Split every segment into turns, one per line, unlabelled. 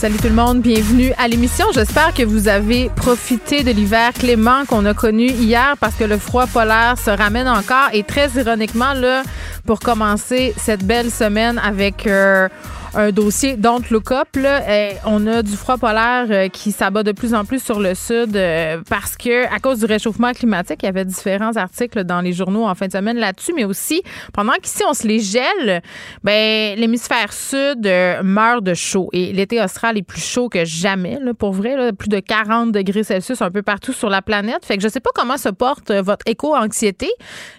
Salut tout le monde, bienvenue à l'émission. J'espère que vous avez profité de l'hiver clément qu'on a connu hier parce que le froid polaire se ramène encore et très ironiquement là pour commencer cette belle semaine avec euh, un dossier Don't Look Up. Eh, on a du froid polaire euh, qui s'abat de plus en plus sur le sud euh, parce que à cause du réchauffement climatique, il y avait différents articles dans les journaux en fin de semaine là-dessus, mais aussi pendant qu'ici on se les gèle, ben l'hémisphère sud euh, meurt de chaud et l'été austral est plus chaud que jamais. Là, pour vrai, là, plus de 40 degrés Celsius un peu partout sur la planète. Fait que je sais pas comment se porte votre éco-anxiété.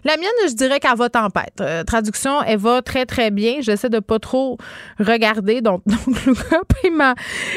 La mienne, je dirais qu'elle va tempête. traduction, elle va très très bien. J'essaie de pas trop regarder regarder donc, donc le et ma,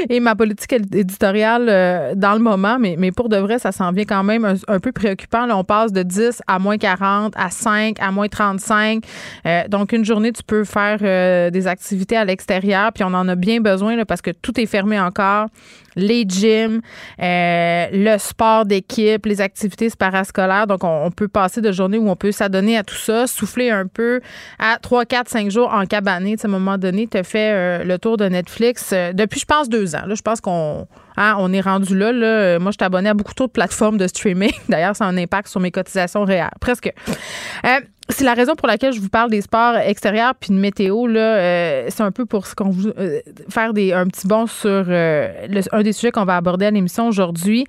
et ma politique éditoriale euh, dans le moment, mais, mais pour de vrai, ça s'en vient quand même un, peu préoccupant. On passe de 10 à moins 40, à 5, à moins 35. Euh, donc, une journée, tu peux faire euh, des activités à l'extérieur, puis on en a bien besoin là, parce que tout est fermé encore les gyms, euh, le sport d'équipe, les activités parascolaires. Donc, on, peut passer de journées où on peut s'adonner à tout ça, souffler un peu à 3, 4, 5 jours en cabané. à un moment donné, tu as fait euh, le tour de Netflix euh, depuis, je pense, deux ans. Je pense qu'on hein, est rendu là, là. Moi, je suis abonné à beaucoup trop de plateformes de streaming. D'ailleurs, ça a un impact sur mes cotisations réelles. Presque c'est la raison pour laquelle je vous parle des sports extérieurs puis de météo là euh, c'est un peu pour ce qu'on vous euh, faire des un petit bond sur euh, un des sujets qu'on va aborder à l'émission aujourd'hui.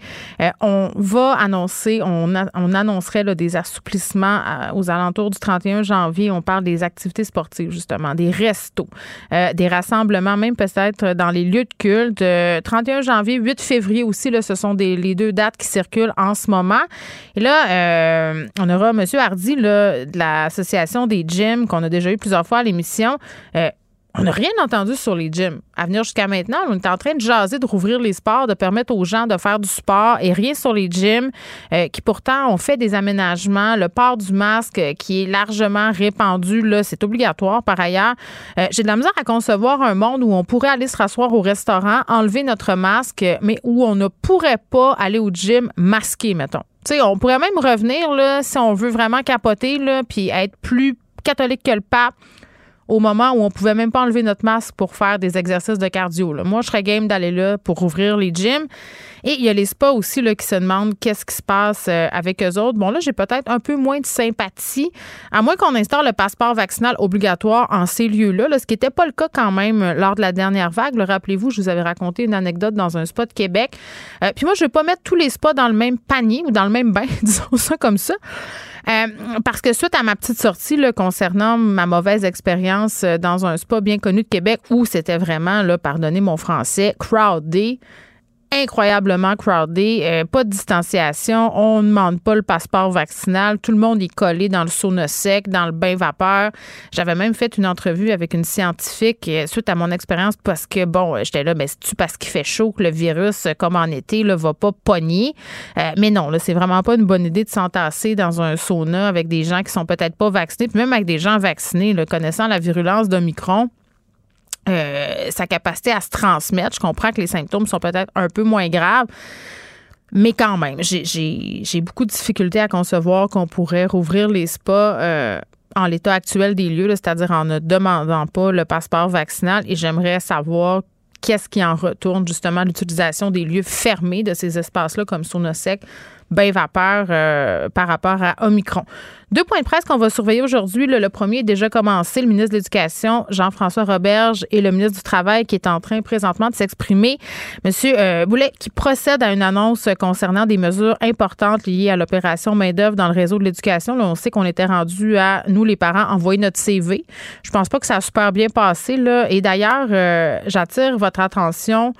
On va annoncer on, on annoncerait là, des assouplissements aux alentours du 31 janvier. On parle des activités sportives justement des restos des rassemblements même peut-être dans les lieux de culte. 31 janvier 8 février aussi là ce sont des les deux dates qui circulent en ce moment. Et là on aura monsieur Hardy là de la l'association des gyms qu'on a déjà eu plusieurs fois à l'émission. Euh, on n'a rien entendu sur les gyms. À venir jusqu'à maintenant, on est en train de jaser, de rouvrir les sports, de permettre aux gens de faire du sport et rien sur les gyms euh, qui pourtant ont fait des aménagements. Le port du masque euh, qui est largement répandu, là, c'est obligatoire par ailleurs. J'ai de la misère à concevoir un monde où on pourrait aller se rasseoir au restaurant, enlever notre masque, mais où on ne pourrait pas aller au gym masqué, mettons on pourrait même revenir, là, si on veut vraiment capoter, là, puis être plus catholique que le pape au moment où on pouvait même pas enlever notre masque pour faire des exercices de cardio. Moi, je serais game d'aller là pour ouvrir les gyms. Et il y a les spas aussi qui se demandent qu'est-ce qui se passe euh, avec eux autres. Bon, là, j'ai peut-être un peu moins de sympathie, à moins qu'on instaure le passeport vaccinal obligatoire en ces lieux-là, ce qui n'était pas le cas quand même euh, lors de la dernière vague. Rappelez-vous, je vous avais raconté une anecdote dans un spa de Québec. Euh, puis moi, je ne vais pas mettre tous les spas dans le même panier ou dans le même bain, disons ça comme ça. Parce que suite à ma petite sortie là, concernant ma mauvaise expérience dans un spa bien connu de Québec où c'était vraiment, là, pardonnez mon français, crowded, incroyablement crowded, euh, pas de distanciation, on ne demande pas le passeport vaccinal, tout le monde est collé dans le sauna sec, dans le bain vapeur. J'avais même fait une entrevue avec une scientifique euh, suite à mon expérience parce que bon, j'étais là, mais c'est-tu parce qu'il fait chaud que le virus, euh, comme en été, ne va pas pogner? mais non, là, c'est vraiment pas une bonne idée de s'entasser dans un sauna avec des gens qui sont peut-être pas vaccinés, puis même avec des gens vaccinés, connaissant la virulence d'Omicron. Euh, sa capacité à se transmettre. Je comprends que les symptômes sont peut-être un peu moins graves. Mais quand même, j'ai beaucoup de difficultés à concevoir qu'on pourrait rouvrir les spas euh, en l'état actuel des lieux, c'est-à-dire en ne demandant pas le passeport vaccinal. Et j'aimerais savoir qu'est-ce qui en retourne justement l'utilisation des lieux fermés de ces espaces-là comme Sec bain vapeur euh, par rapport à Omicron. Deux points de presse qu'on va surveiller aujourd'hui. Le, premier est déjà commencé. Le ministre de l'Éducation, Jean-François Roberge, et le ministre du Travail qui est en train présentement de s'exprimer. Monsieur euh, Boulet, qui procède à une annonce concernant des mesures importantes liées à l'opération main-d'œuvre dans le réseau de l'éducation. On sait qu'on était rendu à, nous, les parents, envoyer notre CV. Je pense pas que ça a super bien passé. Et d'ailleurs, euh, j'attire votre attention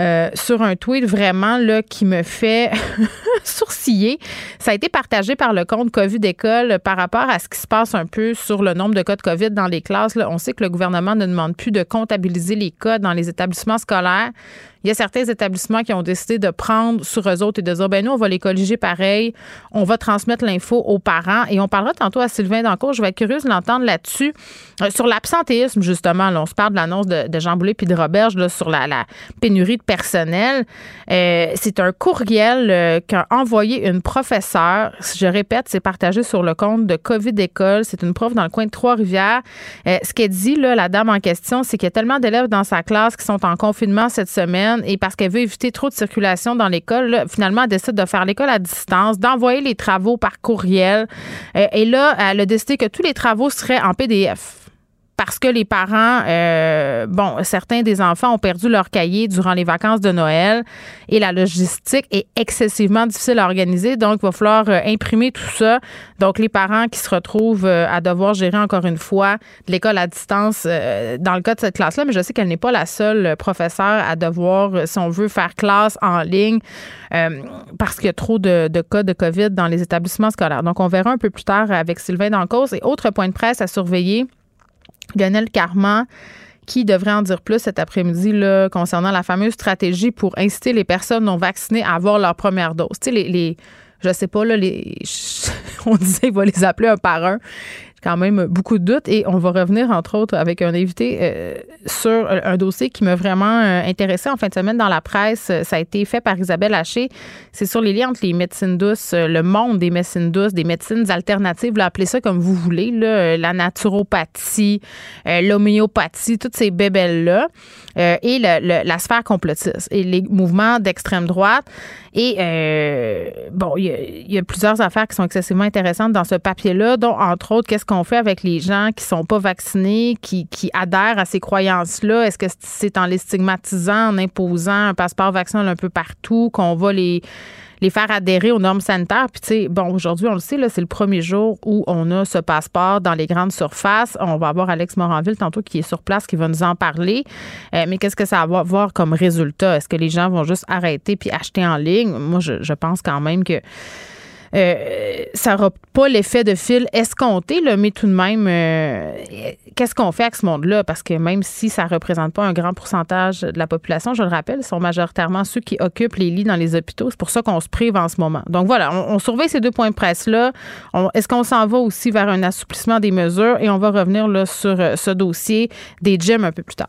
euh, sur un tweet vraiment là, qui me fait sourciller. Ça a été partagé par le compte COVID École par rapport à ce qui se passe un peu sur le nombre de cas de COVID dans les classes. On sait que le gouvernement ne demande plus de comptabiliser les cas dans les établissements scolaires. Il y a certains établissements qui ont décidé de prendre sur eux autres et de dire, ben nous, on va les colliger pareil, on va transmettre l'info aux parents et on parlera tantôt à Sylvain Dancourt. Je vais être curieuse de l'entendre là-dessus. Euh, sur l'absentéisme, justement, on se parle de l'annonce de, Jean Boulet puis de Roberge là, sur la, pénurie de personnel. Euh, c'est un courriel euh, qu'a envoyé une professeure. Je répète, c'est partagé sur le compte de COVID École. C'est une prof dans le coin de Trois-Rivières. ce qu'elle dit, là, la dame en question, c'est qu'il y a tellement d'élèves dans sa classe qui sont en confinement cette semaine et parce qu'elle veut éviter trop de circulation dans l'école, finalement, elle décide de faire l'école à distance, d'envoyer les travaux par courriel. Euh, et là, elle a décidé que tous les travaux seraient en PDF parce que les parents, euh, bon, certains des enfants ont perdu leur cahier durant les vacances de Noël et la logistique est excessivement difficile à organiser. Donc, il va falloir euh, imprimer tout ça. Donc, les parents qui se retrouvent euh, à devoir gérer encore une fois de l'école à distance dans le cas de cette classe-là, mais je sais qu'elle n'est pas la seule professeure à devoir, si on veut, faire classe en ligne parce qu'il y a trop de, de, cas de COVID dans les établissements scolaires. Donc, on verra un peu plus tard avec Sylvain Dancause. Et autre point de presse à surveiller, Lionel Carman qui devrait en dire plus cet après-midi là, concernant la fameuse stratégie pour inciter les personnes non vaccinées à avoir leur première dose. Tu sais, les, les je sais pas, là, les, on disait qu'il va les appeler un par un quand même beaucoup de doutes et on va revenir entre autres avec un invité euh, sur un dossier qui m'a vraiment euh, intéressé en fin de semaine dans la presse. Ça a été fait par Isabelle Haché. C'est sur les liens entre les médecines douces, euh, le monde des médecines douces, des médecines alternatives, là, appelez ça comme vous voulez, la naturopathie, l'homéopathie, toutes ces bébelles-là et la sphère complotiste et les mouvements d'extrême droite. Et bon, il y, a plusieurs affaires qui sont excessivement intéressantes dans ce papier-là, dont entre autres, qu'est-ce qu'on fait avec les gens qui sont pas vaccinés, qui, qui adhèrent à ces croyances-là? Est-ce que c'est en les stigmatisant, en imposant un passeport vaccinal un peu partout, qu'on va les les faire adhérer aux normes sanitaires? Puis, tu sais, bon, aujourd'hui, on le sait, là, c'est le premier jour où on a ce passeport dans les grandes surfaces. On va avoir Alex Moranville tantôt qui est sur place, qui va nous en parler. Euh, mais qu'est-ce que ça va avoir comme résultat? Est-ce que les gens vont juste arrêter puis acheter en ligne? Moi, je, je pense quand même que euh, ça n'aura pas l'effet de fil escompté, là, mais tout de même, euh, qu'est-ce qu'on fait avec ce monde-là? Parce que même si ça ne représente pas un grand pourcentage de la population, je le rappelle, sont majoritairement ceux qui occupent les lits dans les hôpitaux. C'est pour ça qu'on se prive en ce moment. Donc voilà, on, surveille ces deux points de presse-là. Est-ce qu'on s'en va aussi vers un assouplissement des mesures? Et on va revenir là, sur euh, ce dossier des gyms un peu plus tard.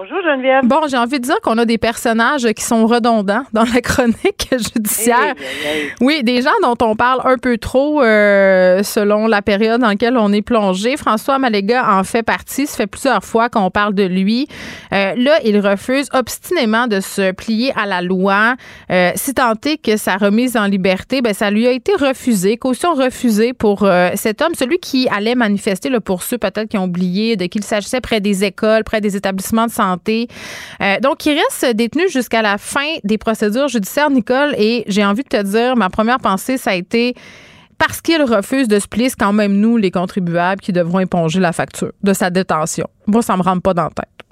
Bonjour Geneviève.
Bon, j'ai envie de dire qu'on a des personnages qui sont redondants dans la chronique judiciaire. Oui, des gens dont on parle un peu trop euh, selon la période dans laquelle on est plongé. François Maléga en fait partie. Ça fait plusieurs fois qu'on parle de lui. Euh, là, il refuse obstinément de se plier à la loi. Euh, si tant est que sa remise en liberté, ben ça lui a été refusé, caution refusée pour cet homme, celui qui allait manifester là, pour ceux peut-être qui ont oublié de qu'il s'agissait près des écoles, près des établissements de santé. Euh, donc, il reste détenu jusqu'à la fin des procédures judiciaires, Nicole. Et j'ai envie de te dire, ma première pensée, ça a été parce qu'il refuse de se plier, c'est quand même nous, les contribuables, qui devront éponger la facture de sa détention. Moi, ça me rentre pas dans la tête.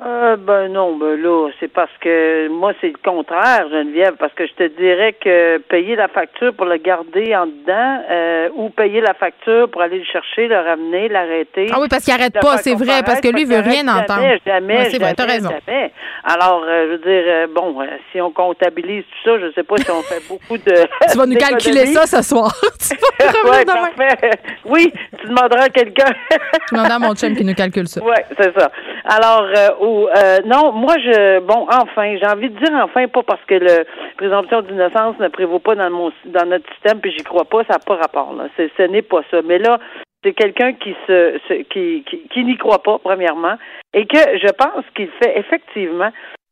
Euh, ben non, ben là, c'est parce que moi, c'est le contraire, Geneviève, parce que je te dirais que payer la facture pour le garder en dedans euh, ou payer la facture pour aller le chercher, le ramener, l'arrêter.
Ah oui, parce qu'il arrête pas, c'est vrai, parce que lui, il veut rien entendre.
Jamais, jamais,
Ouais, c'est vrai, t'as
jamais,
raison.
jamais. Alors, euh, je veux dire, euh, bon, euh, si on comptabilise tout ça, je sais pas si on fait beaucoup de.
Tu vas nous calculer ça ce soir. tu vas
ouais,
demain.
Oui, tu demanderas à quelqu'un.
Je demande à mon chum qui nous calcule ça.
Oui, c'est ça. Alors, euh, euh, non, moi, je, bon, enfin, j'ai envie de dire enfin, pas parce que le présomption d'innocence ne prévaut pas dans mon, dans notre système, puis j'y crois pas, ça n'a pas rapport. Là. Ce n'est pas ça. Mais là, c'est quelqu'un qui se, se- qui, qui, qui n'y croit pas, premièrement, et que je pense qu'il fait effectivement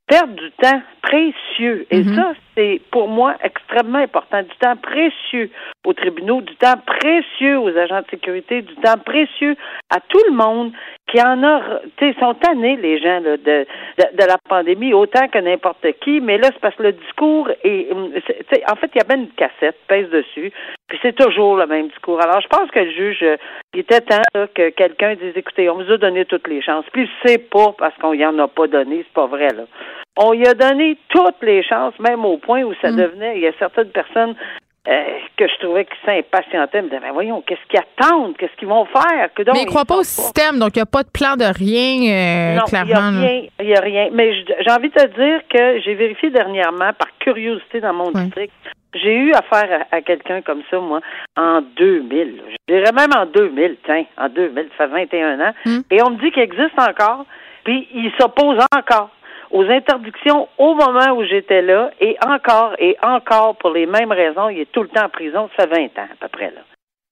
perdre du temps précieux. Et ça, c'est pour moi extrêmement important. Du temps précieux aux tribunaux, du temps précieux aux agents de sécurité, du temps précieux à tout le monde qui en a, tu sais, sont tannés, les gens, là, de, de, de la pandémie, autant que n'importe qui. Mais là, c'est parce que le discours est, hum, sais, en fait, il y a même une cassette, pèse dessus, puis c'est toujours le même discours. Alors, je pense que le juge, euh, il était temps là, que quelqu'un dise, écoutez, on vous a donné toutes les chances. Puis c'est pas parce qu'on y en a pas donné, c'est pas vrai, là. On y a donné toutes les chances, même au point où ça devenait, il y a certaines personnes euh, que je trouvais qui s'impatientaient, me disaient, ben voyons, qu'est-ce qu'ils attendent, qu'est-ce qu'ils vont faire? Que donc,
Mais il croit
ils
pas au système, donc il n'y a pas de plan de rien, euh,
non,
clairement.
il n'y a rien, il y a rien. Mais j'ai envie de te dire que j'ai vérifié dernièrement, par curiosité dans mon district, j'ai eu affaire à, à quelqu'un comme ça, moi, en 2000. Je dirais même en 2000, tiens, en 2000, ça fait 21 ans.
Hmm.
Et on me dit qu'il existe encore, puis il s'oppose encore aux interdictions au moment où j'étais là, et encore et encore pour les mêmes raisons. Il est tout le temps en prison, ça fait 20 ans à peu près, là.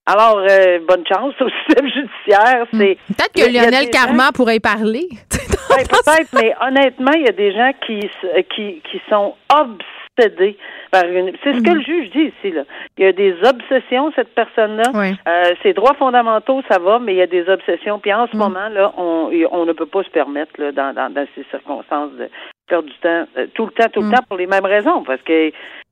Alors, euh, bonne chance au système judiciaire. C'est
Peut-être que Lionel
gens-
Carman pourrait y parler.
Ouais, peut-être, mais honnêtement, il y a des gens qui, qui, qui sont par une. C'est ce que
Mhm.
le juge dit ici, là. Il y a des obsessions, cette personne-là.
Ouais.
Euh, ses droits fondamentaux, ça va, mais il y a des obsessions. Puis en ce
Mhm.
moment, là, on, on ne peut pas se permettre, là, dans, dans, dans ces circonstances, de perdre du temps, euh, tout le temps, tout le
Mhm.
temps, pour les mêmes raisons, parce que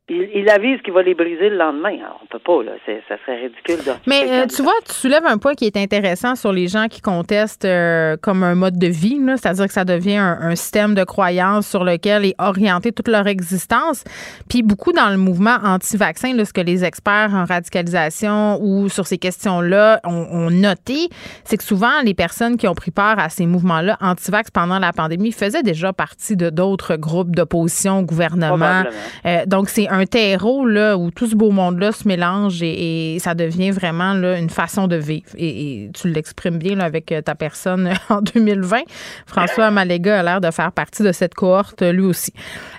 il, il avise qu'il va les briser le lendemain. Alors, on peut pas, là. Ça serait ridicule de
Mais euh, tu vois, tu soulèves un point qui est intéressant sur les gens qui contestent euh, comme un mode de vie, là. c'est-à-dire que ça devient un, un système de croyance sur lequel est orientée toute leur existence. Puis beaucoup dans le mouvement anti-vaccin, là, ce que les experts en radicalisation ou sur ces questions-là ont, ont noté, c'est que souvent les personnes qui ont pris part à ces mouvements-là anti-vax pendant la pandémie faisaient déjà partie de d'autres groupes d'opposition au gouvernement. Euh, donc, c'est un terreau là, où tout ce beau monde-là se mélange et, ça devient vraiment là, une façon de vivre. Et, tu l'exprimes bien là, avec euh, ta personne en 2020. François Maléga a l'air de faire partie de cette cohorte lui aussi.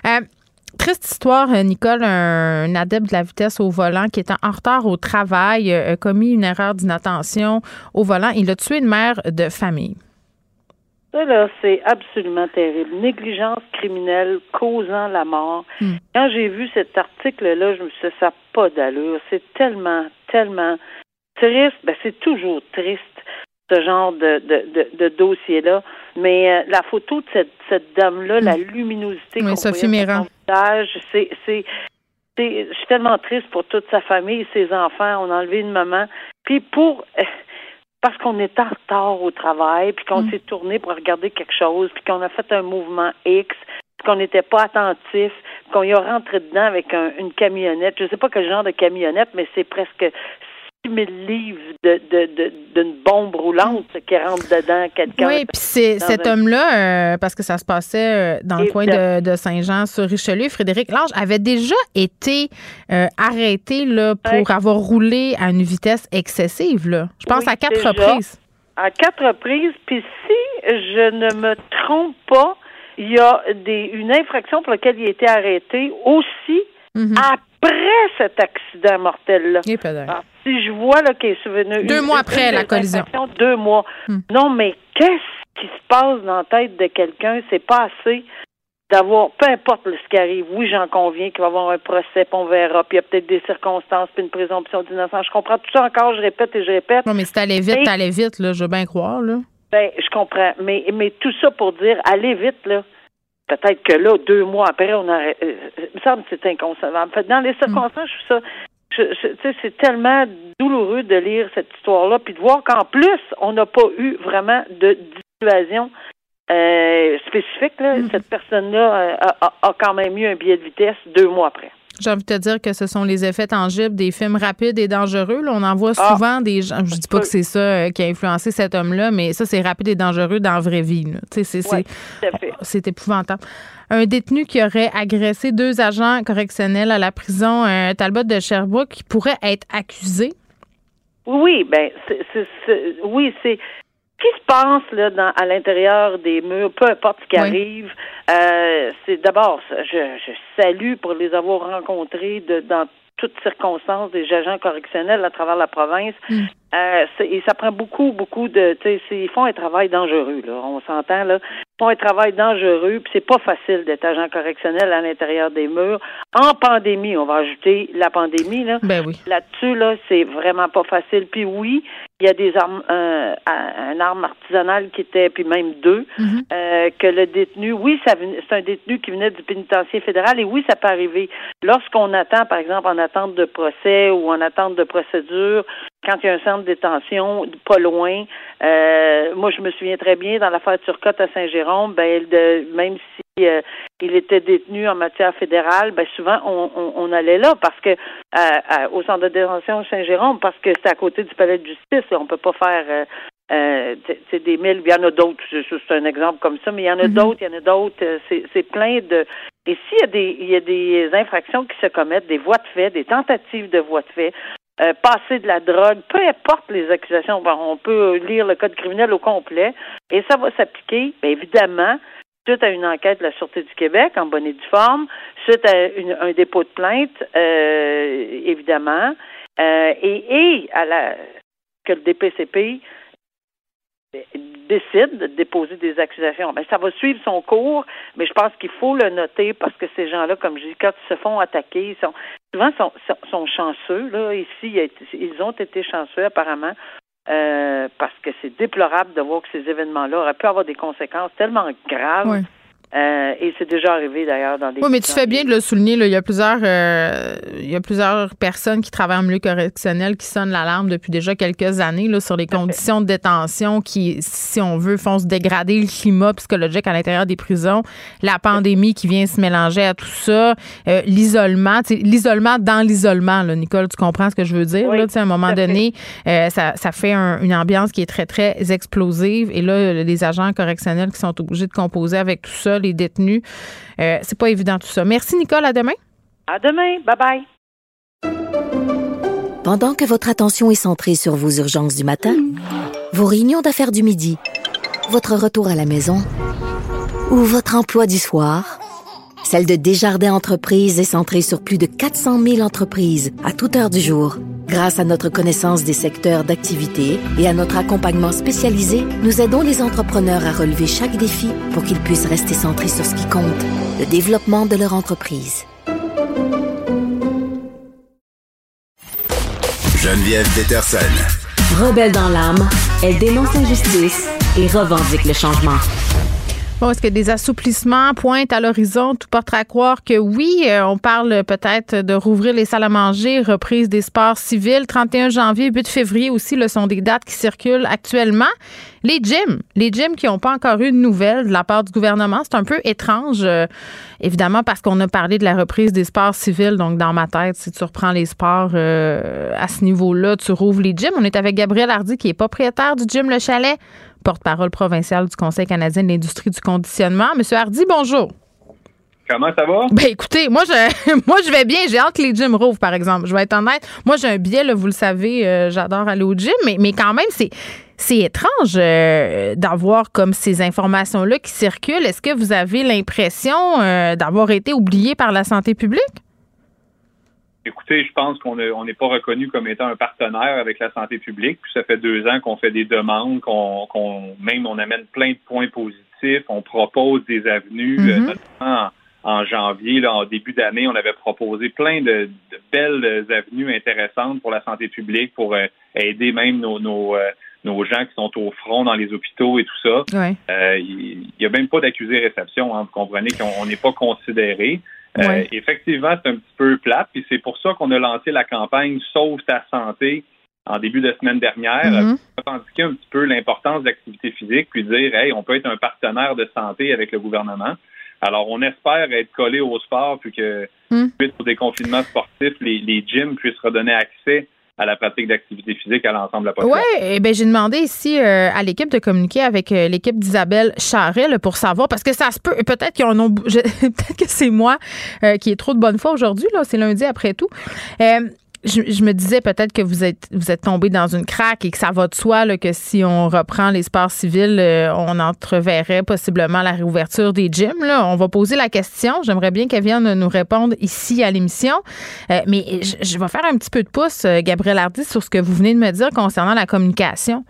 Euh, Triste histoire, euh, Nicole, un, un adepte de la vitesse au volant qui était en retard au travail, a commis une erreur d'inattention au volant. Il a tué une mère de famille.
Ça, là, c'est absolument terrible. Négligence criminelle causant la mort.
Hmm.
Quand j'ai vu cet article-là, je me suis dit, ça n'a pas d'allure. C'est tellement, tellement triste. Ben, c'est toujours triste, ce genre de, de, de, de dossier-là. Mais euh, la photo de cette, cette dame-là, la luminosité
Hmm. Oui,
qu'on
Sophie
voyait
Méran.
son visage, c'est, c'est, c'est- je suis tellement triste pour toute sa famille et ses enfants. On a enlevé une maman. Puis pour... parce qu'on est en retard au travail, puis qu'on
Mm.
s'est tourné pour regarder quelque chose, puis qu'on a fait un mouvement X, puis qu'on n'était pas attentif, qu'on y a rentré dedans avec un- une camionnette. Je sais pas quel genre de camionnette, mais c'est presque 6 000 livres de, de, de- d'une bombe roulante qui rentre dedans quelqu'un.
Oui, puis cet homme-là, euh, parce que ça se passait euh, dans le coin de, Saint-Jean sur Richelieu, Frédéric Lange avait déjà été euh, arrêté là, pour avoir roulé à une vitesse excessive. Là. Je pense
Oui,
à quatre
déjà.
reprises.
à quatre reprises. Puis si je ne me trompe pas, il y a des, une infraction pour laquelle il a été arrêté aussi
Mhm.
Après cet accident mortel-là. Si je vois là qu'il est souvenu
Deux
une-
mois après la collision.
Deux mois.
Hmm.
Non, mais qu'est-ce qui se passe dans la tête de quelqu'un? C'est pas assez d'avoir, peu importe ce qui arrive, oui, j'en conviens qu'il va y avoir un procès, puis on verra, puis il y a peut-être des circonstances, puis une présomption d'innocence. Je comprends tout ça encore, je répète et je répète.
Non, mais si t'allais vite, t'allais vite, là, je veux bien croire. Là.
Ben, je comprends. Mais, mais tout ça pour dire, allez vite, là. Peut-être que là, deux mois après, on aurait. euh, euh, il me semble que c'est inconcevable. Fait, dans les circonstances, je trouve ça. je- je- tu sais, c'est tellement douloureux de lire cette histoire-là, puis de voir qu'en plus, on n'a pas eu vraiment de dissuasion. euh, spécifique, là,
Mm-hmm.
cette personne-là a, a- a quand même eu un billet de vitesse deux mois après.
J'ai envie de te dire que ce sont les effets tangibles des films rapides et dangereux. Là, on en voit
Ah.
souvent des gens. Je dis pas que c'est ça euh, qui a influencé cet homme-là, mais ça, c'est rapide et dangereux dans la vraie vie. c'est- épouvantable. Un détenu qui aurait agressé deux agents correctionnels à la prison Talbot de Sherbrooke qui pourrait être accusé.
Oui, ben, c'est- oui, c'est ce qui se passe là dans, à l'intérieur des murs, peu importe ce qui
Oui.
arrive. euh, c'est d'abord, je, je salue pour les avoir rencontrés de, dans toutes circonstances des agents correctionnels à travers la province.
Mm.
Euh, et ça prend beaucoup, beaucoup de, ils font un travail dangereux là. On s'entend là. Font un travail dangereux, puis c'est pas facile d'être agent correctionnel à l'intérieur des murs. En pandémie, on va ajouter la pandémie là.
Ben oui.
Là-dessus, là, c'est vraiment pas facile. Puis oui, il y a des armes, euh, un arme artisanale qui était, puis même deux,
Mhm.
euh, que le détenu, oui, c'est un détenu qui venait du pénitencier fédéral, et oui, ça peut arriver. Lorsqu'on attend, par exemple, en attente de procès ou en attente de procédure, quand il y a un centre de détention pas loin, euh, moi, je me souviens très bien, dans l'affaire Turcotte à Ben, de, même si euh, il était détenu en matière fédérale, ben souvent on, on, on allait là parce que euh, au centre de détention Saint-Jérôme parce que c'est à côté du palais de justice, on peut pas faire euh, euh, des mille, il y en a d'autres, c'est un exemple comme ça, mais il y en a d'autres, il y en a d'autres, euh, c'est c'est plein de et s'il y a des il y a des infractions qui se commettent, des voies de fait, des tentatives de voies de fait, euh, passer de la drogue, peu importe les accusations, on peut lire le code criminel au complet et ça va s'appliquer, évidemment, suite à une enquête de la Sûreté du Québec en bonne et due forme, suite à un dépôt de plainte, euh, évidemment, euh, et, et à la que le DPCP décide de déposer des accusations. Ben, ça va suivre son cours, mais je pense qu'il faut le noter parce que ces gens-là, comme je dis, quand ils se font attaquer, ils sont souvent sont, sont, chanceux. Là, ici, ils ont été chanceux apparemment. euh, parce que c'est déplorable de voir que ces événements-là auraient pu avoir des conséquences tellement graves.
Oui.
Euh, et c'est déjà arrivé d'ailleurs dans des.
Oui, mais tu fais bien de le souligner. Là. Il, y a plusieurs, euh, il y a plusieurs personnes qui travaillent en milieu correctionnel qui sonnent l'alarme depuis déjà quelques années là, sur les conditions de détention qui, si on veut, font se dégrader le climat psychologique à l'intérieur des prisons. La pandémie qui vient se mélanger à tout ça. euh, l'isolement. L'isolement dans l'isolement, Nicole, tu comprends ce que je veux dire?
Oui,
là, à un moment donné, euh, ça, ça fait un- une ambiance qui est très, très explosive. Et là, les agents correctionnels qui sont obligés de composer avec tout ça, les détenus, euh, c'est pas évident tout ça. Merci, Nicole. À demain.
À demain. Bye bye.
Pendant que votre attention est centrée sur vos urgences du matin, vos réunions d'affaires du midi, votre retour à la maison ou votre emploi du soir, celle de Desjardins Entreprises est centrée sur plus de 400 000 entreprises à toute heure du jour. Grâce à notre connaissance des secteurs d'activité et à notre accompagnement spécialisé, nous aidons les entrepreneurs à relever chaque défi pour qu'ils puissent rester centrés sur ce qui compte, le développement de leur entreprise.
Geneviève Peterson.
Rebelle dans l'âme, elle dénonce l'injustice et revendique le changement.
Est-ce que des assouplissements pointent à l'horizon? Tout porte à croire que oui. Euh, on parle peut-être de rouvrir les salles à manger, reprise des sports civils. 31 janvier, 8 février aussi, le sont des dates qui circulent actuellement. Les gyms, les gyms qui n'ont pas encore eu de nouvelles de la part du gouvernement, c'est un peu étrange, euh, évidemment, parce qu'on a parlé de la reprise des sports civils. Donc, dans ma tête, si tu reprends les sports euh, à ce niveau-là, tu rouvres les gyms. On est avec Gabriel Hardy, qui est propriétaire du gym Le Chalet, porte-parole provincial du Conseil canadien de l'industrie du conditionnement. Monsieur Hardy, bonjour.
Comment ça va?
Ben écoutez, moi je moi je vais bien, j'ai hâte que les gyms rouvrent par exemple. Je vais être honnête, moi j'ai un biais là, vous le savez, euh, j'adore aller au gym mais mais quand même c'est c'est étrange euh, d'avoir comme ces informations là qui circulent. Est-ce que vous avez l'impression euh, d'avoir été oublié par la santé publique?
Écoutez, je pense qu'on n'est pas reconnu comme étant un partenaire avec la santé publique. Puis ça fait deux ans qu'on fait des demandes, qu'on qu'on- même on amène plein de points positifs, on propose des avenues, euh, notamment en, en janvier, là, en début d'année, on avait proposé plein de, de belles avenues intéressantes pour la santé publique, pour euh, aider même nos, nos, euh, nos gens qui sont au front dans les hôpitaux et tout ça. Euh, Il n'y a même pas d'accusé réception. Hein, vous comprenez qu'on on n'est pas considéré. Euh,
Ouais.
Effectivement, c'est un petit peu plate, puis c'est pour ça qu'on a lancé la campagne Sauve ta santé en début de semaine dernière,
Mhm.
revendiquer un petit peu l'importance de l'activité physique, puis dire, hey, on peut être un partenaire de santé avec le gouvernement. Alors, on espère être collé au sport, puis que,
Mhm.
suite au déconfinement sportif, les, les gyms puissent redonner accès à la pratique d'activité physique à l'ensemble de la population.
Oui, eh ben, j'ai demandé ici euh, à l'équipe de communiquer avec euh, l'équipe d'Isabelle Charret là, pour savoir, parce que ça se peut, peut-être qu'ils en ont, peut-être que c'est moi euh, qui ai trop de bonne foi aujourd'hui, là, c'est lundi après tout. Je, je me disais peut-être que vous êtes vous êtes tombé dans une craque et que ça va de soi là, que si on reprend les sports civils, euh, on entreverrait possiblement la réouverture des gyms. Là. On va poser la question. J'aimerais bien qu'elle vienne nous répondre ici à l'émission. Euh, mais je, je vais faire un petit peu de pouce, euh, Gabriel Hardy, sur ce que vous venez de me dire concernant la communication.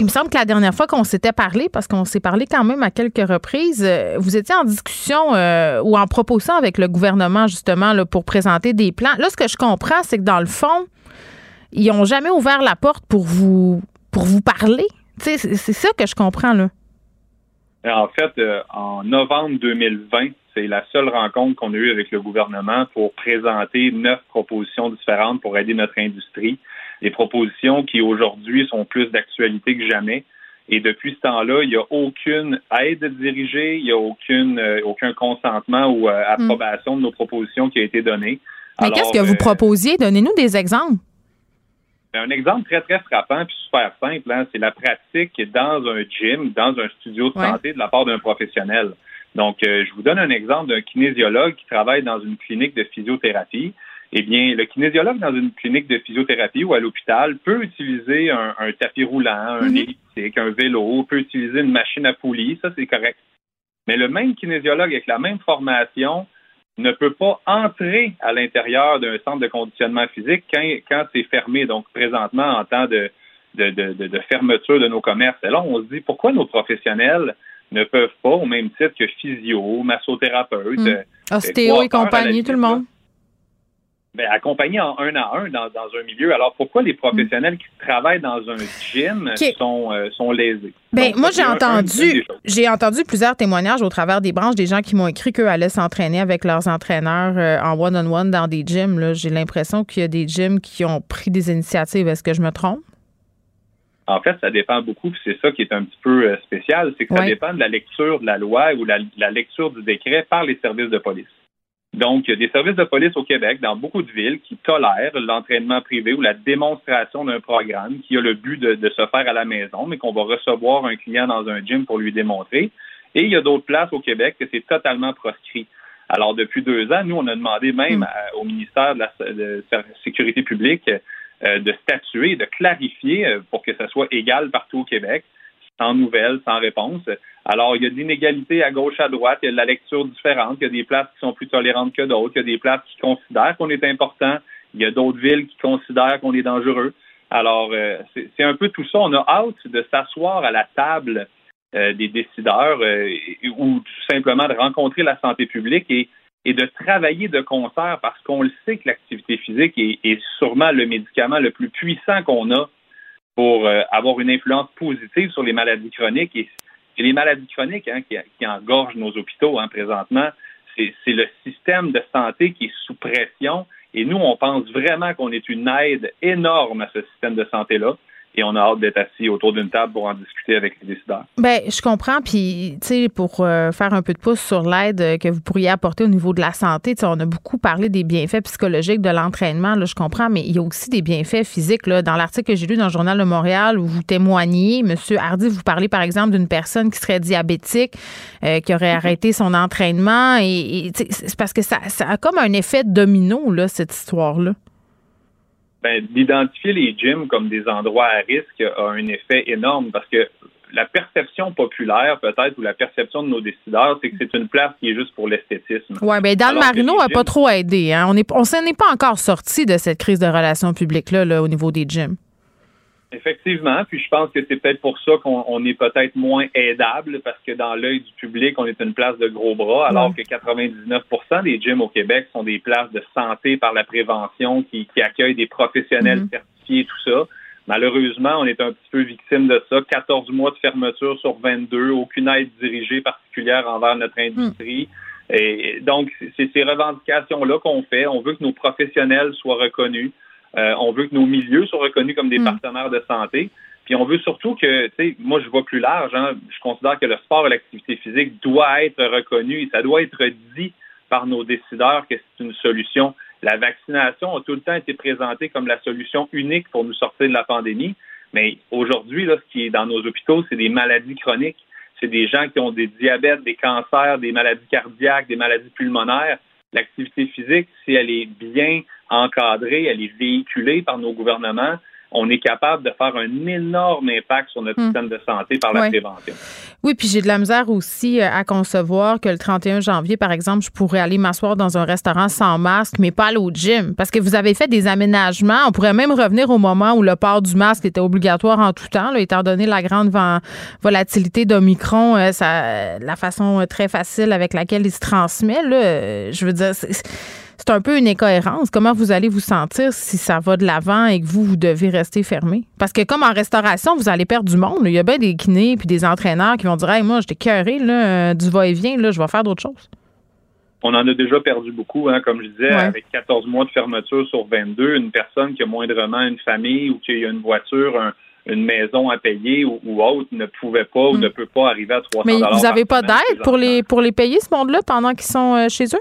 Il me semble que la dernière fois qu'on s'était parlé, parce qu'on s'est parlé quand même à quelques reprises, euh, vous étiez en discussion euh, ou en proposition avec le gouvernement justement là, pour présenter des plans. Là, ce que je comprends, c'est que dans le fond, ils n'ont jamais ouvert la porte pour vous pour vous parler. C'est ça que je comprends là.
En fait, euh, en novembre 2020, c'est la seule rencontre qu'on a eue avec le gouvernement pour présenter neuf propositions différentes pour aider notre industrie. Des propositions qui aujourd'hui sont plus d'actualité que jamais. Et depuis ce temps-là, il n'y a aucune aide dirigée, il n'y a aucune, euh, aucun consentement ou euh, approbation de nos propositions qui a été donnée.
Mais qu'est-ce que vous
euh,
proposiez? Donnez-nous des exemples.
un exemple très, très frappant puis super simple, hein, c'est la pratique dans un gym, dans un studio de
Ouais.
santé de la part d'un professionnel. Donc, euh, je vous donne un exemple d'un kinésiologue qui travaille dans une clinique de physiothérapie. Eh bien, le kinésiologue dans une clinique de physiothérapie ou à l'hôpital peut utiliser un, un tapis roulant, un
Mhm.
elliptique, un vélo, peut utiliser une machine à poulie, ça c'est correct. Mais le même kinésiologue avec la même formation ne peut pas entrer à l'intérieur d'un centre de conditionnement physique quand, quand c'est fermé, donc présentement en temps de, de, de, de- de fermeture de nos commerces. Et là, on se dit pourquoi nos professionnels ne peuvent pas, au même titre que physio, massothérapeute,
Mm.
euh,
Ostéo et
coiffeur, à la
compagnie, tout le monde.
Ben, accompagner en un à un dans, dans un milieu. Alors pourquoi les professionnels qui travaillent dans un gym sont, euh, sont lésés?
Ben,
Donc,
moi, j'ai entendu, j'ai entendu plusieurs témoignages au travers des branches des gens qui m'ont écrit qu'eux allaient s'entraîner avec leurs entraîneurs euh, en one-on-one dans des gyms. J'ai l'impression qu'il y a des gyms qui ont pris des initiatives. Est-ce que je me trompe?
En fait, ça dépend beaucoup, puis c'est ça qui est un petit peu euh, spécial, c'est que ça dépend de la lecture de la loi ou la, la lecture du décret par les services de police. Donc, il y a des services de police au Québec, dans beaucoup de villes, qui tolèrent l'entraînement privé ou la démonstration d'un programme qui a le but de, de se faire à la maison, mais qu'on va recevoir un client dans un gym pour lui démontrer. Et il y a d'autres places au Québec que c'est totalement proscrit. Alors, depuis deux ans, nous, on a demandé même à- au ministère de la de la Sécurité publique euh, de statuer, de clarifier euh, pour que ça soit égal partout au Québec, sans nouvelles, sans réponse. Alors, il y a de l'inégalité à gauche, à droite, il y a de la lecture différente, il y a des places qui sont plus tolérantes que d'autres, il y a des places qui considèrent qu'on est important, il y a d'autres villes qui considèrent qu'on est dangereux. Alors, euh, c'est un peu tout ça. On a hâte de s'asseoir à la table euh, des décideurs euh, ou tout simplement de rencontrer la santé publique et, de travailler de concert parce qu'on le sait que l'activité physique est sûrement le médicament le plus puissant qu'on a pour euh, avoir une influence positive sur les maladies chroniques. Et les maladies chroniques hein, qui, engorgent nos hôpitaux hein, présentement. C'est c'est le système de santé qui est sous pression. Et nous, on pense vraiment qu'on est une aide énorme à ce système de santé-là. Et on a hâte d'être assis autour d'une table pour en discuter avec les décideurs.
Ben, je comprends. Puis, tu sais, pour euh, faire un peu de pouce sur l'aide euh, que vous pourriez apporter au niveau de la santé, tu sais, on a beaucoup parlé des bienfaits psychologiques de l'entraînement. Là, je comprends, mais il y a aussi des bienfaits physiques. Là, dans l'article que j'ai lu dans le Journal de Montréal où vous témoignez, Monsieur Hardy, vous parlez par exemple d'une personne qui serait diabétique, euh, qui aurait arrêté son entraînement. Et, et, tu sais, c'est parce que ça, ça a comme un effet domino, là, cette histoire-là.
Ben, d'identifier les gyms comme des endroits à risque a un effet énorme parce que la perception populaire, peut-être, ou la perception de nos décideurs, c'est que c'est une place qui est juste pour l'esthétisme.
Oui, bien, Dan
Alors
Marino n'a pas trop aidé. Hein? On est, on s'en est pas encore sorti de cette crise de relations publiques-là là, au niveau des gyms.
Effectivement, puis je pense que c'est peut-être pour ça qu'on on est peut-être moins aidable parce que dans l'œil du public, on est une place de gros bras, alors que 99% des gyms au Québec sont des places de santé par la prévention qui, qui accueillent des professionnels
Mhm.
certifiés, tout ça. Malheureusement, on est un petit peu victime de ça. 14 mois de fermeture sur 22, aucune aide dirigée particulière envers notre industrie. Et donc, c'est ces revendications-là qu'on fait. On veut que nos professionnels soient reconnus. Euh, on veut que nos milieux soient reconnus comme des
Mm.
partenaires de santé. Puis on veut surtout que, tu sais, moi je vois plus large. hein. je considère que le sport et l'activité physique doit être reconnu et ça doit être dit par nos décideurs que c'est une solution. La vaccination a tout le temps été présentée comme la solution unique pour nous sortir de la pandémie. Mais aujourd'hui, là, ce qui est dans nos hôpitaux, c'est des maladies chroniques. C'est des gens qui ont des diabètes, des cancers, des maladies cardiaques, des maladies pulmonaires. L'activité physique, si elle est bien encadrée, elle est véhiculée par nos gouvernements, on est capable de faire un énorme impact sur notre
Hmm.
système de santé par la prévention.
Oui, puis j'ai de la misère aussi euh, à concevoir que le 31 janvier, par exemple, je pourrais aller m'asseoir dans un restaurant sans masque, mais pas aller au gym. Parce que vous avez fait des aménagements. On pourrait même revenir au moment où le port du masque était obligatoire en tout temps, là, étant donné la grande volatilité d'Omicron, euh, ça, la façon euh, très facile avec laquelle il se transmet. Là, je veux dire, c'est- c'est un peu une incohérence. Comment vous allez vous sentir si ça va de l'avant et que vous, vous devez rester fermé? Parce que comme en restauration, vous allez perdre du monde. Il y a bien des kinés puis des entraîneurs qui vont dire Hey, moi, j'étais cœuré, là, euh, du va-et-vient, là, je vais faire d'autres choses.
On en a déjà perdu beaucoup, hein, comme je disais,
Ouais.
avec 14 mois de fermeture sur 22, une personne qui a moindrement une famille ou qui a une voiture, un- une maison à payer ou, ou autre ne pouvait pas ou
Mm.
ne peut pas arriver à 300
Mais vous n'avez pas d'aide pour les, pour les payer, ce monde-là, pendant qu'ils sont euh, chez eux?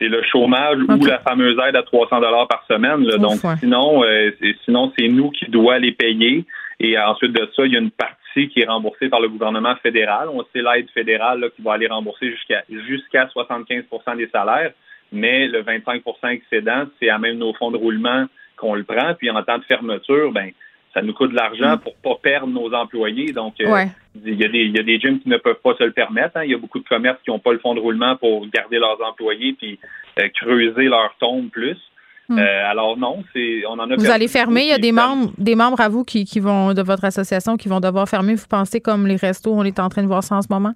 C'est le chômage ou la fameuse aide à 300 dollars par semaine. là. Donc, sinon, euh, sinon, c'est nous qui doit les payer. Et ensuite de ça, il y a une partie qui est remboursée par le gouvernement fédéral. On sait l'aide fédérale là, qui va aller rembourser jusqu'à jusqu'à 75% des salaires. Mais le 25% excédent, c'est à même nos fonds de roulement qu'on le prend. Puis en temps de fermeture, ben ça nous coûte de l'argent pour pas perdre nos employés. Donc, euh,
Mm. Ouais.
il y, a des, il y a des gyms qui ne peuvent pas se le permettre. hein. Il y a beaucoup de commerces qui n'ont pas le fonds de roulement pour garder leurs employés puis euh, creuser leur tombe plus.
Hmm.
Euh, alors non, c'est on en a
Vous allez fermer. Il y a des membres, des membres à vous qui, qui vont de votre association qui vont devoir fermer. Vous pensez comme les restos, on est en train de voir ça en ce moment?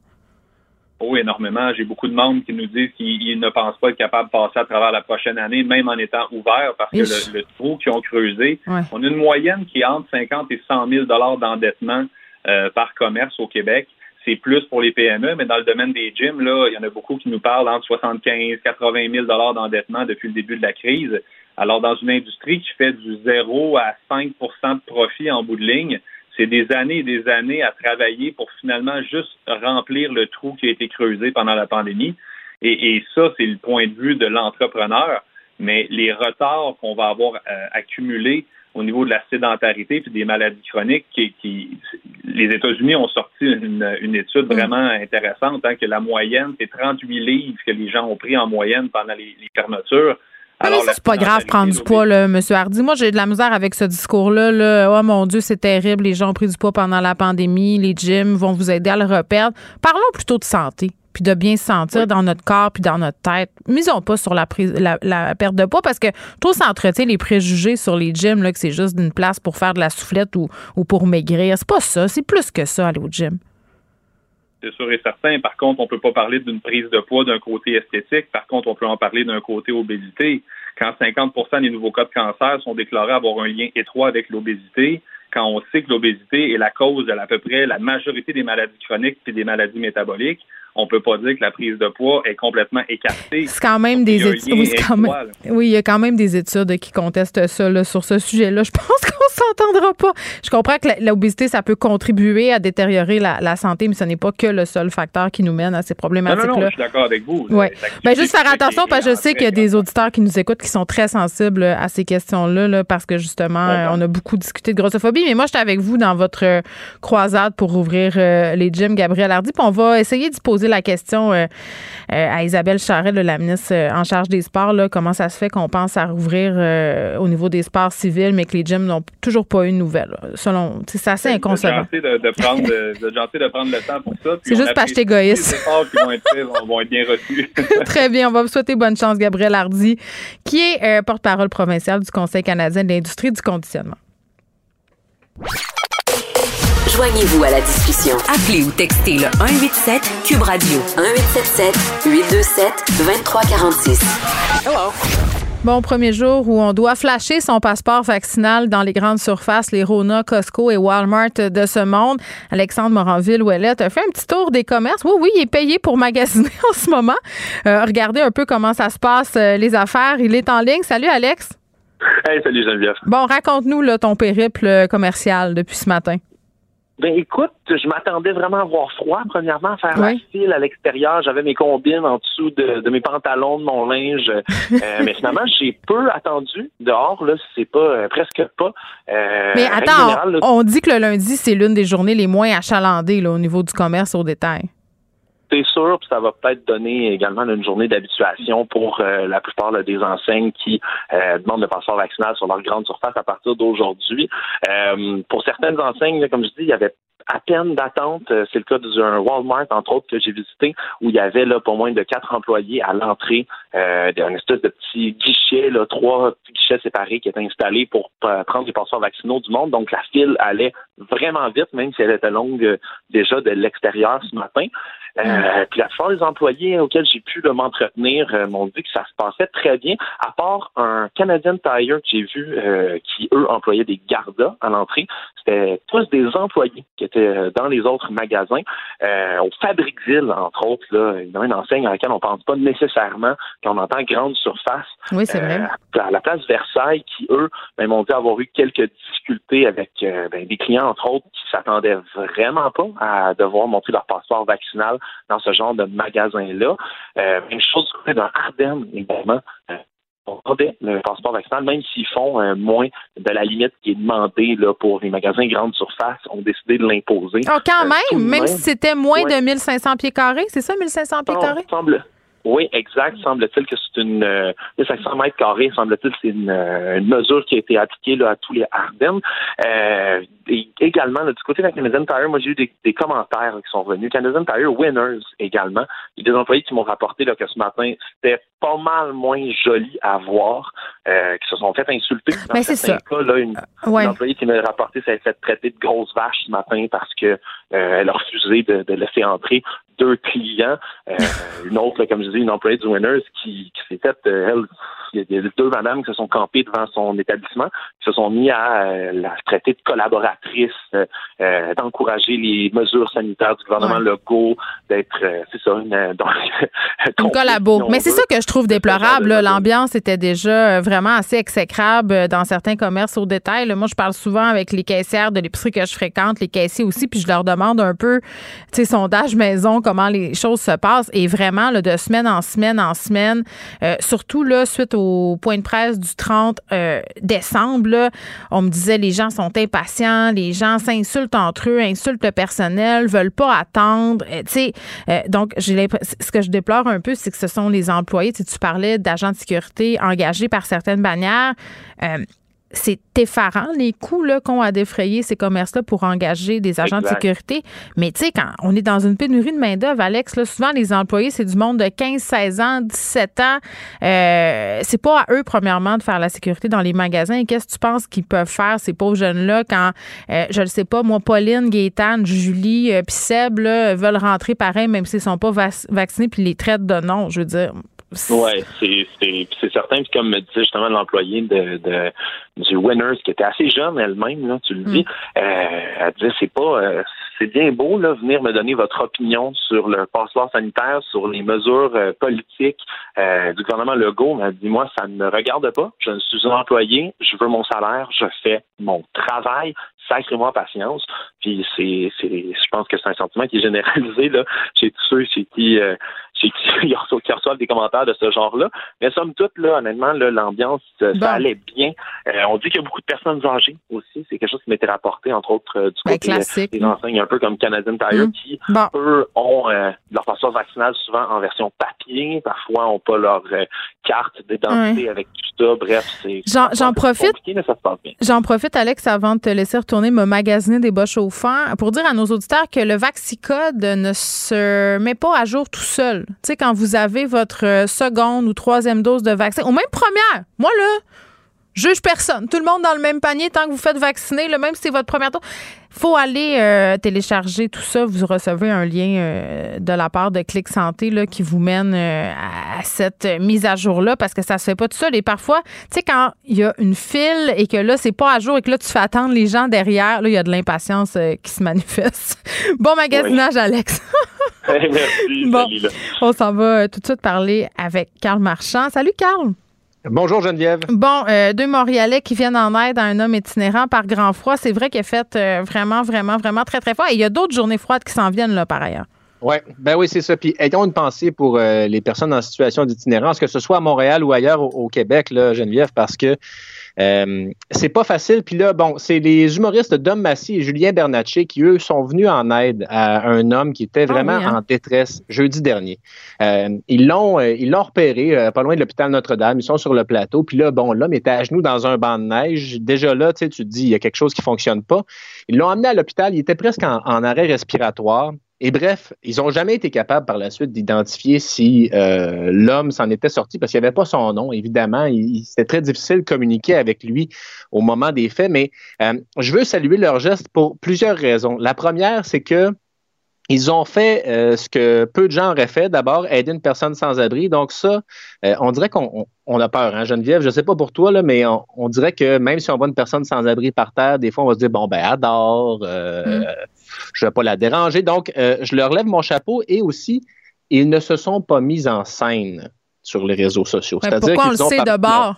Oh, énormément. J'ai beaucoup de membres qui nous disent qu'ils ils ne pensent pas être capables de passer à travers la prochaine année, même en étant ouverts, parce que le, le trou qu'ils ont creusé,
Ouais.
on a une moyenne qui est entre 50 et 100 000 dollars d'endettement euh, par commerce au Québec. C'est plus pour les PME, mais dans le domaine des gyms, là, il y en a beaucoup qui nous parlent entre 75 80 000 dollars d'endettement depuis le début de la crise. Alors, dans une industrie qui fait du 0 à 5% de profit en bout de ligne, c'est des années et des années à travailler pour finalement juste remplir le trou qui a été creusé pendant la pandémie. Et, et ça, c'est le point de vue de l'entrepreneur. Mais les retards qu'on va avoir euh, accumulés au niveau de la sédentarité puis des maladies chroniques, qui, qui les États-Unis ont sorti une, une étude vraiment intéressante, hein, que la moyenne, c'est 38 livres que les gens ont pris en moyenne pendant les, les fermetures.
Ah, mais
Alors,
ça,
la
c'est pas grave prendre du poids, là, M. Hardy. Moi, j'ai de la misère avec ce discours-là. Là. Oh mon Dieu, c'est terrible. Les gens ont pris du poids pendant la pandémie. Les gyms vont vous aider à le reperdre. Parlons plutôt de santé, puis de bien se sentir
Oui.
dans notre corps, puis dans notre tête. Misons pas sur la, prise, la, la perte de poids, parce que tout s'entretient les préjugés sur les gyms, là, que c'est juste une place pour faire de la soufflette ou, ou pour maigrir. C'est pas ça. C'est plus que ça, aller au gym.
C'est sûr et certain. Par contre, on peut pas parler d'une prise de poids d'un côté esthétique. Par contre, on peut en parler d'un côté obésité. Quand 50% des nouveaux cas de cancer sont déclarés avoir un lien étroit avec l'obésité, quand on sait que l'obésité est la cause de à peu près la majorité des maladies chroniques et des maladies métaboliques, on peut pas dire que la prise de poids est complètement écartée.
C'est quand même des études. Oui, quand même- il y a quand même des études qui contestent ça là, sur ce sujet-là. Je pense qu'on s'entendra pas. Je comprends que l'obésité, ça peut contribuer à détériorer la, la santé, mais ce n'est pas que le seul facteur qui nous mène à ces problématiques-là.
non, non, je suis d'accord avec vous.
Ouais. Ben, juste faire attention parce que je sais qu'il y a des auditeurs qui nous écoutent qui sont très sensibles à ces questions-là là, parce que justement,
Bon,
on a beaucoup discuté de grossophobie. Mais moi, j'étais avec vous dans votre croisade pour ouvrir euh, les gyms, Gabriel Hardy. Puis on va essayer d'y poser la question euh, euh, à Isabelle Charret, là, la ministre euh, en charge des sports. Là, comment ça se fait qu'on pense à rouvrir au niveau des sports civils, mais que les gyms n'ont toujours pas eu de nouvelles? là. Selon, c'est assez inconcevable.
gentil de, de prendre, de, de le temps pour ça.
C'est juste parce que égoïste.
Les efforts qui vont être faits vont, vont être bien reçus.
Très bien. On va vous souhaiter bonne chance, Gabriel Hardy, qui est porte-parole provincial du Conseil canadien de l'industrie du conditionnement.
Joignez-vous à la discussion.
Appelez ou textez le 187 Cube Radio.
1877 827 2346.
Bon premier jour où on doit flasher son passeport vaccinal dans les grandes surfaces, les Rona, Costco et Walmart de ce monde. Alexandre Moranville-Ouellette a fait un petit tour des commerces. Oui, oui, il est payé pour magasiner en ce moment. Euh, regardez un peu comment ça se passe, euh, les affaires. Il est en ligne. Salut, Alex.
Hey, salut Geneviève.
Bon, raconte-nous là, ton périple euh, commercial depuis ce matin.
Ben écoute, je m'attendais vraiment à avoir froid, premièrement, à faire la
Oui.
file à l'extérieur. J'avais mes combines en dessous de, de mes pantalons, de mon linge. Euh, mais finalement, j'ai peu attendu dehors, là, c'est pas euh, presque pas. Euh,
Mais attends,
générale,
on, on dit que le lundi, c'est l'une des journées les moins achalandées là, au niveau du commerce au détail.
C'est sûr, puis ça va peut-être donner également une journée d'habituation pour euh, la plupart là, des enseignes qui euh, demandent le passeport vaccinal sur leur grande surface à partir d'aujourd'hui. Euh, pour certaines enseignes, comme je dis, il y avait à peine d'attente. Euh, C'est le cas d'un Walmart, entre autres, que j'ai visité, où il y avait là pas moins de quatre employés à l'entrée euh, d'un espèce de petit guichet, là, trois guichets séparés qui étaient installés pour euh, prendre les passeports vaccinaux du monde. Donc la file allait vraiment vite, même si elle était longue euh, déjà de l'extérieur ce matin. Euh, puis la plupart des employés auxquels j'ai pu m'entretenir euh, m'ont dit que ça se passait très bien, à part un Canadian Tire que j'ai vu euh, qui, eux, employaient des gardas à l'entrée. C'était tous des employés qui étaient euh, dans les autres magasins. Euh, au Fabriqueville, entre autres, là, une enseigne à laquelle on pense pas nécessairement qu'on entend grande surface.
Oui, c'est vrai.
Euh, à la place Versailles, qui, eux, ben, m'ont dit avoir eu quelques difficultés avec ben, des clients, entre autres, qui s'attendaient vraiment pas à devoir montrer leur passeport vaccinal dans ce genre de magasin-là. Euh, même chose du côté d'un Ardennes, également. Euh, on demandait le passeport vaccinal, même s'ils font euh, moins de la limite qui est demandée là, pour les magasins grande surface, ont décidé de l'imposer.
Oh, quand
Euh,
même, même si c'était moins
Ouais.
de 1500 pieds carrés, c'est ça, 1500 pieds
Non,
carrés?
semble. Oui, exact. Semble-t-il que c'est une euh, 1500 mètres carrés. Semble-t-il c'est une, euh, une mesure qui a été appliquée là, à tous les Ardennes. Euh, également, là, du côté de la Canadian Tire, moi j'ai eu des, des commentaires là, qui sont venus. Canadian Tire Winners également. Il y a des employés qui m'ont rapporté là, que ce matin, c'était pas mal moins joli à voir, euh, qui se sont fait insulter. Dans
Ben, c'est ça.
cas, là, une,
Ouais.
une employée qui m'a rapporté s'est fait traiter de grosse vache ce matin parce que euh, elle a refusé de, de laisser entrer deux clients. Euh, une autre, là, comme je dis, une employée du Winners qui, qui s'est faite, euh, elle, il y a deux madames qui se sont campées devant son établissement, qui se sont mis à euh, la traiter de collaboratrice, euh, euh, d'encourager les mesures sanitaires du gouvernement
Ouais.
Legault, d'être, euh, c'est ça, une, euh, donc,
Une collabo. Mais c'est ça que je trouve déplorable. L'ambiance était déjà euh, vraiment assez exécrable euh, dans certains commerces au détail. Moi, je parle souvent avec les caissières de l'épicerie que je fréquente, les caissiers aussi, puis je leur demande un peu, tu sais, sondage maison, comment les choses se passent. Et vraiment, de semaine en semaine en semaine, euh, surtout là, suite au point de presse du 30 euh, décembre, là, on me disait les gens sont impatients, les gens s'insultent entre eux, insultent le personnel, veulent pas attendre. Tu sais, donc ce que je déplore un peu, c'est que ce sont les employés. Tu, parlais d'agents de sécurité engagés par Euh, c'est effarant les coûts là, qu'ont à défrayer ces commerces-là pour engager des agents
Exact.
de sécurité. Mais tu sais, quand on est dans une pénurie de main-d'œuvre, Alex, là, souvent les employés, c'est du monde de 15, 16 ans, 17 ans. Euh, c'est pas à eux, premièrement, de faire la sécurité dans les magasins. Et Qu'est-ce que tu penses qu'ils peuvent faire, ces pauvres jeunes-là, quand, euh, je ne sais pas, moi, Pauline, Gaétane, Julie, euh, puis Seb, là, veulent rentrer pareil, même s'ils sont pas vac- vaccinés, puis les traitent de non. Je veux dire.
Ouais, c'est c'est c'est certain. Puis comme me disait justement l'employé de, de du Winners qui était assez jeune elle-même, là, tu le dis, euh, elle disait c'est pas euh, c'est bien beau là venir me donner votre opinion sur le passeport sanitaire, sur les mesures euh, politiques euh, du gouvernement Legault. Mais elle dit moi ça ne me regarde pas. Je suis un employé, je veux mon salaire, je fais mon travail. Sacrez-moi patience. Puis c'est c'est je pense que c'est un sentiment qui est généralisé là chez tous ceux chez qui euh, qui qui reçoivent des commentaires de ce genre-là. Mais somme toute, là, honnêtement, là, l'ambiance, euh,
Bon.
ça allait bien. Euh, on dit qu'il y a beaucoup de personnes âgées aussi. C'est quelque chose qui m'était rapporté, entre autres, euh, du
Ben,
côté
classique.
des enseignes un peu comme Canadian Tire,
Mm.
qui,
Bon.
eux, ont euh, leur passeport vaccinal souvent en version papier. Parfois, n'ont pas leur carte d'identité avec tout ça. Bref, c'est
J'en- profite. J'en profite, Alex, avant de te laisser retourner me magasiner des bas chauffants, pour dire à nos auditeurs que le Vaxicode ne se met pas à jour tout seul. Tu sais, quand vous avez votre euh, seconde ou troisième dose de vaccin, ou même première, moi, là, juge personne. Tout le monde dans le même panier tant que vous faites vacciner, là, même si c'est votre première dose. faut aller euh, télécharger tout ça. Vous recevez un lien euh, de la part de Clic Santé là, qui vous mène euh, à cette mise à jour-là parce que ça se fait pas tout seul. Et parfois, tu sais, quand il y a une file et que là, c'est pas à jour et que là, tu fais attendre les gens derrière, là, il y a de l'impatience qui se manifeste. bon magasinage, Alex.
Merci,
Bon.
salut.
On s'en va tout de suite parler avec Carl Marchand. Salut, Carl.
Bonjour Geneviève.
Bon, euh, deux Montréalais qui viennent en aide à un homme itinérant par grand froid. C'est vrai qu'il a fait euh, vraiment, vraiment, vraiment très, très fort. Et il y a d'autres journées froides qui s'en viennent là par ailleurs.
Ouais, ben oui, c'est ça. Puis ayons une pensée pour euh, les personnes en situation d'itinérance, que ce soit à Montréal ou ailleurs au, au Québec, là, Geneviève, parce que euh, c'est pas facile. Puis là, bon, c'est les humoristes Dom Massy et Julien Bernatchez qui, eux, sont venus en aide à un homme qui était vraiment
oui, hein?
en détresse jeudi dernier. Euh, ils l'ont euh, ils l'ont repéré pas loin de l'hôpital Notre-Dame. Ils sont sur le plateau. Puis là, bon, l'homme était à genoux dans un banc de neige. Déjà là, tu sais, tu te dis, il y a quelque chose qui fonctionne pas. Ils l'ont amené à l'hôpital. Il était presque en, en arrêt respiratoire. Et bref, ils n'ont jamais été capables par la suite d'identifier si euh, l'homme s'en était sorti parce qu'il n'y avait pas son nom. Évidemment, c'était très difficile de communiquer avec lui au moment des faits. Mais euh, je veux saluer leur geste pour plusieurs raisons. La première, c'est que ils ont fait euh, ce que peu de gens auraient fait. D'abord, aider une personne sans abri. Donc ça, on dirait qu'on on- on a peur, hein, Geneviève? Je sais pas pour toi, mais on, dirait que même si on voit une personne sans abri par terre, des fois, on va se dire, bon, ben, adore, je vais pas la déranger. Donc, euh, je leur lève mon chapeau et aussi, ils ne se sont pas mis en scène sur les réseaux sociaux.
Mais pourquoi on le sait de bord?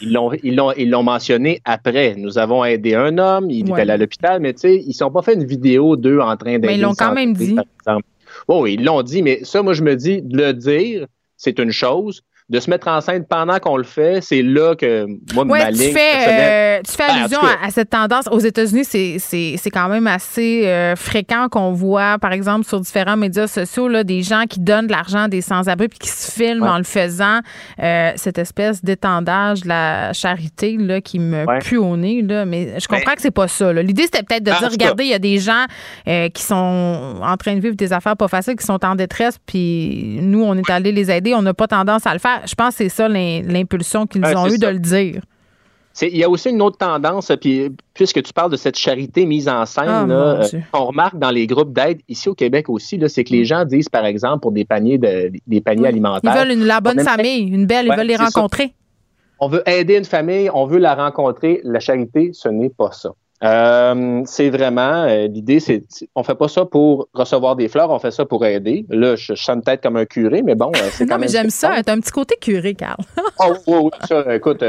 ils l'ont, ils l'ont, ils l'ont mentionné après. Nous avons aidé un homme, il
Ouais.
est allé à l'hôpital, mais tu sais, ils sont pas fait une vidéo d'eux en train d'aider.
Mais ils l'ont quand même dit.
par exemple. Oh, oui, ils l'ont dit, mais ça, moi, je me dis, de le dire, c'est une chose. De se mettre en scène pendant qu'on le fait, c'est là que moi, ma
Ouais, tu
ligne
fais, euh, tu fais
Ben, en
allusion à, à cette tendance. Aux États-Unis, c'est- c'est c'est quand même assez euh, fréquent qu'on voit, par exemple, sur différents médias sociaux, là, des gens qui donnent de l'argent à des sans-abri puis qui se filment
Ouais.
en le faisant. Euh, cette espèce d'étendage de la charité là, qui me
Ouais.
pue au nez. Là, mais je comprends que c'est pas ça. L'idée, c'était peut-être de
Ah, en
dire, regardez, il y a des gens qui sont en train de vivre des affaires pas faciles, qui sont en détresse, puis nous, on est allé les aider. On n'a pas tendance à le faire. Je pense que c'est ça l'impulsion qu'ils ont eu
ça.
de le dire.
Il y a aussi une autre tendance, puis puisque tu parles de cette charité mise en scène,
Ah,
là,
mon
euh, on remarque dans les groupes d'aide ici au Québec aussi, c'est que les gens disent, par exemple, pour des paniers de, des paniers
Ils
alimentaires,
veulent une, la bonne
on
famille, une belle, ils veulent les
ça.
rencontrer.
on veut aider une famille, on veut la rencontrer. La charité, ce n'est pas ça. Euh, c'est vraiment euh, l'idée, c'est on fait pas ça pour recevoir des fleurs, on fait ça pour aider. Là, je, je sonne peut-être comme un curé, mais bon, euh, c'est quand
Non, mais j'aime ça. T'as un petit côté curé, Carl.
Oh, oui, oui, ça, écoute,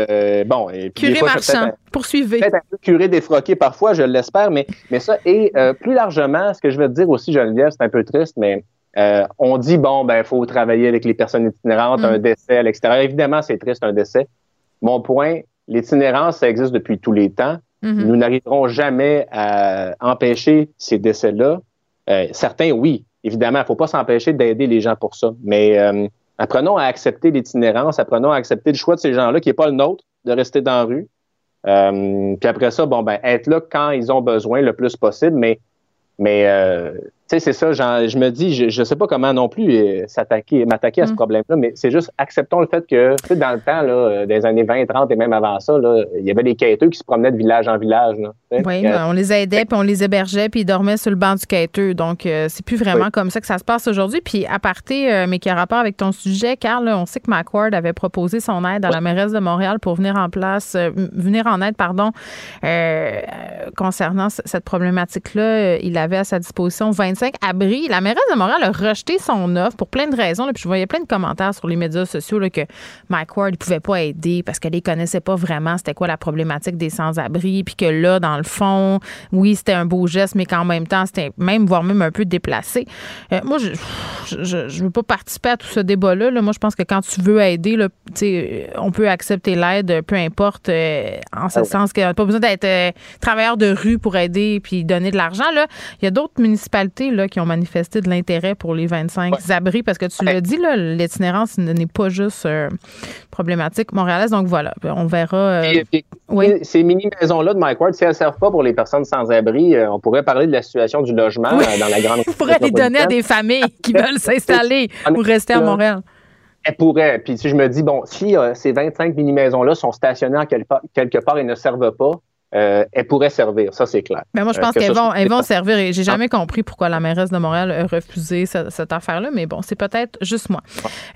bon. Et puis
curé
fois,
marchand.
un-
Poursuivez.
peut-être un peu curé défroqué parfois, je l'espère, mais, mais ça, et plus largement, ce que je veux te dire aussi, Geneviève, c'est un peu triste, mais euh, on dit, bon, ben, il faut travailler avec les personnes itinérantes,
Mm.
un décès à l'extérieur. Évidemment, c'est triste, un décès. Mon point, l'itinérance, ça existe depuis tous les temps.
Mhm.
Nous n'arriverons jamais à empêcher ces décès-là. Euh, certains, oui, évidemment, il ne faut pas s'empêcher d'aider les gens pour ça. Mais euh, apprenons à accepter l'itinérance, apprenons à accepter le choix de ces gens-là, qui n'est pas le nôtre, de rester dans la rue. Euh, puis après ça, bon, ben, être là quand ils ont besoin le plus possible, mais sais, c'est ça, je me dis, je, je sais pas comment non plus euh, s'attaquer, m'attaquer à ce
Mm.
problème-là, mais c'est juste acceptons le fait que, tu sais, dans le temps, là, euh, des années 20, 30 et même avant ça, là, il y avait des quêteux qui se promenaient de village en village. Là.
Oui,
Euh,
on les aidait, puis on les hébergeait, puis ils dormaient sur le banc du quêteux. Donc, euh, c'est plus vraiment
Oui.
comme ça que ça se passe aujourd'hui. Puis, à parté, mais qui a rapport avec ton sujet, Carl, on sait que McWard avait proposé son aide à la mairesse de Montréal pour venir en place, venir en aide, pardon, concernant cette problématique-là. Il avait à sa disposition 25 abris. La mairesse de Montréal a rejeté son offre pour plein de raisons. là. puis, je voyais plein de commentaires sur les médias sociaux là, que Mike Ward ne pouvait pas aider parce qu'elle ne connaissait pas vraiment c'était quoi la problématique des sans-abri. Puis que là, dans le fond, oui, c'était un beau geste, mais qu'en même temps, c'était même, voire même un peu déplacé. Euh, moi, je ne veux pas participer à tout ce débat-là. là. Moi, je pense que quand tu veux aider, là, on peut accepter l'aide, peu importe, euh, en ce
Ah
sens qu'il n'y a pas besoin d'être euh, travailleur de rue pour aider puis donner de l'argent. Il y a d'autres municipalités là, qui ont manifesté de l'intérêt pour les 25 abris parce que tu
Ouais.
l'as dit, l'itinérance n'est pas juste euh, problématique montréalaise. Donc voilà, on verra. euh, oui.
Ces mini-maisons-là de Mike Ward, si elles ne servent pas pour les personnes sans abri, euh, on pourrait parler de la situation du logement
Oui.
dans la grande
on pourrait les donner à des familles qui veulent s'installer ou rester à Montréal.
Elle pourrait. Puis si je me dis, bon, si euh, ces 25 mini-maisons-là sont stationnées en quelque part, quelque part et ne servent pas, euh, elles pourraient servir. Ça, c'est clair.
Ben moi, je
Euh,
pense
que
qu'elles vont, elles vont servir. Et j'ai jamais compris pourquoi la mairesse de Montréal a refusé ce- cette affaire-là, mais bon, c'est peut-être juste moi.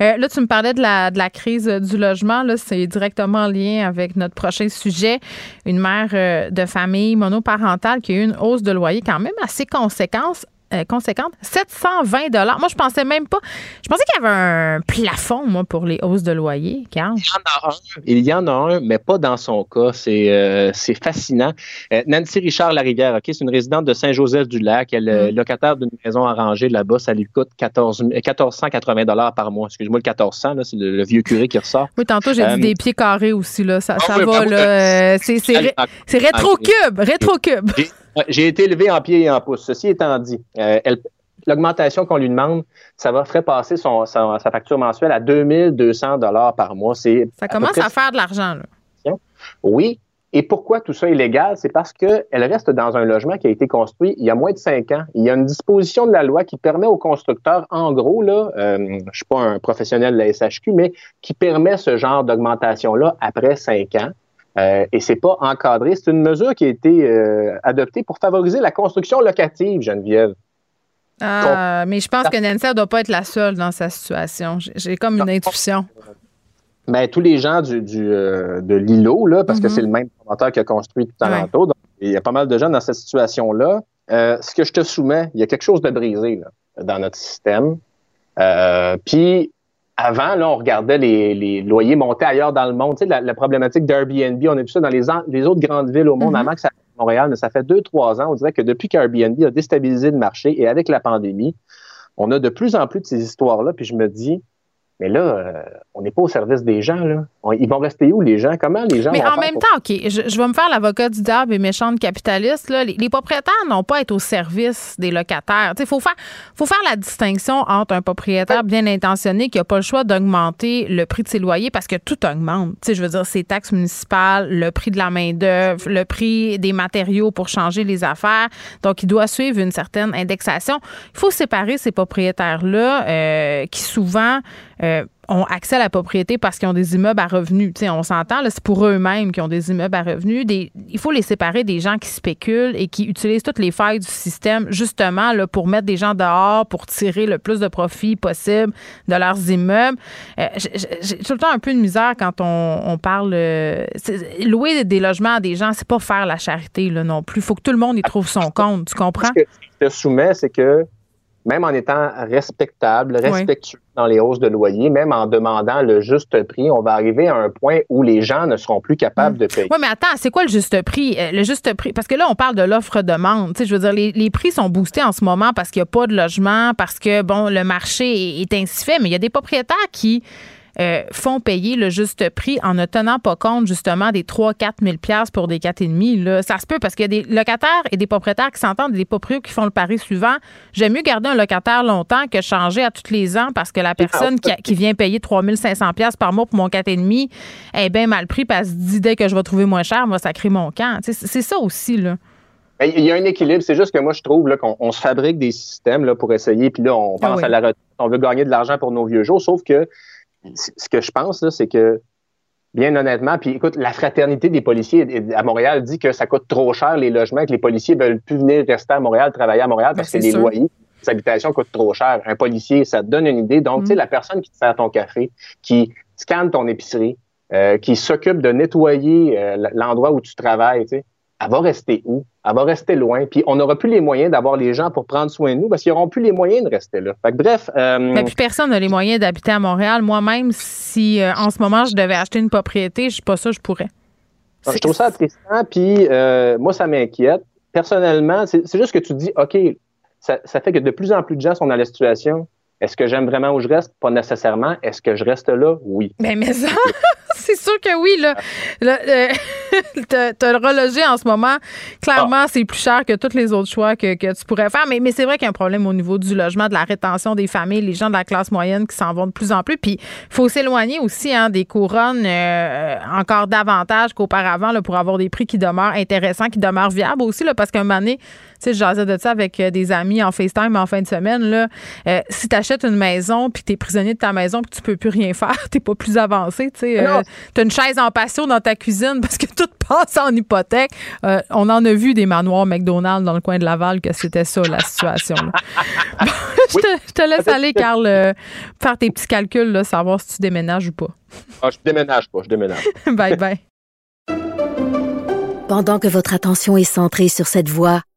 Euh, là, tu me parlais de la, de la crise euh, du logement. Là, c'est directement en lien avec notre prochain sujet. Une mère de famille monoparentale qui a eu une hausse de loyer quand même assez conséquente euh, conséquente. 720 dollars. Moi, je pensais même pas. Je pensais qu'il y avait un plafond, moi, pour les hausses de loyer, Carl.
Il y en a un, il y en a un mais pas dans son cas. C'est euh, fascinant. Euh, Nancy Richard Larivière, OK, c'est une résidente de Saint-Joseph-du-Lac. Elle est
Mm.
locataire d'une maison arrangée là-bas. Ça lui coûte 14, 1480 dollars par mois. Excuse-moi, le 1400, là, c'est le, le vieux curé qui ressort.
Oui, tantôt, j'ai dit des pieds carrés aussi, là. Ça,
Ah
ça
oui,
va, c'est rétro-cube, rétro-cube.
J'ai- été élevé en pieds et en pouces. Ceci étant dit, euh, elle- l'augmentation qu'on lui demande, ça va ferait passer son, sa, sa facture mensuelle à 2200 dollars par mois. C'est
Ça
à
commence
près
à faire de l'argent, là.
Oui. Et pourquoi tout ça est légal? C'est parce qu'elle reste dans un logement qui a été construit il y a moins de cinq ans. Il y a une disposition de la loi qui permet aux constructeurs, en gros, là, euh, je suis pas un professionnel de la SHQ, mais qui permet ce genre d'augmentation-là après cinq ans. Euh, et c'est pas encadré. C'est une mesure qui a été euh, adoptée pour favoriser la construction locative, Geneviève.
Ah, mais je pense que Nancy ne doit pas être la seule dans sa situation. J'ai- comme une intuition.
Ben, tous les gens du, du, euh, de l'îlot, là, parce que
Mhm.
c'est le même promoteur qui a construit tout
Ouais.
alentour. Donc, il y a pas mal de gens dans cette situation-là. Euh, ce que je te soumets, il y a quelque chose de brisé là, dans notre système. Euh, Puis, avant, là, on regardait les, les loyers monter ailleurs dans le monde. Tu sais, la, la problématique d'Airbnb, on a vu ça dans les, autres grandes villes au monde,
Mhm.
avant que ça Montréal, mais ça fait deux, trois ans. On dirait que depuis qu'Airbnb a déstabilisé le marché et avec la pandémie, on a de plus en plus de ces histoires-là. Puis je me dis, mais là, euh, on n'est pas au service des gens. Là. Ils vont rester où, les gens? Comment les gens
Mais
vont
en même
pour-
temps, OK, je, je vais me faire l'avocat du diable et méchante capitaliste. Là. Les, les propriétaires n'ont pas à être au service des locataires. Il faut faire, faut faire la distinction entre un propriétaire bien intentionné qui n'a pas le choix d'augmenter le prix de ses loyers parce que tout augmente. Tu sais, je veux dire, ses taxes municipales, le prix de la main-d'œuvre, le prix des matériaux pour changer les affaires. Donc, il doit suivre une certaine indexation. Il faut séparer ces propriétaires-là euh, qui souvent euh, ont accès à la propriété parce qu'ils ont des immeubles à revenus. Tu sais, on s'entend, là, c'est pour eux-mêmes qui ont des immeubles à revenus. Des, il faut les séparer des gens qui spéculent et qui utilisent toutes les failles du système justement là, pour mettre des gens dehors, pour tirer le plus de profit possible de leurs immeubles. Euh, j'ai tout le temps un peu de misère quand on, on parle... euh, louer des logements à des gens, c'est pas faire la charité là, non plus. Il faut que tout le monde y trouve son compte. Tu comprends?
Ce que je te soumets, c'est que même en étant respectable, respectueux dans les hausses de loyer, même en demandant le juste prix, on va arriver à un point où les gens ne seront plus capables de payer.
Oui, mais attends, c'est quoi le juste prix? Euh, Le juste prix, parce que là, on parle de l'offre-demande. Tu sais, je veux dire, les, les prix sont boostés en ce moment parce qu'il n'y a pas de logement, parce que, bon, le marché est, est ainsi fait, mais il y a des propriétaires qui euh, font payer le juste prix en ne tenant pas compte, justement, des 3-4 000 piastres pour des 4,5. Là. Ça se peut parce qu'il y a des locataires et des propriétaires qui s'entendent et des propriétaires qui font le pari suivant. J'aime mieux garder un locataire longtemps que changer à tous les ans parce que la personne qui, a- qui vient payer 3 500 piastres par mois pour mon 4,5 est bien mal pris parce qu'elle se dit dès que je vais trouver moins cher, moi, ça crée mon camp. C'est ça aussi, là.
Ben, Il y a un équilibre. C'est juste que moi, je trouve qu'on on se fabrique des systèmes là, pour essayer, puis là, on
Ah
pense
oui.
à la retraite, on veut gagner de l'argent pour nos vieux jours. Sauf que ce que je pense, c'est que, bien honnêtement, puis écoute, la fraternité des policiers à Montréal dit que ça coûte trop cher les logements, que les policiers veulent plus venir rester à Montréal, travailler à Montréal parce
Ben,
que
c'est
les
sûr.
loyers, les habitations coûtent trop cher. Un policier, ça te donne une idée. Donc, tu sais,
Mm.
la personne qui te sert ton café, qui scanne ton épicerie, euh, qui s'occupe de nettoyer euh, l'endroit où tu travailles, tu sais, elle va rester où? Elle va rester loin. Puis on n'aura plus les moyens d'avoir les gens pour prendre soin de nous parce qu'ils n'auront plus les moyens de rester là. Fait que bref, euh,
Mais puis personne n'a les moyens d'habiter à Montréal. Moi-même, si euh, en ce moment je devais acheter une propriété, je suis pas ça, je pourrais.
je trouve ça attristant. Puis euh, moi, ça m'inquiète. Personnellement, c'est juste que tu te dis, OK, ça, ça fait que de plus en plus de gens sont dans la situation. Est-ce que j'aime vraiment où je reste? Pas nécessairement. Est-ce que je reste là? Oui.
Ben, mais ça, c'est sûr que oui, là. Euh, te, te le reloger en ce moment, clairement, c'est plus cher que tous les autres choix que, que tu pourrais faire. Mais, mais c'est vrai qu'il y a un problème au niveau du logement, de la rétention des familles, les gens de la classe moyenne qui s'en vont de plus en plus. Puis, il faut s'éloigner aussi hein, des couronnes euh, encore davantage qu'auparavant là, pour avoir des prix qui demeurent intéressants, qui demeurent viables aussi, là, parce qu'un moment donné, sais, je jasais de ça avec euh, des amis en FaceTime en fin de semaine. Là. Euh, si tu achètes une maison puis tu es prisonnier de ta maison puis tu peux plus rien faire, tu pas plus avancé. Tu sais, euh, t'as une chaise en patio dans ta cuisine parce que tout passe en hypothèque. Euh, on en a vu des manoirs McDonald's dans le coin de Laval que c'était ça la situation. Bon, je, te, je te laisse aller, Carl, euh, faire tes petits calculs, là, savoir si tu déménages ou pas.
Ah, je déménage pas, je déménage.
bye bye.
Pendant que votre attention est centrée sur cette voix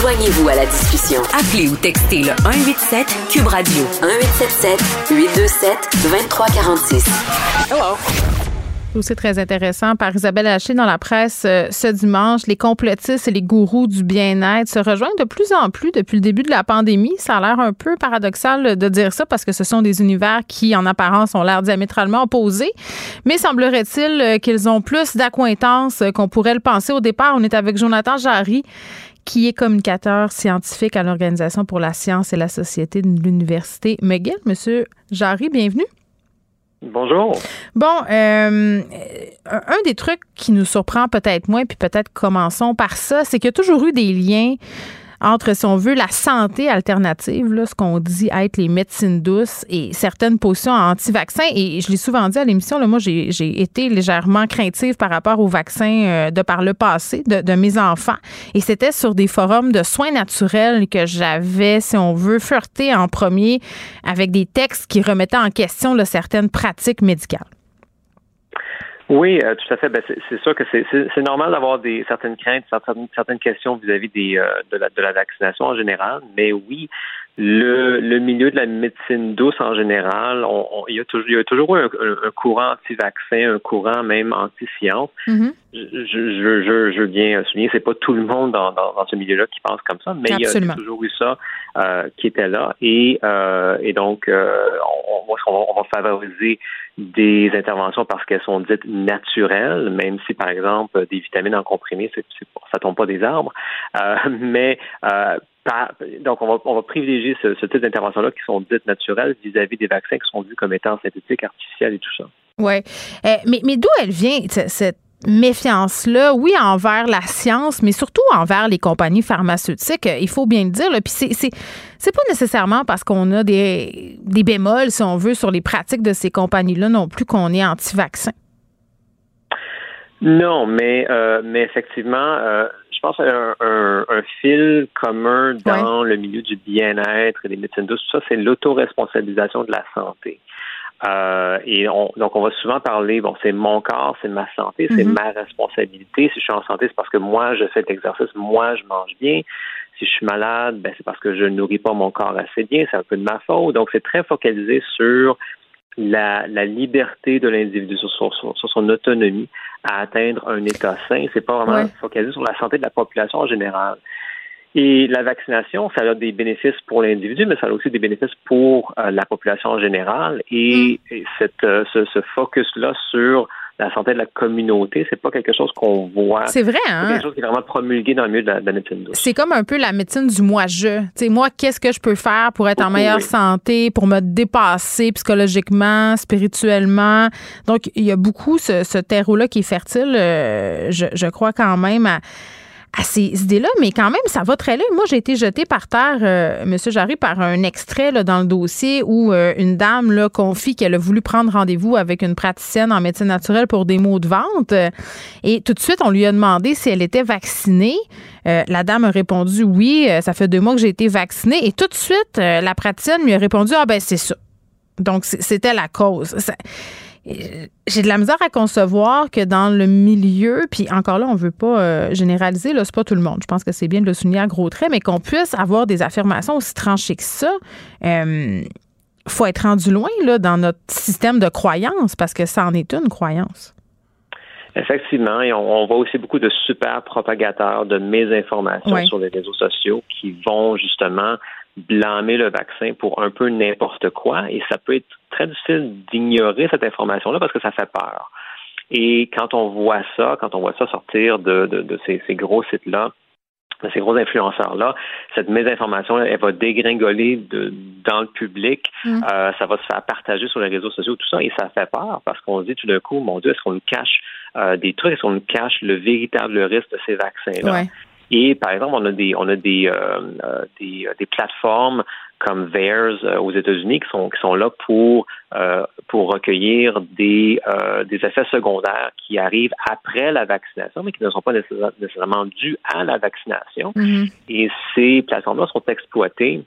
Joignez-vous à la discussion.
Appelez ou textez le 187 Cube Radio.
1877 827 2346.
Hello. aussi très intéressant par Isabelle Haché dans la presse euh, ce dimanche. Les complotistes et les gourous du bien-être se rejoignent de plus en plus depuis le début de la pandémie. Ça a l'air un peu paradoxal de dire ça parce que ce sont des univers qui, en apparence, ont l'air diamétralement opposés. Mais semblerait-il euh, qu'ils ont plus d'acquaintances qu'on pourrait le penser. Au départ, on est avec Jonathan Jarry, qui est communicateur scientifique à l'Organisation pour la science et la société de l'Université McGill. Monsieur Jarry, bienvenue.
Bonjour.
Bon, euh, un des trucs qui nous surprend peut-être moins, puis peut-être commençons par ça, c'est qu'il y a toujours eu des liens entre, si on veut, la santé alternative, là, ce qu'on dit être les médecines douces et certaines positions anti-vaccins. Et je l'ai souvent dit à l'émission, moi, j'ai été légèrement craintive par rapport aux vaccins euh, de par le passé de, de mes enfants. Et c'était sur des forums de soins naturels que j'avais, si on veut, flirté en premier avec des textes qui remettaient en question là, certaines pratiques médicales.
Oui, euh, tout à fait. Ben, c'est sûr que c'est normal d'avoir des certaines craintes, certaines, certaines questions vis-à-vis des euh, de, la, de la vaccination en général. Mais oui, le, le milieu de la médecine douce en général, on, il, y a toujours, il y a toujours eu un, courant anti-vaccin, un courant même anti-science. Mm-hmm. je, je, je, je, veux bien souligner, c'est pas tout le monde dans, dans, dans ce milieu-là qui pense comme ça, mais il y a toujours eu ça euh, qui était là. Et, euh, et donc, euh, on, on, on va favoriser des interventions parce qu'elles sont dites naturelles, même si, par exemple, des vitamines en comprimé, c'est, c'est, ça tombe pas des arbres. Euh, mais euh, donc, on va, on va privilégier ce, type d'interventions-là qui sont dites naturelles vis-à-vis des vaccins qui sont vus comme étant synthétiques, artificiels et tout ça.
Oui. Euh, mais, mais d'où elle vient, cette méfiance-là, oui, envers la science, mais surtout envers les compagnies pharmaceutiques, il faut bien le dire. Puis c'est, c'est, c'est pas nécessairement parce qu'on a des, des bémols, si on veut, sur les pratiques de ces compagnies-là non plus qu'on est anti-vaccin.
Non, mais, euh, mais effectivement, euh, je pense un, un, un, fil commun dans le milieu du bien-être et des médecines douces, tout ça, c'est l'autoresponsabilisation de la santé. Euh, et on, donc, on va souvent parler, bon, c'est mon corps, c'est ma santé, c'est mm-hmm. ma responsabilité. Si je suis en santé, c'est parce que moi, je fais de l'exercice, moi, je mange bien. Si je suis malade, ben, c'est parce que je ne nourris pas mon corps assez bien, c'est un peu de ma faute. Donc, c'est très focalisé sur la, la liberté de l'individu, sur, sur, sur, son autonomie à atteindre un état sain. C'est pas vraiment focalisé sur la santé de la population en général. Et la vaccination, ça a des bénéfices pour l'individu, mais ça a aussi des bénéfices pour euh, la population en général. Et, mm. cette, euh, ce, ce focus-là sur la santé de la communauté, c'est pas quelque chose qu'on voit.
C'est vrai, hein?
C'est quelque chose qui est vraiment promulgué dans le milieu de la, médecine douce.
C'est comme un peu la médecine du moi-je. Tu sais, moi, qu'est-ce que je peux faire pour être en meilleure santé, pour me dépasser psychologiquement, spirituellement? Donc, il y a beaucoup ce, ce terreau-là qui est fertile, euh, je, je crois quand même, à à ces idées-là, mais quand même, ça va très loin. Moi, j'ai été jetée par terre, euh, M. Jarry, par un extrait dans le dossier où euh, une dame confie qu'elle a voulu prendre rendez-vous avec une praticienne en médecine naturelle pour des maux de ventre. Et tout de suite, on lui a demandé si elle était vaccinée. Euh, la dame a répondu oui, ça fait deux mois que j'ai été vaccinée. Et tout de suite, la praticienne lui a répondu ah ben c'est ça. Donc, c'était la cause. J'ai de la misère à concevoir que dans le milieu, puis encore là, on veut pas euh, généraliser, là, c'est pas tout le monde. Je pense que c'est bien de le souligner à gros traits, mais qu'on puisse avoir des affirmations aussi tranchées que ça. Euh, faut être rendu loin là, dans notre système de croyance parce que ça en est une croyance.
Effectivement, et on, voit aussi beaucoup de super propagateurs de mésinformations sur les réseaux sociaux qui vont justement blâmer le vaccin pour un peu n'importe quoi et ça peut être très difficile d'ignorer cette information-là parce que ça fait peur. Et quand on voit ça, quand on voit ça sortir de, de, ces, ces, gros sites-là, de ces gros influenceurs-là, cette mésinformation, elle va dégringoler de, dans le public, mm. euh, ça va se faire partager sur les réseaux sociaux, tout ça, et ça fait peur parce qu'on se dit tout d'un coup, mon Dieu, est-ce qu'on nous cache euh, des trucs, est-ce qu'on nous cache le véritable risque de ces vaccins-là? Et par exemple, on a des on a des euh, euh, des, des, plateformes comme VAERS aux États-Unis qui sont qui sont là pour pour recueillir des des effets secondaires qui arrivent après la vaccination, mais qui ne sont pas nécessairement dus à la vaccination.
Mm-hmm.
Et ces plateformes-là sont exploitées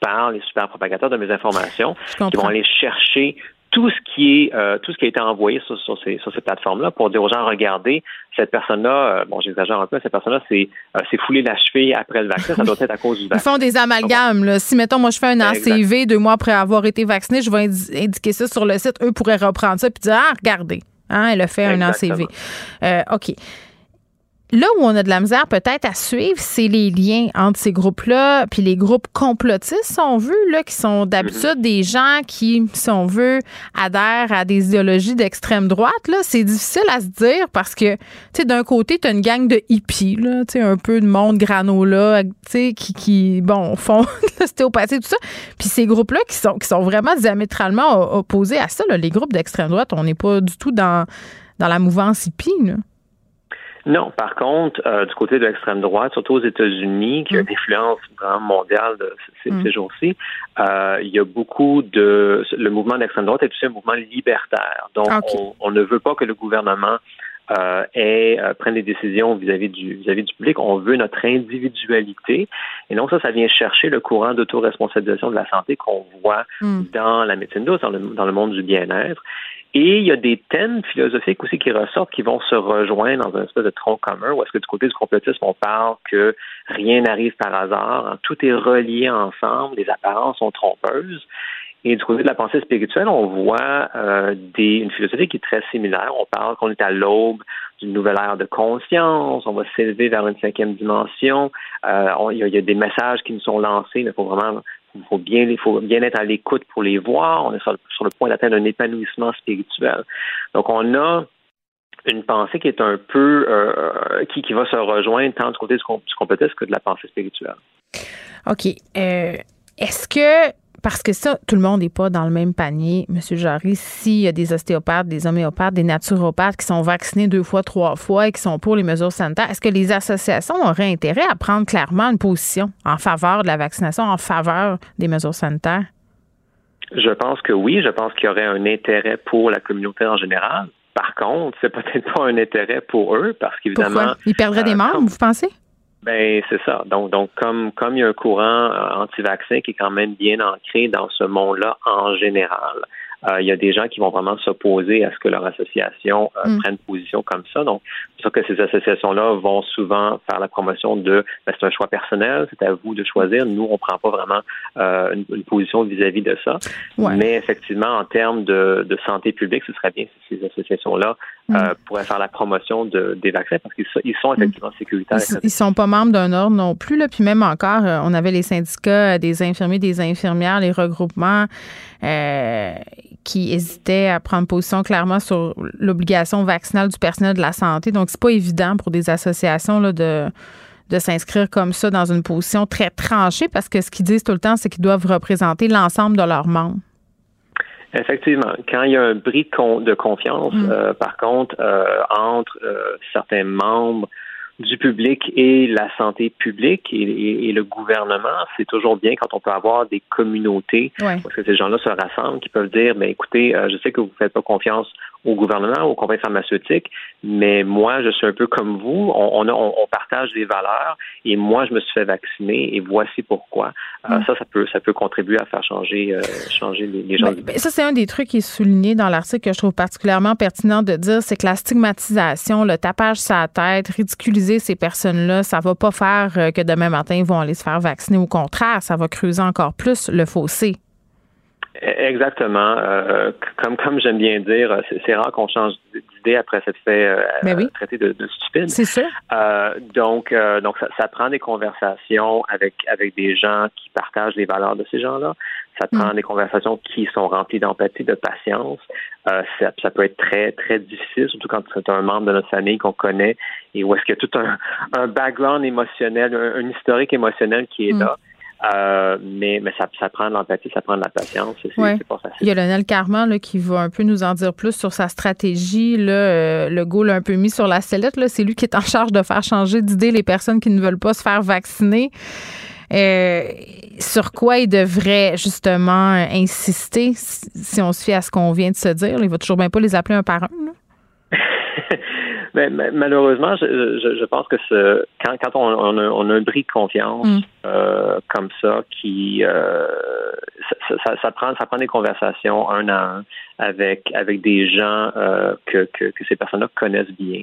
par les super propagateurs de mes informations qui vont aller chercher tout ce qui est euh, tout ce qui a été envoyé sur, sur ces, sur ces plateformes-là pour dire aux gens regardez cette personne-là euh, bon j'exagère un peu cette personne-là c'est euh, c'est foulé la cheville après le vaccin. Ça doit être à cause du vaccin
ils font des amalgames là. si mettons moi je fais un ACV deux mois après avoir été vacciné je vais indiquer ça sur le site. Eux pourraient reprendre ça puis dire ah regardez hein, elle a fait un ACV euh, ok Là où on a de la misère peut-être à suivre, c'est les liens entre ces groupes-là, puis les groupes complotistes, si on veut, là, qui sont d'habitude mhm. des gens qui, si on veut, adhèrent à des idéologies d'extrême droite. Là, c'est difficile à se dire parce que, tu sais, d'un côté, tu as une gang de hippies, là, tu sais, un peu de monde granola, tu sais, qui, qui, bon, font l'ostéopathie, tout ça. Puis ces groupes-là qui sont, qui sont vraiment diamétralement opposés à ça, là, les groupes d'extrême droite, on n'est pas du tout dans, dans la mouvance hippie, là.
Non, par contre, euh, du côté de l'extrême droite, surtout aux États-Unis, qui a une mm. influence vraiment mondiale de ces, mm. jours-ci, euh, il y a beaucoup de le mouvement d'extrême droite est aussi un mouvement libertaire. Donc, on, ne veut pas que le gouvernement euh, ait, euh, prenne des décisions vis-à-vis du vis-à-vis du public. On veut notre individualité. Et donc ça, ça vient chercher le courant d'autoresponsabilisation de la santé qu'on voit
mm.
dans la médecine douce, dans le, dans le monde du bien-être. Et il y a des thèmes philosophiques aussi qui ressortent, qui vont se rejoindre dans un espèce de tronc commun, où est-ce que du côté du complotisme, on parle que rien n'arrive par hasard, hein, tout est relié ensemble, les apparences sont trompeuses. Et du côté de la pensée spirituelle, on voit euh, une philosophie qui est très similaire. On parle qu'on est à l'aube d'une nouvelle ère de conscience, on va s'élever vers une cinquième dimension. Euh, il y, a des messages qui nous sont lancés, mais il faut vraiment faut bien, faut bien être à l'écoute pour les voir. On est sur, le point d'atteindre un épanouissement spirituel. Donc, on a une pensée qui est un peu euh, qui, qui va se rejoindre tant du côté du, compétence que de la pensée spirituelle.
OK. Est-ce que parce que ça, tout le monde n'est pas dans le même panier, M. Jarry. S'il y a des ostéopathes, des homéopathes, des naturopathes qui sont vaccinés deux fois, trois fois et qui sont pour les mesures sanitaires, est-ce que les associations auraient intérêt à prendre clairement une position en faveur de la vaccination, en faveur des mesures sanitaires?
Je pense que oui. Je pense qu'il y aurait un intérêt pour la communauté en général. Par contre, c'est peut-être pas un intérêt pour eux parce qu'évidemment.
Ils perdraient des euh, membres, vous pensez?
Ben c'est ça. Donc donc comme comme il y a un courant euh, anti-vaccin qui est quand même bien ancré dans ce monde-là en général. Euh, il y a des gens qui vont vraiment s'opposer à ce que leur association euh, mm. prenne position comme ça. Donc, c'est sûr que ces associations-là vont souvent faire la promotion de ben, c'est un choix personnel, c'est à vous de choisir. Nous, on prend pas vraiment euh, une, position vis-à-vis de ça. Mais effectivement, en termes de, de, santé publique, ce serait bien si ces associations-là mm. pourraient faire la promotion de, des vaccins parce qu'ils ils sont mm. effectivement sécuritaires.
Ils, ils, sont pas membres d'un ordre non plus. Là. Puis même encore, on avait les syndicats des infirmiers, des infirmières, les regroupements. Euh, qui hésitaient à prendre position clairement sur l'obligation vaccinale du personnel de la santé. Donc, c'est pas évident pour des associations là, de, de s'inscrire comme ça dans une position très tranchée parce que ce qu'ils disent tout le temps, c'est qu'ils doivent représenter l'ensemble de leurs membres.
Effectivement. Quand il y a un bris de confiance, mm. euh, par contre, euh, entre euh, certains membres du public et la santé publique et, le gouvernement, c'est toujours bien quand on peut avoir des communautés parce que ces gens-là se rassemblent, qui peuvent dire, mais ben, écoutez, euh, je sais que vous ne faites pas confiance au gouvernement, aux compagnies pharmaceutiques, mais moi, je suis un peu comme vous. On, on, partage des valeurs et moi, je me suis fait vacciner et voici pourquoi. Euh, mm. ça, ça peut, ça peut contribuer à faire changer, euh, changer les, gens.
Ben, ben, ça, c'est un des trucs qui est souligné dans l'article que je trouve particulièrement pertinent de dire, c'est que la stigmatisation, le tapage sur la tête, ridiculiser ces personnes-là, ça va pas faire euh, que demain matin, ils vont aller se faire vacciner. Au contraire, ça va creuser encore plus le fossé.
Exactement. Euh, comme comme j'aime bien dire, c'est rare qu'on change d'idée après s'être fait euh,
ben
traiter de, de stupide.
C'est ça.
Euh, donc euh, donc ça, ça, prend des conversations avec avec des gens qui partagent les valeurs de ces gens-là. Ça prend mm. des conversations qui sont remplies d'empathie, de patience. Euh, ça, ça, peut être très très difficile, surtout quand c'est un membre de notre famille qu'on connaît et où est-ce qu'il y a tout un, un background émotionnel, un, historique émotionnel qui est mm. là. Euh, mais mais ça, ça prend de l'empathie, ça prend de la patience.
Ouais.
c'est pas facile.
Il y a Lionel Carman là, qui va un peu nous en dire plus sur sa stratégie. Là, euh, le goal l'a un peu mis sur la sellette. Là. C'est lui qui est en charge de faire changer d'idée les personnes qui ne veulent pas se faire vacciner. Euh, sur quoi il devrait justement insister si on se fie à ce qu'on vient de se dire? Il va toujours bien pas les appeler un par un. là.
Mais, mais malheureusement, je, je, je pense que ce, quand, quand on, on, a, on a un bris de confiance
Mm.
euh, comme ça, qui euh, ça, ça, ça prend ça prend des conversations un à un avec avec des gens euh, que, que, que ces personnes-là connaissent bien.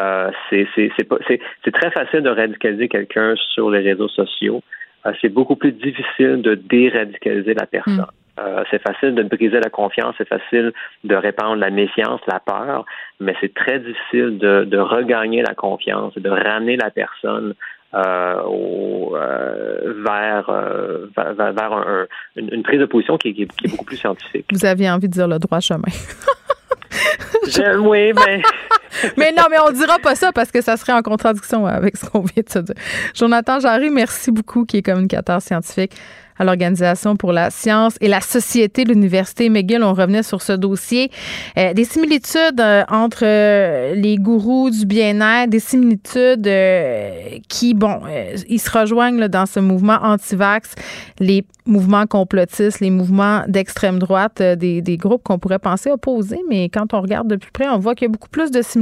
Euh, c'est c'est c'est pas c'est c'est très facile de radicaliser quelqu'un sur les réseaux sociaux. Euh, c'est beaucoup plus difficile de déradicaliser la personne. Euh, c'est facile de briser la confiance, c'est facile de répandre la méfiance, la peur, mais c'est très difficile de, de regagner la confiance, de ramener la personne euh, au, euh, vers, euh, vers, vers- vers un- un- une, prise de position qui, est- qui est- qui est beaucoup plus scientifique.
Vous aviez envie de dire le droit chemin.
Je- oui, mais
mais non, mais on dira pas ça parce que ça serait en contradiction avec ce qu'on vient de se dire. Jonathan Jarry, merci beaucoup, qui est communicateur scientifique à l'Organisation pour la science et la société de l'Université McGill. On revenait sur ce dossier. Euh, des similitudes euh, entre euh, les gourous du bien-être, des similitudes qui, bon, ils se rejoignent dans ce mouvement anti-vax, les mouvements complotistes, les mouvements d'extrême droite, des groupes qu'on pourrait penser opposés, mais quand on regarde de plus près, on voit qu'il y a beaucoup plus de similitudes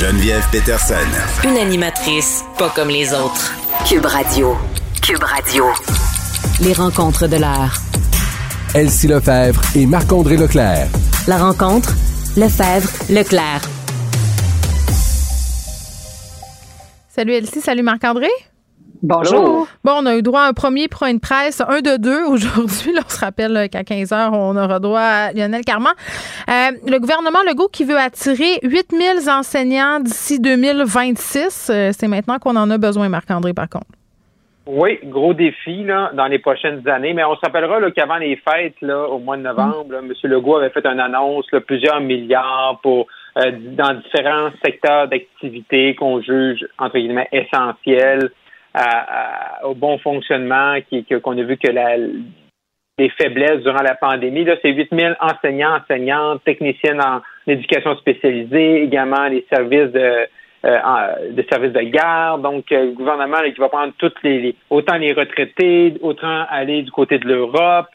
Geneviève Peterson.
Une animatrice pas comme les autres. Cube Radio. Cube Radio.
Les rencontres de l'heure.
Elsie Lefebvre et Marc-André Leclerc.
La rencontre, Lefebvre, Leclerc.
Salut Elsie, salut Marc-André.
Bonjour.
Bon, on a eu droit à un premier point de presse, un de deux aujourd'hui. Là, on se rappelle qu'à 15 heures, on aura droit à Lionel Carman. Euh, le gouvernement Legault qui veut attirer 8000 enseignants d'ici 2026. Euh, c'est maintenant qu'on en a besoin, Marc-André, par contre.
Oui, gros défi là, dans les prochaines années. Mais on se rappellera là, qu'avant les fêtes, là, au mois de novembre, M. Legault avait fait une annonce, là, plusieurs milliards pour euh, dans différents secteurs d'activité qu'on juge, entre guillemets, essentiels à- au bon fonctionnement, qu'on a vu que la, les faiblesses durant la pandémie. Là, c'est 8000 enseignants, enseignantes, techniciennes en éducation spécialisée, également les services de, euh, services de garde. Donc, euh, le gouvernement là, qui va prendre toutes les, autant les retraités, autant aller du côté de l'Europe.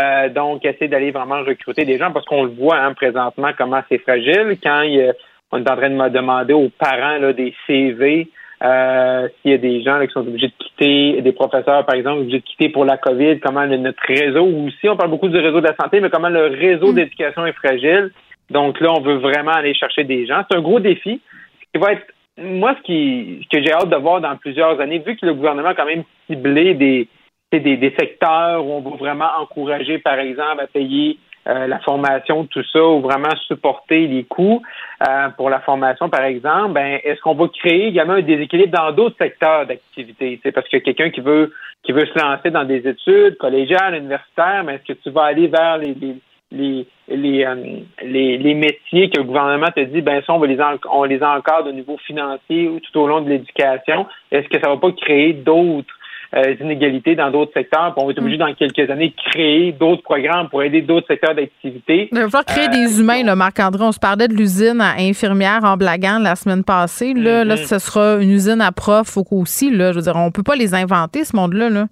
Euh, donc, essayer d'aller vraiment recruter des gens parce qu'on le voit hein, présentement comment c'est fragile. Quand il a- on est en train de me demander aux parents là, des CV, euh, s'il y a des gens là, qui sont obligés de quitter, des professeurs par exemple, obligés de quitter pour la COVID, comment le- notre réseau, ou aussi on parle beaucoup du réseau de la santé, mais comment le réseau d'éducation est fragile. Donc là, on veut vraiment aller chercher des gens. C'est un gros défi. Ce qui va être moi, ce qui ce que j'ai hâte de voir dans plusieurs années, vu que le gouvernement a quand même ciblé des, des, des secteurs où on va vraiment encourager, par exemple, à payer euh, la formation, tout ça, ou vraiment supporter les coûts euh, pour la formation, par exemple, ben, est-ce qu'on va créer également un déséquilibre dans d'autres secteurs d'activité? C'est parce que quelqu'un qui veut qui veut se lancer dans des études collégiales, universitaires, mais est-ce que tu vas aller vers les, les les les, euh, les les métiers que le gouvernement te dit ben ça on va les en- on les encadre au niveau financier ou tout au long de l'éducation? Est-ce que ça va pas créer d'autres euh, inégalités dans d'autres secteurs puis on va être obligé dans quelques années de créer d'autres programmes pour aider d'autres secteurs d'activité
Il va falloir créer des humains, là, Marc-André. On se parlait de l'usine à infirmières en blaguant la semaine passée. Là, là, ce sera une usine à profs aussi. Là. Je veux dire, on peut pas les inventer, ce monde-là. Là.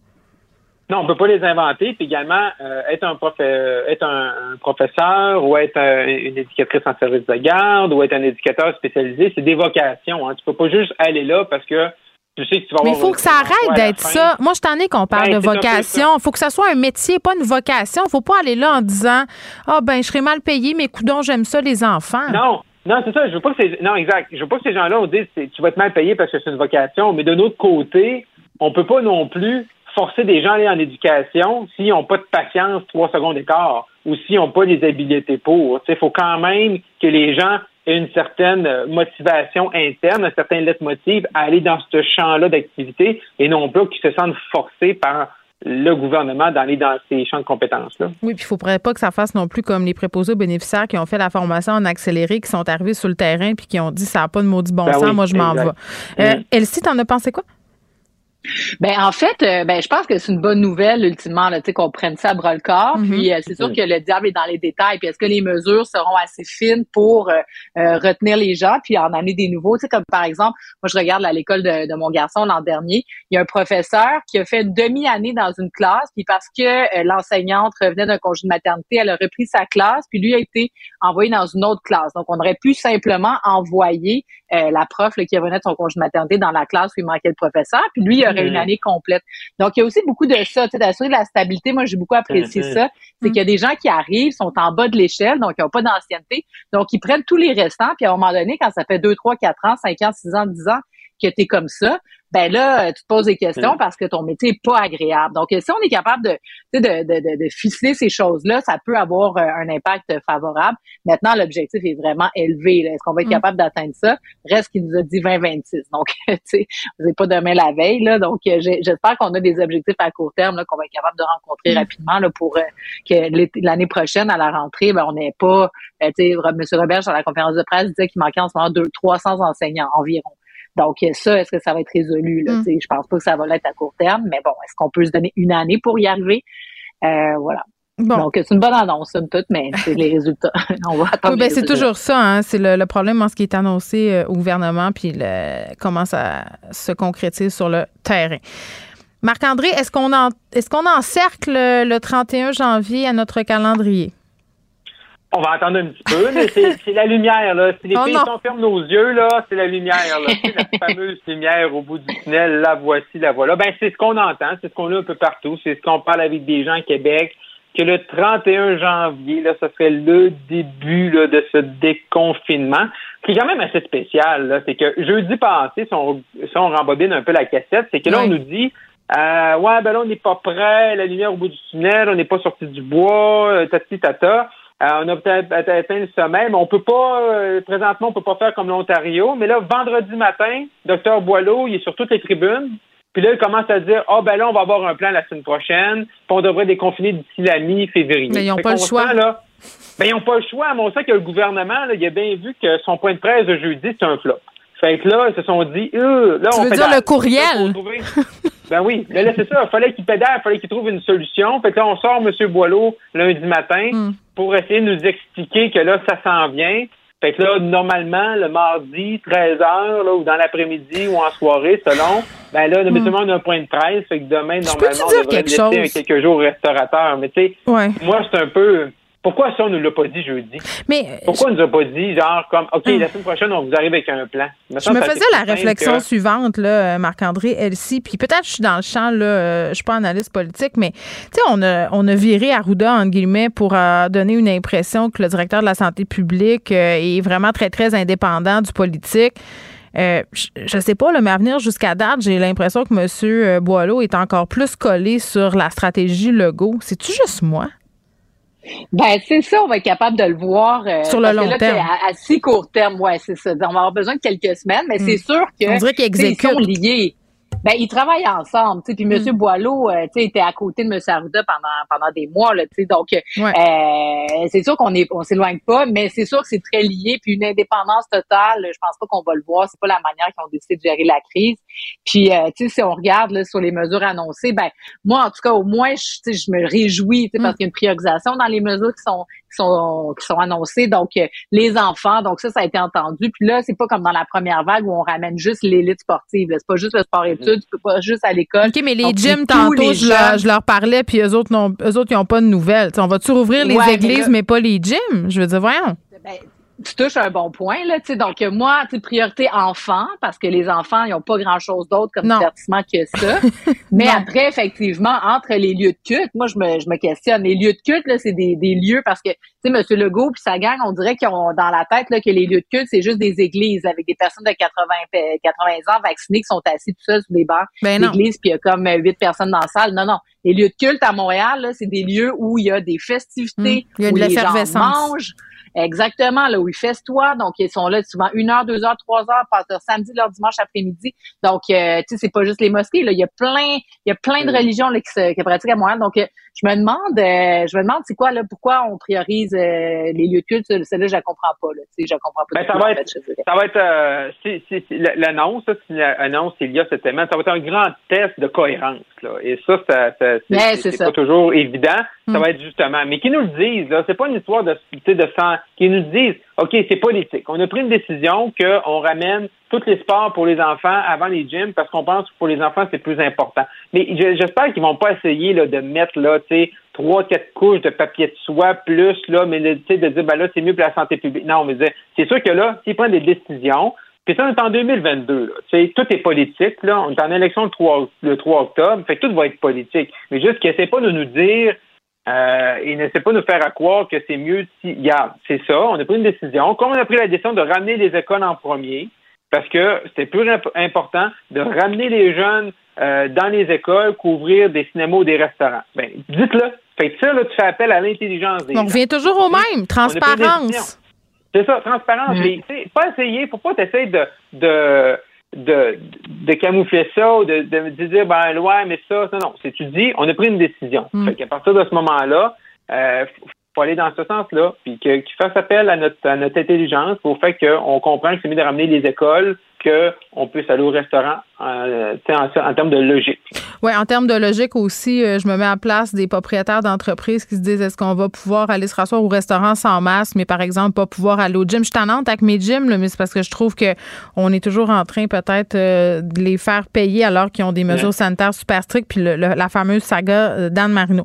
Non, on peut pas les inventer. Puis également, euh, être un prof, euh, être un, un professeur ou être euh, une éducatrice en service de garde ou être un éducateur spécialisé, c'est des vocations. Hein. Tu peux pas juste aller là parce que tu sais que tu vas
Mais il faut que ça arrête d'être ça. Moi, je t'en ai qu'on parle
Ben,
de vocation. Il faut que ça soit un métier, pas une vocation. faut pas aller là en disant Ah, ben, je serais mal payé, mais coudons, j'aime ça, les enfants.
Non. Non, c'est ça. Je veux pas que ces, non, exact. Je veux pas que ces gens-là, on dise, tu vas être mal payé parce que c'est une vocation. Mais de notre côté, on peut pas non plus forcer des gens à aller en éducation s'ils n'ont pas de patience trois secondes d'écart ou s'ils n'ont pas les habiletés pour. Il faut quand même que les gens une certaine euh, motivation interne, un certain leitmotiv à aller dans ce champ-là d'activité et non pas qu'ils se sentent forcés par le gouvernement d'aller dans ces champs de compétences-là.
Oui, puis il ne faudrait pas que ça fasse non plus comme les préposés aux bénéficiaires qui ont fait la formation en accéléré, qui sont arrivés sur le terrain puis qui ont dit ça n'a pas de maudit bon
Ben
sens,
oui,
moi je m'en vais. Euh,
Mm.
Elsie, t'en as pensé quoi?
Ben en fait, euh, ben je pense que c'est une bonne nouvelle ultimement là, tu sais qu'on prenne ça à bras le corps.
Mhm.
Puis euh, c'est sûr que le diable est dans les détails. Puis est-ce que les mesures seront assez fines pour euh, euh, retenir les gens puis en amener des nouveaux? Tu sais comme par exemple, moi je regarde à l'école de, de mon garçon l'an dernier, il y a un professeur qui a fait une demi-année dans une classe puis parce que euh, l'enseignante revenait d'un congé de maternité, elle a repris sa classe puis lui a été envoyé dans une autre classe. Donc on aurait pu simplement envoyer euh, la prof là, qui revenait de son congé de maternité dans la classe où il manquait le professeur puis lui il aurait une année complète. Donc, il y a aussi beaucoup de ça, tu sais, d'assurer de la stabilité. Moi, j'ai beaucoup apprécié ça. C'est qu'il y a des gens qui arrivent, sont en bas de l'échelle, donc ils n'ont pas d'ancienneté. Donc, ils prennent tous les restants, puis à un moment donné, quand ça fait 2, 3, 4 ans, 5 ans, 6 ans, 10 ans que tu es comme ça, ben là, euh, tu te poses des questions
Mhm.
parce que ton métier est pas agréable. Donc, euh, si on est capable de, tu sais, de, de, de, de ficeler ces choses-là, ça peut avoir euh, un impact favorable. Maintenant, l'objectif est vraiment élevé. là. Est-ce qu'on va être
Mm.
capable d'atteindre ça? Reste qu'il nous a dit 2026. Donc, tu sais, c'est pas demain la veille. Là, donc, j'espère qu'on a des objectifs à court terme là, qu'on va être capable de rencontrer
Mm.
rapidement là, pour euh, que l'année prochaine, à la rentrée, ben, on n'ait pas... tu sais, M. Roberge, à la conférence de presse, disait qu'il manquait en ce moment deux, 300 enseignants environ. Donc, ça, est-ce que ça va être résolu? Là?
Mm.
Je pense pas que ça va l'être à court terme, mais bon, est-ce qu'on peut se donner une année pour y arriver? Euh, voilà. Donc, c'est une bonne annonce, somme toute, mais c'est les résultats. on va attendre
Oui, ben, c'est toujours ça. Hein? C'est le, le problème en ce qui est annoncé euh, au gouvernement, puis le- comment ça se concrétise sur le terrain. Marc-André, est-ce qu'on en, est-ce qu'on encercle le, le 31 janvier à notre calendrier?
On va attendre un petit peu, mais c'est la lumière, là. Si les
Oh
filles on ferme nos yeux, là, c'est la lumière, là. La fameuse lumière au bout du tunnel, la voici, la voilà. Ben, c'est ce qu'on entend, c'est ce qu'on a un peu partout, c'est ce qu'on parle avec des gens à Québec, que le 31 janvier, là, ça serait le début, là, de ce déconfinement, qui est quand même assez spécial, là. C'est que jeudi passé, si on, si on rembobine un peu la cassette, c'est que là, on nous dit, euh, ouais, ben là, on n'est pas prêt, la lumière au bout du tunnel, on n'est pas sorti du bois, euh, tati tata. Euh, on a peut-être atteint le sommet, mais on peut pas, euh, présentement, on peut pas faire comme l'Ontario. Mais là, vendredi matin, Dr Boileau, il est sur toutes les tribunes. Puis là, il commence à dire, ah, ben là, on va avoir un plan la semaine prochaine, puis on devrait déconfiner d'ici la mi-février.
Mais ils n'ont pas le choix.
sent, là, ben, ils n'ont pas le choix, mais on sait que le gouvernement, là, il a bien vu que son point de presse de jeudi, c'est un flop. Fait que là, ils se sont dit, euh, là,
Tu
on
veux dire le courriel?
ben oui, mais là, c'est ça. Il fallait qu'il pédale, il fallait qu'il trouve une solution. Fait que là, on sort M. Boileau lundi matin
Hmm.
Pour essayer de nous expliquer que là, ça s'en vient. Fait que là, normalement, le mardi, 13h, là, ou dans l'après-midi ou en soirée, selon, ben là,
Hmm.
tout le monde a un point de presse. Fait que demain, normalement, on devrait laisser
chose?
quelques jours au restaurateur. Mais tu sais,
Ouais.
moi, c'est un peu... Pourquoi ça, on ne l'a pas dit jeudi?
Mais euh,
Pourquoi on nous a pas dit, genre, comme, OK,
Hum.
la semaine prochaine, on vous arrive avec un plan?
Je me faisais la réflexion
que-
suivante, là, euh, Marc-André, Elsie, puis peut-être je suis dans le champ, là, euh, je suis pas analyste politique, mais tu sais, on a, on a viré Arruda, entre guillemets, pour euh, donner une impression que le directeur de la santé publique euh, est vraiment très, très indépendant du politique. Euh, je, je sais pas, là, mais à venir jusqu'à date, j'ai l'impression que M. Boileau est encore plus collé sur la stratégie Legault. C'est-tu juste moi?
Ben, c'est ça, on va être capable de le voir. euh,
Sur le long
là,
terme.
À, à si court terme, ouais, c'est ça. On va avoir besoin de quelques semaines, mais c'est
Hmm.
sûr que.
On dirait qu'ils
sont liés. Ben, ils travaillent ensemble, tu sais. Puis
Hmm.
M. Boileau, euh, tu sais, était à côté de M. Arruda pendant pendant des mois, là, tu sais. Donc, euh, c'est sûr qu'on est on s'éloigne pas, mais c'est sûr que c'est très lié. Puis une indépendance totale, je pense pas qu'on va le voir. C'est pas la manière qu'ils ont décidé de gérer la crise. Puis, euh, tu sais, si on regarde là, sur les mesures annoncées, ben moi, en tout cas, au moins, je, tu sais, je me réjouis, tu sais, parce qu'il y a une priorisation dans les mesures qui sont qui sont qui sont annoncées. Donc, euh, les enfants, donc ça, ça a été entendu. Puis là, c'est pas comme dans la première vague où on ramène juste l'élite sportive. C'est pas juste le sport-études, tu peux pas juste à l'école.
OK, mais les
Donc,
gyms, tantôt, je leur, je leur parlais, puis eux autres, eux autres, ils n'ont pas de nouvelles. Tu sais, on va-tu rouvrir les
Ouais, mais
églises,
là-
mais pas les gyms? Je veux dire, voyons.
Ben, tu touches un bon point, là, tu sais. Donc, moi, tu priorité enfants, parce que les enfants, ils n'ont pas grand-chose d'autre comme divertissement que ça. Mais après, effectivement, entre les lieux de culte, moi, je me, je me questionne. Les lieux de culte, là, c'est des, des lieux parce que, tu sais, M. Legault puis sa gang, on dirait qu'ils ont dans la tête, là, que les lieux de culte, c'est juste des églises avec des personnes de 80, 80 ans vaccinées qui sont assis tout seuls sous des bancs
Ben
d'église, puis il y a comme huit personnes dans la salle. Non, non. Les lieux de culte à Montréal, là, c'est des lieux où il y a des festivités,
Mmh. Il y a de
où les gens mangent. Exactement, là où ils festoient. Donc, ils sont là souvent une heure, deux heures, trois heures, par leur samedi, leur dimanche après-midi. Donc, euh, tu sais, c'est pas juste les mosquées. Là. Il y a plein, il y a plein de religions là, qui, se, qui pratiquent à Montréal. Donc, euh, je me demande, euh, je me demande, c'est quoi là, pourquoi on priorise euh, les lieux de culte. Celle-là, je la comprends pas. Là. Tu sais, je la comprends pas.
Ben, ça va
en
être,
fait,
ça va être, c'est- c'est- c'est- l'annonce, c'est l'annonce il y a cette semaine, ça va être un grand test de cohérence, là. Et ça, ça, ça- c'est,
ça.
pas toujours évident. Ça
Mm.
va être justement, mais qu'ils nous le disent, là, c'est pas une histoire de, tu sais, de sang, qu'ils nous disent, OK, c'est politique. On a pris une décision qu'on ramène tous les sports pour les enfants avant les gyms parce qu'on pense que pour les enfants, c'est plus important. Mais je- j'espère qu'ils vont pas essayer, là, de mettre, là, tu sais, trois, quatre couches de papier de soie plus, là, mais de, tu sais, de dire, ben là, c'est mieux pour la santé publique. Non, mais c'est- c'est sûr que là, s'ils prennent des décisions, puis ça, on est en 2022, là, tu sais, tout est politique, là, on est en élection le 3, le 3 octobre, fait que tout va être politique. Mais juste qu'ils essaient pas de nous dire, euh, et n'essaie pas de nous faire à croire que c'est mieux si, regarde, c'est ça, on a pris une décision. Comme on a pris la décision de ramener les écoles en premier, parce que c'était plus imp- important de ramener les jeunes euh, dans les écoles qu'ouvrir des cinémas ou des restaurants. Ben, dites-le. Fait que ça, là, tu fais appel à l'intelligence des
On
gens.
revient toujours au même, transparence.
C'est ça, transparence.
Mm.
Mais, tu sais, pas essayer, faut pas t'essayer de, de, de, de camoufler ça ou de, de, dire, ben, ouais, mais ça, non, non. C'est tu dis, on a pris une décision.
Mm.
Fait qu'à partir de ce moment-là, euh, faut- aller dans ce sens-là, puis qu'il fasse appel à notre, à notre intelligence au fait qu'on comprend que c'est mieux de ramener les écoles qu'on puisse aller au restaurant euh, tu sais, en, en termes de logique.
Oui, en termes de logique aussi, euh, je me mets à place des propriétaires d'entreprises qui se disent est-ce qu'on va pouvoir aller se rasseoir au restaurant sans masque, mais par exemple pas pouvoir aller au gym. Je suis tannante avec mes gyms, là, mais c'est parce que je trouve que on est toujours en train peut-être euh, de les faire payer alors qu'ils ont des mesures
Ouais.
sanitaires super strictes, puis le- le- la fameuse saga euh, d'Anne Marino.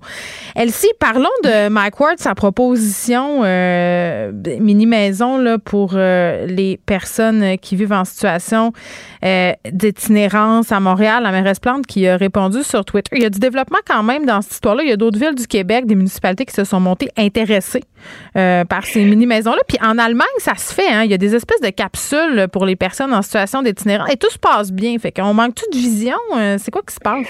Elsie, parlons de Mike Ward, sa proposition mini-maison pour les personnes qui vivent en situation euh, d'itinérance à Montréal. La mairesse Plante qui a répondu sur Twitter. Il y a du développement quand même dans cette histoire-là. Il y a d'autres villes du Québec, des municipalités qui se sont montées intéressées euh, par ces mini-maisons-là. Puis en Allemagne, ça se fait. Hein? Il y a des espèces de capsules pour les personnes en situation d'itinérance. Et tout se passe bien. Fait qu'on manque de vision. Euh, c'est quoi qui se passe?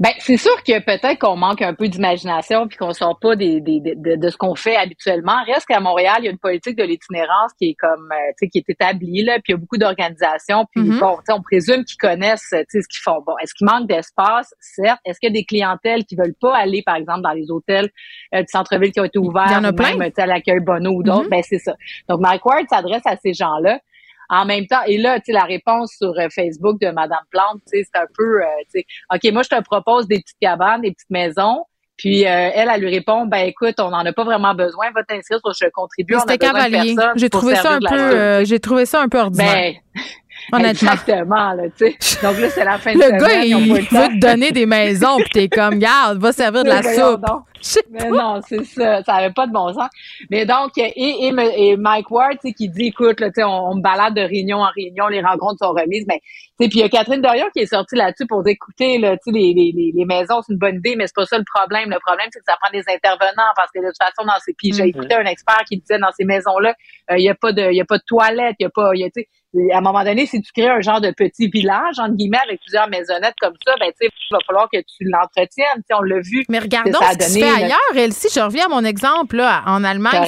Ben, c'est sûr que peut-être qu'on manque un peu d'imagination puis qu'on sort pas des, des- de, de- de ce qu'on fait habituellement. Reste qu'à Montréal, il y a une politique de l'itinérance qui est comme, euh, tu sais, qui est établie là, puis il y a beaucoup d'organisations. Puis
Mhm.
bon, tu sais, on présume qu'ils connaissent, tu sais, ce qu'ils font. Bon, est-ce qu'il manque d'espace? Certes. Est-ce qu'il y a des clientèles qui veulent pas aller, par exemple, dans les hôtels euh, du centre-ville qui ont été ouverts,
Il y en a
ou
plein.
même, tu sais, à l'accueil Bono ou d'autres?
Mhm.
Ben c'est ça. Donc, Mike Ward s'adresse à ces gens-là. En même temps, et là, tu sais, la réponse sur euh, Facebook de Madame Plante, tu sais, c'est un peu, euh, tu sais, OK, moi, je te propose des petites cabanes, des petites maisons. Puis euh, elle, elle lui répond, ben écoute, on n'en a pas vraiment besoin, va t'inscrire sur Je contribue.
C'était cavalier. J'ai trouvé ça un peu, euh, j'ai trouvé ça un peu ordinaire.
Ben,
Honnêtement.
Exactement, là, tu sais. Donc là, c'est la fin de
Le
semaine.
gars, il
le temps.
veut te donner des maisons, puis t'es comme, garde, va servir de la soupe.
Mais non, c'est ça. Ça avait pas de bon sens. Mais donc, et, et, et Mike Ward, tu sais, qui dit, écoute, là, tu sais, on, on me balade de réunion en réunion, les rencontres sont remises. Mais, tu sais, puis il y a Catherine Dorion qui est sortie là-dessus pour dire, écoutez, là, tu sais, les, les, les, maisons, c'est une bonne idée, mais c'est pas ça le problème. Le problème, c'est que ça prend des intervenants parce que de toute façon, dans ces, puis j'ai
Mhm.
écouté un expert qui disait, dans ces maisons-là, euh, il y a pas de, il y a pas de toilettes, il y a pas, il y a, tu sais, à un moment donné, si tu crées un genre de petit village, entre guillemets, avec plusieurs maisonnettes comme ça, ben, tu sais, il va falloir que tu l'entretiennes. Tu sais, on l'a vu.
Mais regardons
ça
ce qui se fait ailleurs. Elsie, je reviens à mon exemple là, en Allemagne.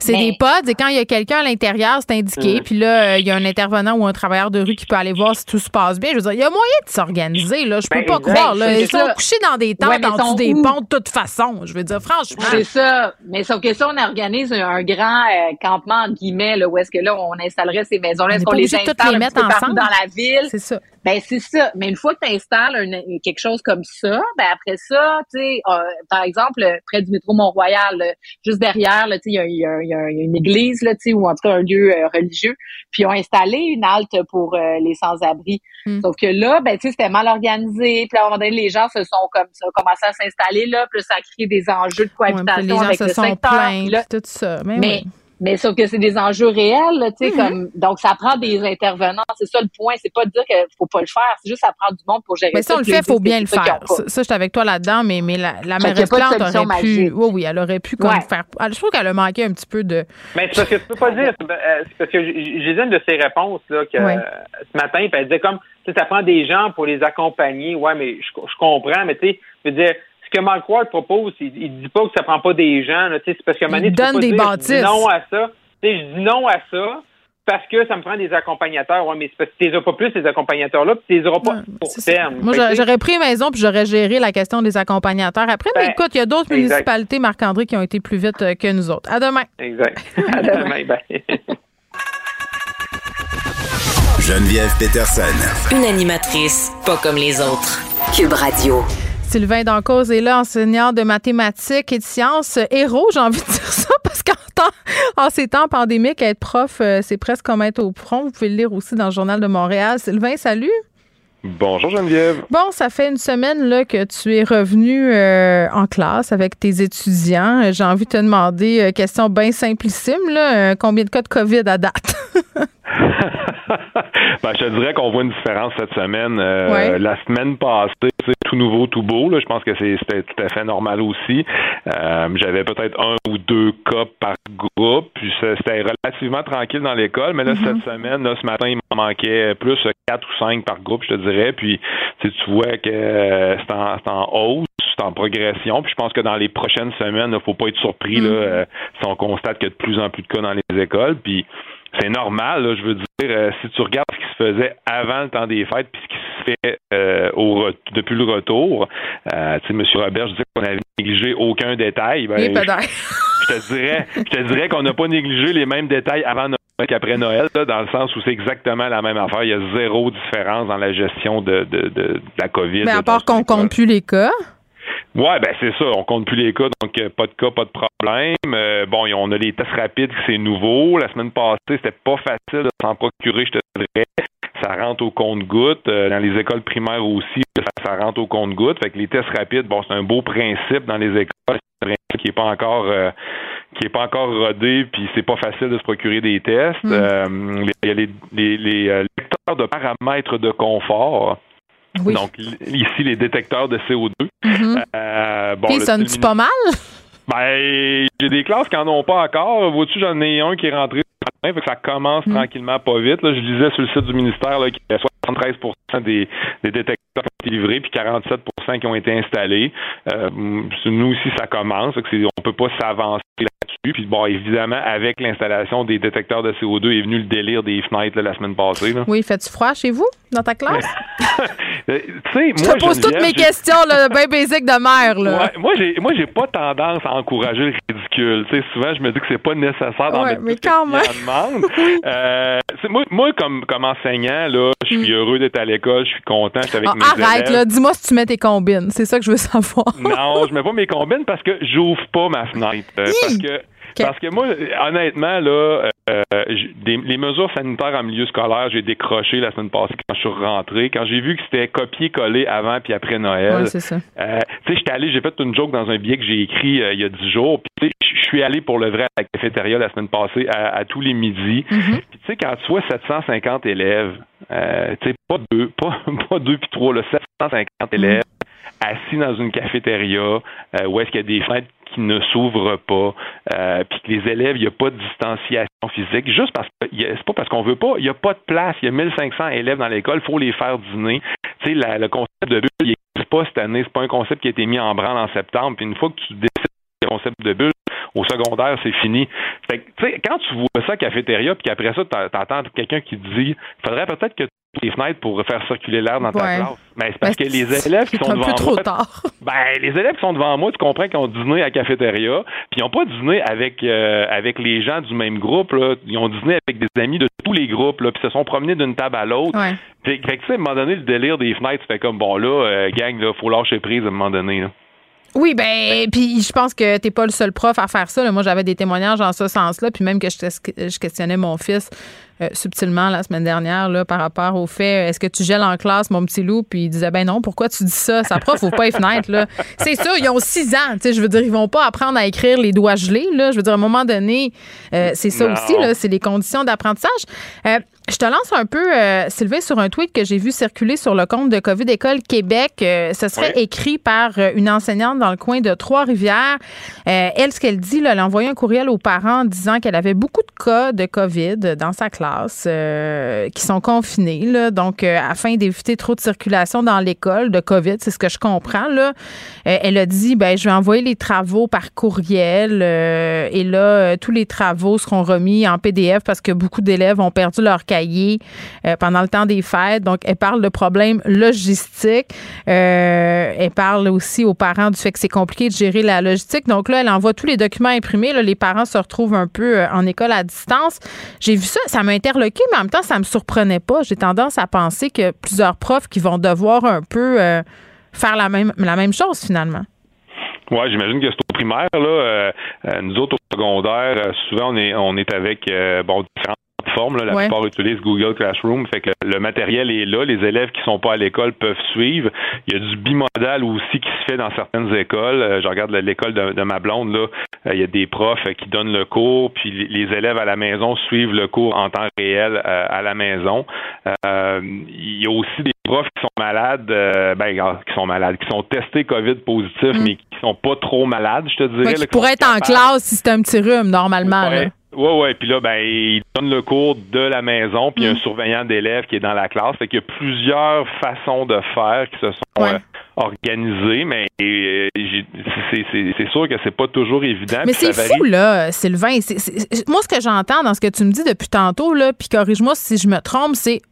C'est des,
mais-
des pods et quand il y a quelqu'un à l'intérieur, c'est indiqué.
Mm.
Puis là, euh, il y a un intervenant ou un travailleur de rue qui peut aller voir si tout se passe bien. Je veux dire, il y a moyen de s'organiser. Là. Je peux
Ben,
pas
exact.
croire. Là.
C'est
Ils sont
ça.
couchés dans des tentes
Ouais, mais
en dessous
sont
des
où?
ponts de toute façon. Je veux dire, franchement.
C'est ça. Mais sauf que ça, on organise un, un grand euh, campement, entre guillemets, là, où est-ce que là, on installerait ces maisons-là. Les
obligé de toutes
installe
les
un
mettre
peu partout
ensemble.
dans la ville?
C'est ça.
Ben, c'est ça. Mais une fois que tu installes un- quelque chose comme ça, ben, après ça, tu sais, euh, par exemple, près du métro Mont-Royal, là, juste derrière, tu sais, il y a, y a- y a- y a une église, là, tu sais, ou en tout cas un lieu euh, religieux. Puis ils ont installé une halte pour euh, les sans-abri.
Mm.
Sauf que là, ben, tu sais, c'était mal organisé. Puis à un moment donné, les gens se sont comme ça, commencé à s'installer là. Puis ça crée des enjeux de
Ouais,
cohabitation
les gens
avec
se
le
sont
secteur.
plaints,
là,
tout ça. Mais,
mais
oui.
Mais sauf que c'est des enjeux réels, là, tu sais,
Mhm.
comme donc ça prend des intervenants. C'est ça le point. C'est pas de dire qu'il faut pas le faire. C'est juste ça prend du monde pour gérer
Mais
ça.
ça, on le fait, il faut bien le faire. Ça, ça, je suis avec toi là-dedans, mais, mais la, la mairesse Plante aurait pu.
magique.
Oui, oui, elle aurait pu comme
Ouais.
faire. Je trouve qu'elle a manqué un petit peu de.
Mais c'est parce que tu peux pas dire, c'est parce que j'ai une de ses réponses là que
Ouais.
ce matin, puis elle disait comme, tu sais, ça prend des gens pour les accompagner. Ouais, mais je, je comprends, mais tu sais, je veux dire, ce que Mark Ward propose, il, il dit pas que ça prend pas des gens. là, tu sais, c'est parce que
Il
Mané,
donne des bâtisses.
dis non à ça. Tu sais, je dis non à ça. Parce que ça me prend des accompagnateurs. Ouais, mais c'est parce que tu les as pas plus, ces accompagnateurs-là, puis tu les auras pas pour terme.
Moi, j'aurais- pris maison puis j'aurais géré la question des accompagnateurs après. mais
Ben,
écoute, il y a d'autres municipalités, Marc-André, qui ont été plus vite euh, que nous autres. À demain.
Exact. À demain. Bye.
Geneviève Peterson.
Une animatrice pas comme les autres. Cube Radio.
Sylvain Dancause est là, enseignant de mathématiques et de sciences. Héros, j'ai envie de dire ça, parce qu'en temps- en ces temps pandémiques, être prof, euh, c'est presque comme être au front. Vous pouvez le lire aussi dans le Journal de Montréal. Sylvain, salut.
Bonjour Geneviève.
Bon, ça fait une semaine là, que tu es revenu euh, en classe avec tes étudiants. Euh, J'ai envie de te demander, euh, question bien simplissime, là, euh, combien de cas de COVID à date?
Ben, je te dirais qu'on voit une différence cette semaine. Euh,
Ouais.
La semaine passée, c'est tout nouveau, tout beau. Là. Je pense que c'est- c'était tout à fait normal aussi. Euh, J'avais peut-être un ou deux cas par groupe. Puis c'était relativement tranquille dans l'école. Mais là,
Mhm.
cette semaine, là, ce matin, il m'en manquait plus quatre ou cinq par groupe, je te dirais. Puis tu vois que euh, c'est en, en hausse, c'est en progression. Puis je pense que dans les prochaines semaines, il ne faut pas être surpris là,
Mhm.
euh, si on constate qu'il y a de plus en plus de cas dans les écoles. Puis c'est normal, là, je veux dire, euh, si tu regardes ce qui se faisait avant le temps des fêtes puis ce qui se fait euh, au re- depuis le retour, euh, tu sais, M. Robert, je disais qu'on avait négligé aucun détail. Ben, je, te dirais, je te dirais qu'on n'a pas négligé les mêmes détails avant Noël qu'après Noël, là, dans le sens où c'est exactement la même affaire. Il y a zéro différence dans la gestion de, de, de, de la COVID.
Mais à part qu'on compte plus les cas.
Ouais, ben c'est ça. On compte plus les cas, donc euh, pas de cas, pas de problème. Euh, bon, on a les tests rapides, c'est nouveau. La semaine passée, c'était pas facile de s'en procurer, je te dirais. Ça rentre au compte-goutte. Euh, dans les écoles primaires aussi, ça, ça rentre au compte-goutte. Fait que les tests rapides, bon, c'est un beau principe dans les écoles. C'est un principe qui est pas encore euh, qui est pas encore rodé, puis c'est pas facile de se procurer des tests.
Mm.
Euh, Il y a les, les, les, euh, lecteurs de paramètres de confort.
Oui.
Donc, ici, les détecteurs de CO2.
Mhm.
Euh, bon, le-
sonne-tu pas mal?
Ben, j'ai des classes qui en ont pas encore. Vois-tu, j'en ai un qui est rentré fait que ça commence
Mm.
tranquillement pas vite. Là, je lisais sur le site du ministère là, qu'il y a 73 des, des détecteurs été livrés, puis 47 qui ont été installés. Euh, nous aussi, ça commence. On peut pas s'avancer là-dessus. Puis bon, évidemment, avec l'installation des détecteurs de CO2 est venu le délire des fenêtres là, la semaine passée. Là.
Oui, fais-tu froid chez vous, dans ta classe?
Euh, tu sais,
Je
moi,
te pose toutes mes questions, là, bien basiques de mère, là.
Ouais, moi j'ai moi j'ai pas tendance à encourager le ridicule. Tu sais, souvent je me dis que c'est pas nécessaire d'en
Ouais, mais quand même.
demande. Euh, moi, moi comme comme enseignant là, je suis heureux d'être à l'école, je suis content, je suis avec
Ah,
mes
arrête, là. Dis-moi si tu mets tes combines. C'est ça que je veux savoir.
Non, je mets pas mes combines parce que j'ouvre pas ma fenêtre. Euh, parce que parce que moi, honnêtement, là, euh, des- les mesures sanitaires en milieu scolaire, j'ai décroché la semaine passée quand je suis rentré. Quand j'ai vu que c'était copié-collé avant puis après Noël.
Ouais, c'est ça.
Euh, tu sais, j'étais allé, j'ai fait une joke dans un billet que j'ai écrit euh, il y a dix jours. Puis, tu sais, je suis allé pour le vrai à la cafétéria la semaine passée à, à tous les midis.
Mm-hmm.
Puis, tu sais, quand tu vois 750 élèves, euh, tu sais, pas deux, pas, pas deux puis trois, là, 750 élèves assis dans une cafétéria euh, où est-ce qu'il y a des fenêtres qui ne s'ouvrent pas, euh, puis que les élèves, il n'y a pas de distanciation physique, juste parce que c'est pas parce qu'on veut pas, il n'y a pas de place, il y a 1500 élèves dans l'école, faut les faire dîner. Tu sais, le concept de bulle, il n'existe pas cette année, c'est pas un concept qui a été mis en branle en septembre, puis une fois que tu décides le concept de bulle, au secondaire, c'est fini. Fait que, tu sais, quand tu vois ça à cafétéria, puis qu'après ça, t'en- t'entends quelqu'un qui te dit, faudrait peut-être que tu les fenêtres pour faire circuler l'air dans ta
Ouais.
classe. Ben, c'est parce
Ben,
que les élèves qui sont devant
trop
moi,
tard.
ben, les élèves qui sont devant moi, tu comprends qu'ils ont dîné à cafétéria, puis ils n'ont pas dîné avec euh, avec les gens du même groupe, là. Ils ont dîné avec des amis de tous les groupes, là, puis se sont promenés d'une table à l'autre.
Ouais.
Fait, fait que, tu sais, à un moment donné, le délire des fenêtres, tu fais comme, bon, là, euh, gang, là, faut lâcher prise à un moment donné, là.
Oui, ben, puis je pense que t'es pas le seul prof à faire ça. Moi, j'avais des témoignages en ce sens-là, puis même que je, questionnais mon fils euh, subtilement la semaine dernière là, par rapport au fait est-ce que tu gèles en classe, mon petit loup? Puis il disait ben non, pourquoi tu dis ça? Sa prof, faut pas les fenêtres. Là. C'est sûr, ils ont six ans. Je veux dire, ils vont pas apprendre à écrire les doigts gelés. Là. Je veux dire, à un moment donné, euh, c'est ça aussi, là, c'est les conditions d'apprentissage. Euh, je te lance un peu, euh, Sylvain, sur un tweet que j'ai vu circuler sur le compte de COVID École Québec. Euh, ce serait écrit par euh, une enseignante dans le coin de Trois-Rivières. elle, ce qu'elle dit, là, elle a envoyé un courriel aux parents disant qu'elle avait beaucoup de cas de COVID dans sa classe qui sont confinés. Là, donc, afin d'éviter trop de circulation dans l'école de COVID, c'est ce que je comprends. Là. elle a dit, ben, je vais envoyer les travaux par courriel et là, tous les travaux seront remis en PDF parce que beaucoup d'élèves ont perdu leur euh, pendant le temps des fêtes. Donc, elle parle de problèmes logistiques. Euh, elle parle aussi aux parents du fait que c'est compliqué de gérer la logistique. Donc là, elle envoie tous les documents imprimés. Là, les parents se retrouvent un peu euh, en école à distance. J'ai vu ça, ça m'a interloqué, mais en même temps, ça me surprenait pas. J'ai tendance à penser que plusieurs profs qui vont devoir un peu faire la même, chose finalement.
Oui, j'imagine que c'est au primaire. Là, nous autres, au secondaire, souvent, on est, on est avec bon, différents La plupart utilisent Google Classroom. Fait que le matériel est là. Les élèves qui sont pas à l'école peuvent suivre. Il y a du bimodal aussi qui se fait dans certaines écoles. Euh, je regarde l'école de, ma blonde. Là. Euh, il y a des profs qui donnent le cours, puis les élèves à la maison suivent le cours en temps réel euh, à la maison. il y a aussi des profs qui sont malades, ben, qui sont malades, qui sont testés COVID positifs, mm. mais qui sont pas trop malades, je te dirais.
qui pourraient être en classe si c'est un petit rhume, normalement.
Oui, oui. Puis là, ben, il donne le cours de la maison, puis il y a un mm. surveillant d'élèves qui est dans la classe. Fait qu'il y a plusieurs façons de faire qui se sont euh, organisées, mais euh, c'est sûr que c'est pas toujours évident.
Mais c'est fou, là, Sylvain. moi, ce que j'entends dans ce que tu me dis depuis tantôt, là, puis corrige-moi si je me trompe, c'est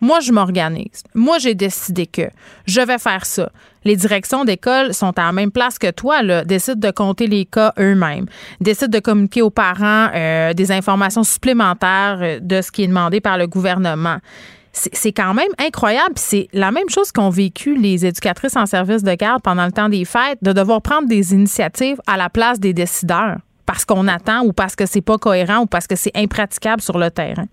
moi, je m'organise. Moi, j'ai décidé que je vais faire ça. Les directions d'école sont à la même place que toi, là, décident de compter les cas eux-mêmes, décident de communiquer aux parents euh, des informations supplémentaires euh, de ce qui est demandé par le gouvernement. C'est quand même incroyable. C'est la même chose qu'ont vécu les éducatrices en service de garde pendant le temps des fêtes, de devoir prendre des initiatives à la place des décideurs parce qu'on attend ou parce que c'est pas cohérent ou parce que c'est impraticable sur le terrain.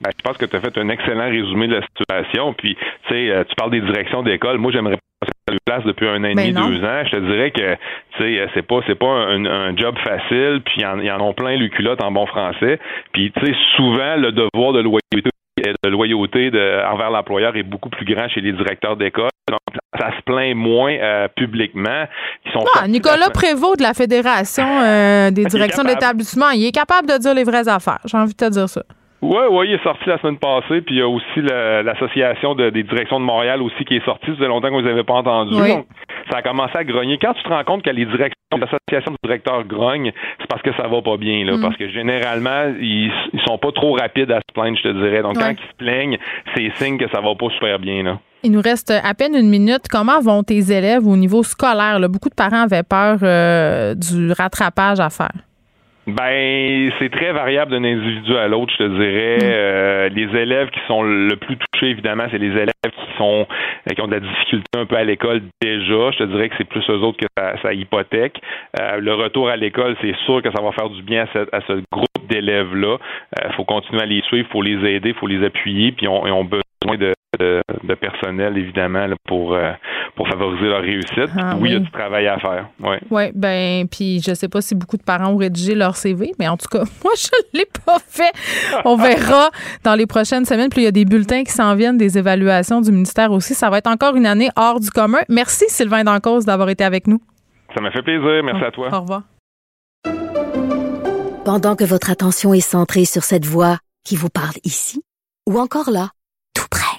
Ben, je pense que tu as fait un excellent résumé de la situation. Puis, tu sais, euh, tu parles des directions d'école. Moi, j'aimerais passer à la place depuis un an et demi, ben deux ans. Je te dirais que, sais, c'est pas, c'est pas un, job facile. Puis, il y en ont plein les culottes en bon français. Puis, tu sais, souvent, le devoir de loyauté de loyauté de, envers l'employeur est beaucoup plus grand chez les directeurs d'école. Donc, ça se plaint moins euh, publiquement.
Ils sont ah, Nicolas Prévost de la Fédération euh, des directions d'établissement, il est capable de dire les vraies affaires. J'ai envie de te dire ça.
Oui, oui, il est sorti la semaine passée, puis il y a aussi l'association des directions de Montréal aussi qui est sortie. Ça faisait longtemps que vous n'avez pas entendu. Donc, ça a commencé à grogner. Quand tu te rends compte que les directions, l'association de directeurs grognent, c'est parce que ça va pas bien, là. Mm. Parce que généralement, ils, ils sont pas trop rapides à se plaindre, je te dirais. Donc, quand ils se plaignent, c'est signe que ça va pas super bien, là.
Il nous reste à peine une minute. Comment vont tes élèves au niveau scolaire? Beaucoup de parents avaient peur euh, du rattrapage à faire.
Ben, c'est très variable d'un individu à l'autre, je te dirais. Mm. Euh, les élèves qui sont le plus touchés, évidemment, c'est les élèves qui sont euh, qui ont de la difficulté un peu à l'école déjà. Je te dirais que c'est plus eux autres que ça, hypothèque. Euh, le retour à l'école, c'est sûr que ça va faire du bien à, ce groupe d'élèves-là. Il faut continuer à les suivre, il faut les aider, il faut les appuyer, puis on, on besoin de, de, personnel, évidemment, pour, euh, pour favoriser leur réussite. Ah oui, il y a du travail à faire. Oui,
ouais, ben, puis je sais pas si beaucoup de parents ont rédigé leur CV, mais en tout cas, moi, je ne l'ai pas fait. On verra dans les prochaines semaines. Puis il y a des bulletins qui s'en viennent, des évaluations du ministère aussi. Ça va être encore une année hors du commun. Merci, Sylvain Dancause, d'avoir été avec nous.
Ça m'a fait plaisir. Merci
à
toi.
Au revoir.
Pendant que votre attention est centrée sur cette voix qui vous parle ici, ou encore là,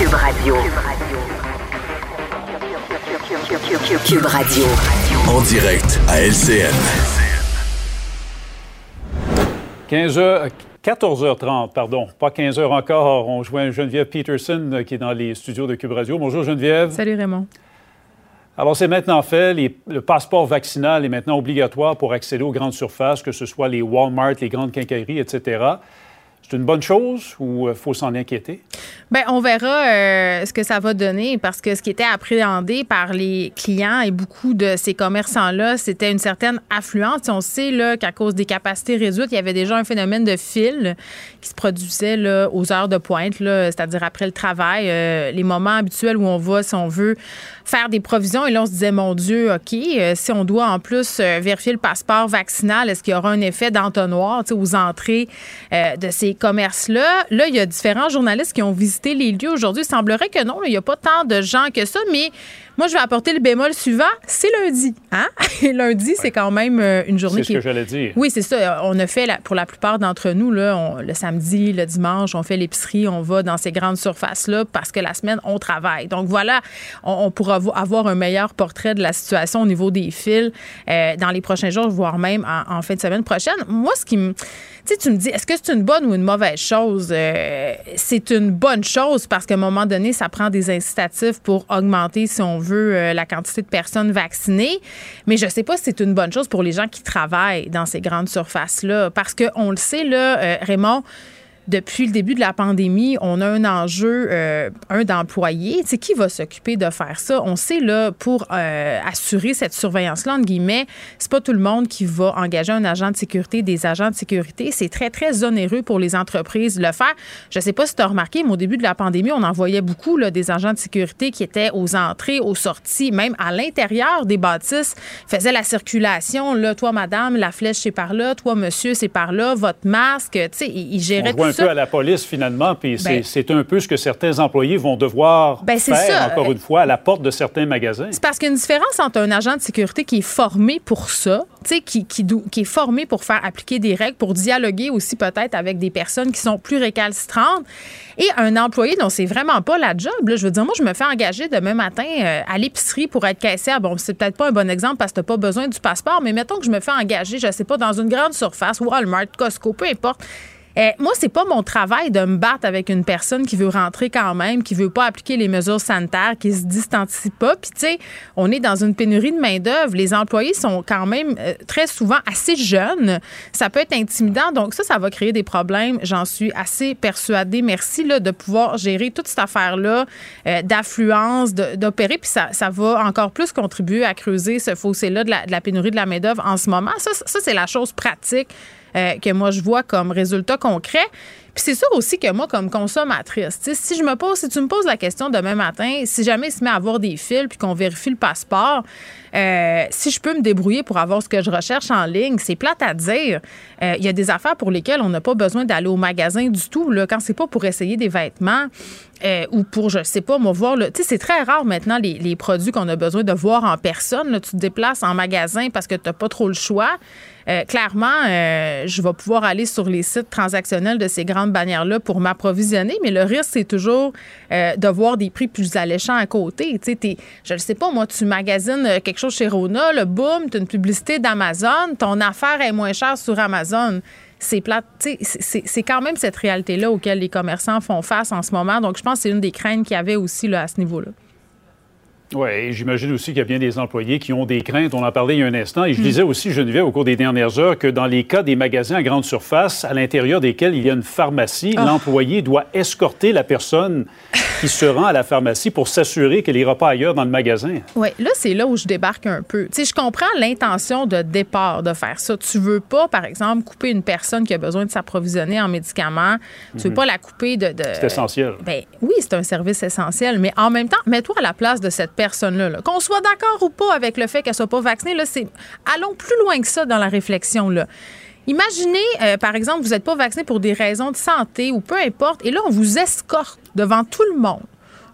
Cube Radio. Cube Radio.
En direct à LCN.
15h, 14h30, pardon, pas 15h encore. On joint Geneviève Peterson euh, qui est dans les studios de Cube Radio. Bonjour Geneviève.
Salut Raymond.
Alors, c'est maintenant fait. Les- le passeport vaccinal est maintenant obligatoire pour accéder aux grandes surfaces, que ce soit les Walmart, les grandes quincailleries, etc. C'est une bonne chose ou il faut s'en inquiéter?
Ben, on verra euh, ce que ça va donner parce que ce qui était appréhendé par les clients et beaucoup de ces commerçants-là, c'était une certaine affluence. On sait qu'à cause des capacités réduites, il y avait déjà un phénomène de fil qui se produisait là, aux heures de pointe, c'est-à-dire après le travail, euh, les moments habituels où on va, si on veut, faire des provisions. Et là, on se disait, mon Dieu, OK, euh, si on doit en plus euh, vérifier le passeport vaccinal, est-ce qu'il y aura un effet d'entonnoir aux entrées euh, de ces commerces-là? Là, il y a différents journalistes qui ont visité les lieux aujourd'hui. Il semblerait que non, il n'y a pas tant de gens que ça, mais moi, je vais apporter le bémol suivant. C'est lundi. Hein? Et lundi, c'est quand même euh, une journée
C'est ce
qui
que j'allais dire.
oui, c'est ça. On a fait, la- pour la plupart d'entre nous, là, on- le samedi, le dimanche, on fait l'épicerie, on va dans ces grandes surfaces-là parce que la semaine, on travaille. Donc voilà, on, on pourra vo- avoir un meilleur portrait de la situation au niveau des fils euh, dans les prochains jours, voire même en, en fin de semaine prochaine. Moi, ce qui me... Tu sais, tu me dis, est-ce que c'est une bonne ou une mauvaise chose? Euh, c'est une bonne chose parce qu'à un moment donné, ça prend des incitatifs pour augmenter, si on veut, euh, la quantité de personnes vaccinées. Mais je sais pas si c'est une bonne chose pour les gens qui travaillent dans ces grandes surfaces-là. Parce qu'on le sait, là, euh, Raymond, depuis le début de la pandémie, on a un enjeu, euh, un d'employés. C'est qui va s'occuper de faire ça? On sait, là, pour euh, assurer cette surveillance-là, entre guillemets, c'est pas tout le monde qui va engager un agent de sécurité, des agents de sécurité. C'est très, très onéreux pour les entreprises de le faire. Je sais pas si tu as remarqué, mais au début de la pandémie, on en voyait beaucoup, là, des agents de sécurité qui étaient aux entrées, aux sorties, même à l'intérieur des bâtisses, faisaient la circulation. Là, toi, madame, la flèche, c'est par là. Toi, monsieur, c'est par là. Votre masque, tu sais, ils, géraient tout ça.
Peu à la police, finalement, puis c'est-
Ben-
c'est un peu ce que certains employés vont devoir
Ben,
faire,
ça.
encore une fois, à la porte de certains magasins.
C'est parce qu'il y a une différence entre un agent de sécurité qui est formé pour ça, qui, qui, qui est formé pour faire appliquer des règles, pour dialoguer aussi peut-être avec des personnes qui sont plus récalcitrantes, et un employé dont c'est vraiment pas la job. là. Je veux dire, moi, je me fais engager demain matin euh, à l'épicerie pour être caissière. Bon, c'est peut-être pas un bon exemple parce que t'as pas besoin du passeport, mais mettons que je me fais engager, je sais pas, dans une grande surface, Walmart, Costco, peu importe. Euh, moi, c'est pas mon travail de me battre avec une personne qui veut rentrer quand même, qui veut pas appliquer les mesures sanitaires, qui se distancie pas. Puis, tu sais, on est dans une pénurie de main-d'œuvre. Les employés sont quand même euh, très souvent assez jeunes. Ça peut être intimidant. Donc, ça, ça va créer des problèmes. J'en suis assez persuadée. Merci là, de pouvoir gérer toute cette affaire-là euh, d'affluence, d'opérer. Puis, ça, ça va encore plus contribuer à creuser ce fossé-là de de la pénurie de la main-d'œuvre en ce moment. Ça, ça c'est la chose pratique euh, que moi je vois comme résultat concret. C'est sûr aussi que moi, comme consommatrice, si je me pose, si tu me poses la question demain matin, si jamais il se met à avoir des fils puis qu'on vérifie le passeport, euh, si je peux me débrouiller pour avoir ce que je recherche en ligne, c'est plate à dire. Euh, Il y a des affaires pour lesquelles on n'a pas besoin d'aller au magasin du tout. Là, quand c'est pas pour essayer des vêtements euh, ou pour, je sais pas, moi, voir. Tu sais, c'est très rare maintenant les, produits qu'on a besoin de voir en personne. Tu te déplaces en magasin parce que tu n'as pas trop le choix. Clairement, je vais pouvoir aller sur les sites transactionnels de ces grandes bannières-là pour m'approvisionner, mais le risque, c'est toujours euh, de voir des prix plus alléchants à côté. Tu je ne sais pas, moi, tu magasines euh, quelque chose chez Rona, le boom, tu as une publicité d'Amazon, ton affaire est moins chère sur Amazon. C'est c'est quand même cette réalité-là auquel les commerçants font face en ce moment. Donc, je pense que c'est une des craintes qu'il y avait aussi là, à ce niveau-là.
Oui, et j'imagine aussi qu'il y a bien des employés qui ont des craintes. On en parlait il y a un instant. Et je
Mm.
disais aussi, Geneviève, au cours des dernières heures, que dans les cas des magasins à grande surface, à l'intérieur desquels il y a une pharmacie,
Ah.
l'employé doit escorter la personne qui se rend à la pharmacie pour s'assurer qu'elle n'ira pas ailleurs dans le magasin.
Oui, là, c'est là où je débarque un peu. Tu sais, je comprends l'intention de départ de faire ça. Tu veux pas, par exemple, couper une personne qui a besoin de s'approvisionner en médicaments. Tu veux
Mhm.
pas la couper de. de-
C'est essentiel.
Ben oui, c'est un service essentiel, mais en même temps, mets-toi à la place de cette personne-là. là. Qu'on soit d'accord ou pas avec le fait qu'elle soit pas vaccinée, là, allons plus loin que ça dans la réflexion. Là. Imaginez, euh, par exemple, vous n'êtes pas vacciné pour des raisons de santé ou peu importe, et là, on vous escorte devant tout le monde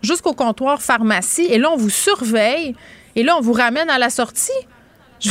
jusqu'au comptoir pharmacie, et là, on vous surveille, et là, on vous ramène à la sortie. Je,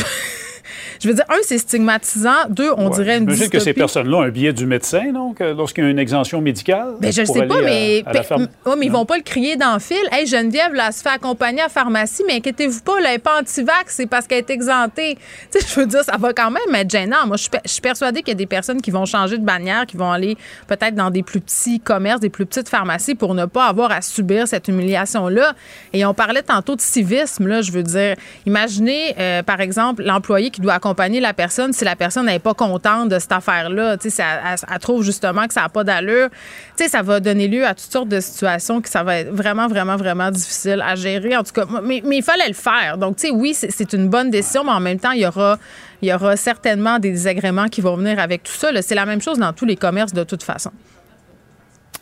je veux dire, un, c'est stigmatisant. Deux, on dirait une
J'imagine que ces personnes-là ont un billet du médecin, donc, euh, lorsqu'il y a une exemption médicale.
Ben, je ne sais pas,
à-
mais,
à pharm-
Ouais, mais ils vont pas le crier dans le fil. Hey, Geneviève, là, elle se fait accompagner à la pharmacie, mais inquiétez-vous pas, là, elle n'est pas anti-vax, c'est parce qu'elle est exemptée. Tu sais, je veux dire, ça va quand même être gênant. Moi, je suis per- je suis persuadée qu'il y a des personnes qui vont changer de bannière, qui vont aller peut-être dans des plus petits commerces, des plus petites pharmacies pour ne pas avoir à subir cette humiliation-là. Et on parlait tantôt de civisme, là, je veux dire. Imaginez, euh, par exemple, l'employé qui doit accompagner la personne si la personne n'est pas contente de cette affaire-là. Tu sais, elle, elle- trouve justement que ça n'a pas d'allure. Tu sais, ça va donner lieu à toutes sortes de situations que ça va être vraiment, vraiment, vraiment difficile à gérer. En tout cas, mais, mais il fallait le faire. Donc, tu sais, oui, c'est- une bonne décision, mais en même temps, il y aura, il y aura certainement des désagréments qui vont venir avec tout ça. C'est la même chose dans tous les commerces de toute façon.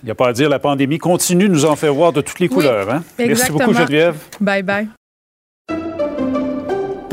Il n'y a pas à dire, la pandémie continue de nous en faire voir de toutes les couleurs. Hein? Merci beaucoup, Geneviève.
Bye bye.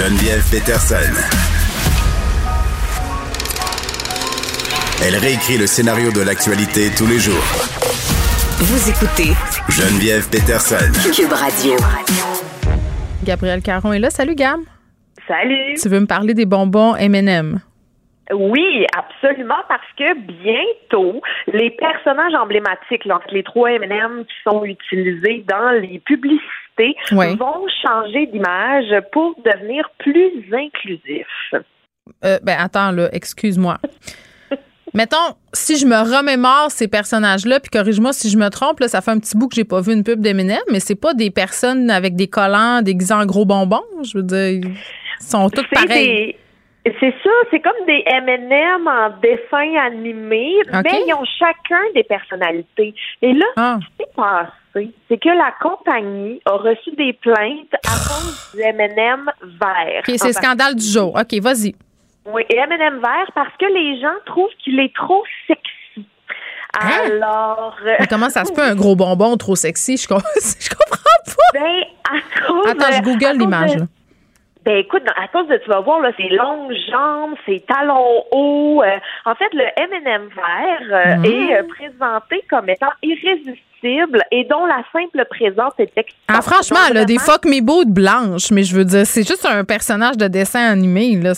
Geneviève Peterson. Elle réécrit le scénario de l'actualité tous les jours.
Vous écoutez
Geneviève Peterson.
Cube Radio.
Gabriel Caron est là. Salut, Gam.
Salut.
Tu veux me parler des bonbons M&M?
Oui, absolument, parce que bientôt, les personnages emblématiques, les trois M&M qui sont utilisés dans les publicités, Vont changer d'image pour devenir plus inclusifs.
Euh, ben attends là, excuse-moi. Mettons, si je me remémore ces personnages-là, puis corrige-moi si je me trompe, là, ça fait un petit bout que j'ai pas vu une pub d'Eminem, mais c'est pas des personnes avec des collants déguisés en gros bonbons. Je veux dire, ils sont pareils.
des- C'est ça, c'est comme des M&M en dessin animé, mais ils ont chacun des personnalités. Et là,
Ah.
ce qui s'est passé, c'est que la compagnie a reçu des plaintes à cause du M&M vert.
OK, c'est le scandale du jour. OK, vas-y.
Oui, et M&M vert parce que les gens trouvent qu'il est trop sexy. Alors, euh,
Hein? Mais comment ça se peut un gros bonbon trop sexy? Je, com- je comprends pas.
ben, à cause
Attends, je google l'image,
de-. Ben écoute, à cause de tu vas voir là, ses longues jambes, ses talons hauts. euh, en fait, le M&M vert euh,
Mhm.
est euh, présenté comme étant irrésistible et dont la simple présence est excitante.
Ah, franchement, elle a des fuck me de blanche, mais je veux dire, c'est juste un personnage de dessin animé, là.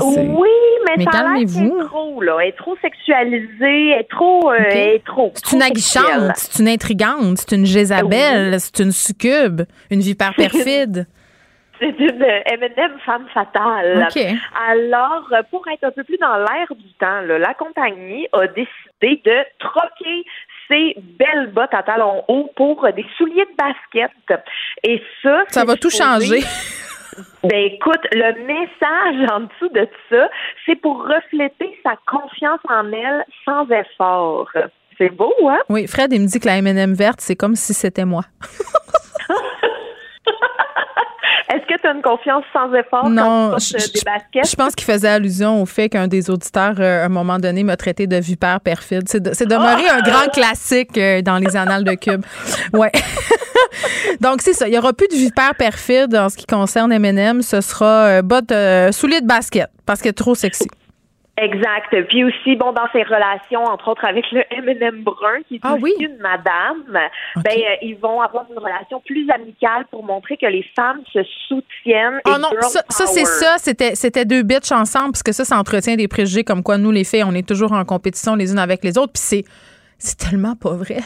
Oui, mais,
Mais
ça est trop, là. Elle est trop sexualisée, elle est trop, euh, elle est trop.
C'est une aguichante, c'est une intrigante, c'est une Jézabel, c'est une succube, une vipère perfide.
C'est une M&M femme fatale. Alors, pour être un peu plus dans l'air du temps, là, la compagnie a décidé de troquer ses belles bottes à talons hauts pour des souliers de basket. Et ça,
Ça va tout changer.
Ben écoute, le message en dessous de ça, c'est pour refléter sa confiance en elle sans effort. C'est beau, hein?
Oui, Fred, il me dit que la M&M verte, c'est comme si c'était moi.
Est-ce que tu as une confiance sans effort
Non,
quand tu portes,
je-
euh, des baskets?
Je pense qu'il faisait allusion au fait qu'un des auditeurs, euh, à un moment donné, m'a traité de vipère perfide. C'est, de- c'est demeuré un grand classique euh, dans les annales de Cube. Ouais. Donc, c'est ça. Il n'y aura plus de vipère perfide en ce qui concerne M&M. Ce sera euh, bottes, euh, souliers de basket parce est trop sexy.
Exact. Puis aussi, bon, dans ses relations, entre autres avec le M&M brun, qui est
Ah
aussi une madame, ben, euh, ils vont avoir une relation plus amicale pour montrer que les femmes se soutiennent.
Oh
et
non,
girl
ça, ça, c'est ça. C'était, c'était deux bitches ensemble, parce que ça, ça entretient des préjugés comme quoi nous, les filles, on est toujours en compétition les unes avec les autres. Puis c'est, c'est tellement pas vrai.